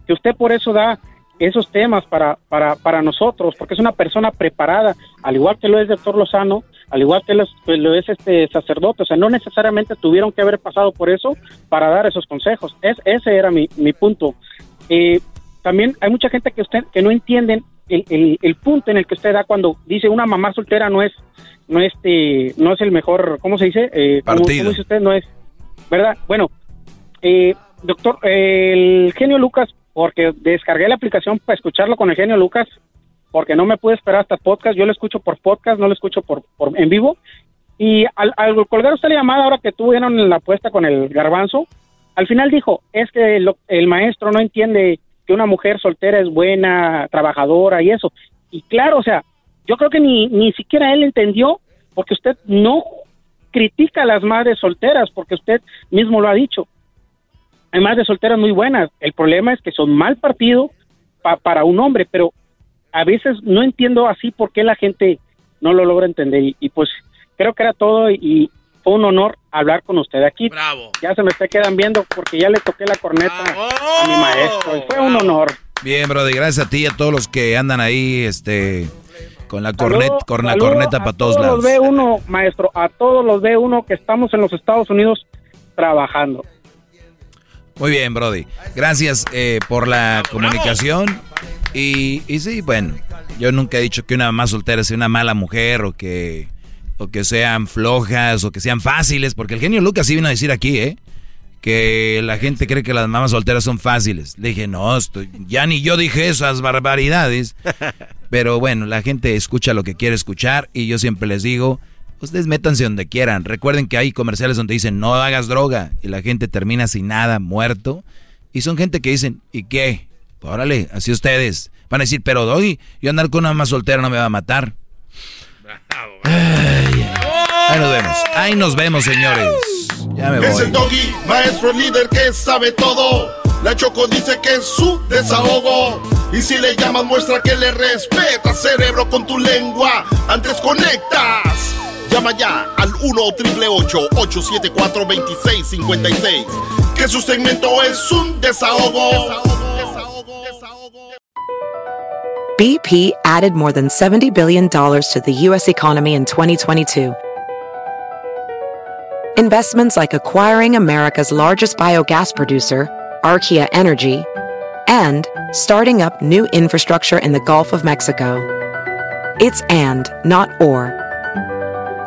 [SPEAKER 40] que usted por eso da esos temas para, para, para nosotros, porque es una persona preparada, al igual que lo es doctor Lozano, al igual que lo es, que lo es este sacerdote. O sea, no necesariamente tuvieron que haber pasado por eso para dar esos consejos. Es, ese era mi, mi punto. Eh, también hay mucha gente que usted que no entienden el, el, el punto en el que usted da cuando dice una mamá soltera no es no este no es el mejor cómo se dice eh, ¿cómo-
[SPEAKER 14] Partido.
[SPEAKER 40] cómo dice usted no es verdad bueno eh, doctor el genio Lucas porque descargué la aplicación para escucharlo con el genio Lucas porque no me pude esperar hasta podcast yo lo escucho por podcast no lo escucho por, en vivo y al, al colgar usted la llamada ahora que tuvieron la apuesta con el garbanzo al final dijo, es que lo- el maestro no entiende que una mujer soltera es buena, trabajadora y eso. Y claro, o sea, yo creo que ni, ni siquiera él entendió, porque usted no critica a las madres solteras, porque usted mismo lo ha dicho. Hay madres solteras muy buenas. El problema es que son mal partido pa- para un hombre, pero a veces no entiendo así por qué la gente no lo logra entender. Y, y pues creo que era todo y fue un honor hablar con usted aquí. Ya se me está quedan viendo porque ya le toqué la corneta a mi maestro. y fue un honor.
[SPEAKER 14] Bien, Brody, gracias a ti y a todos los que andan ahí, este, con la cornet,
[SPEAKER 40] Saludo-
[SPEAKER 14] con la corneta
[SPEAKER 40] a
[SPEAKER 14] para todos
[SPEAKER 40] todos
[SPEAKER 14] lados.
[SPEAKER 40] los ve uno, maestro, a todos los ve uno que estamos en los Estados Unidos trabajando.
[SPEAKER 14] Muy bien, Brody. Gracias eh, por la comunicación. Y, y sí, bueno, yo nunca he dicho que una mamá soltera sea una mala mujer o que, o que sean flojas o que sean fáciles, porque el genio Lucas sí vino a decir aquí, ¿eh? Que la gente cree que las mamás solteras son fáciles. Le dije, no, estoy, ya ni yo dije esas barbaridades. Pero bueno, la gente escucha lo que quiere escuchar y yo siempre les digo, ustedes métanse donde quieran. Recuerden que hay comerciales donde dicen no hagas droga y la gente termina sin nada, muerto. Y son gente que dicen, ¿y qué? Órale, así ustedes. Van a decir, pero doy, yo andar con una mamá soltera no me va a matar. Ahí nos vemos. Ahí nos vemos, señores. Ya me
[SPEAKER 2] Es
[SPEAKER 14] voy.
[SPEAKER 2] el doggy, maestro líder que sabe todo. La Choco dice que es su desahogo. Y si le llamas, muestra que le respeta, cerebro, con tu lengua. Antes conectas. Llama ya al 1-888-874-2656. Que su segmento es un desahogo.
[SPEAKER 1] BP added more than $70 billion to the U.S. economy in 2022. Investments like acquiring America's largest biogas producer, Archaea Energy, and starting up new infrastructure in the Gulf of Mexico. It's and, not or.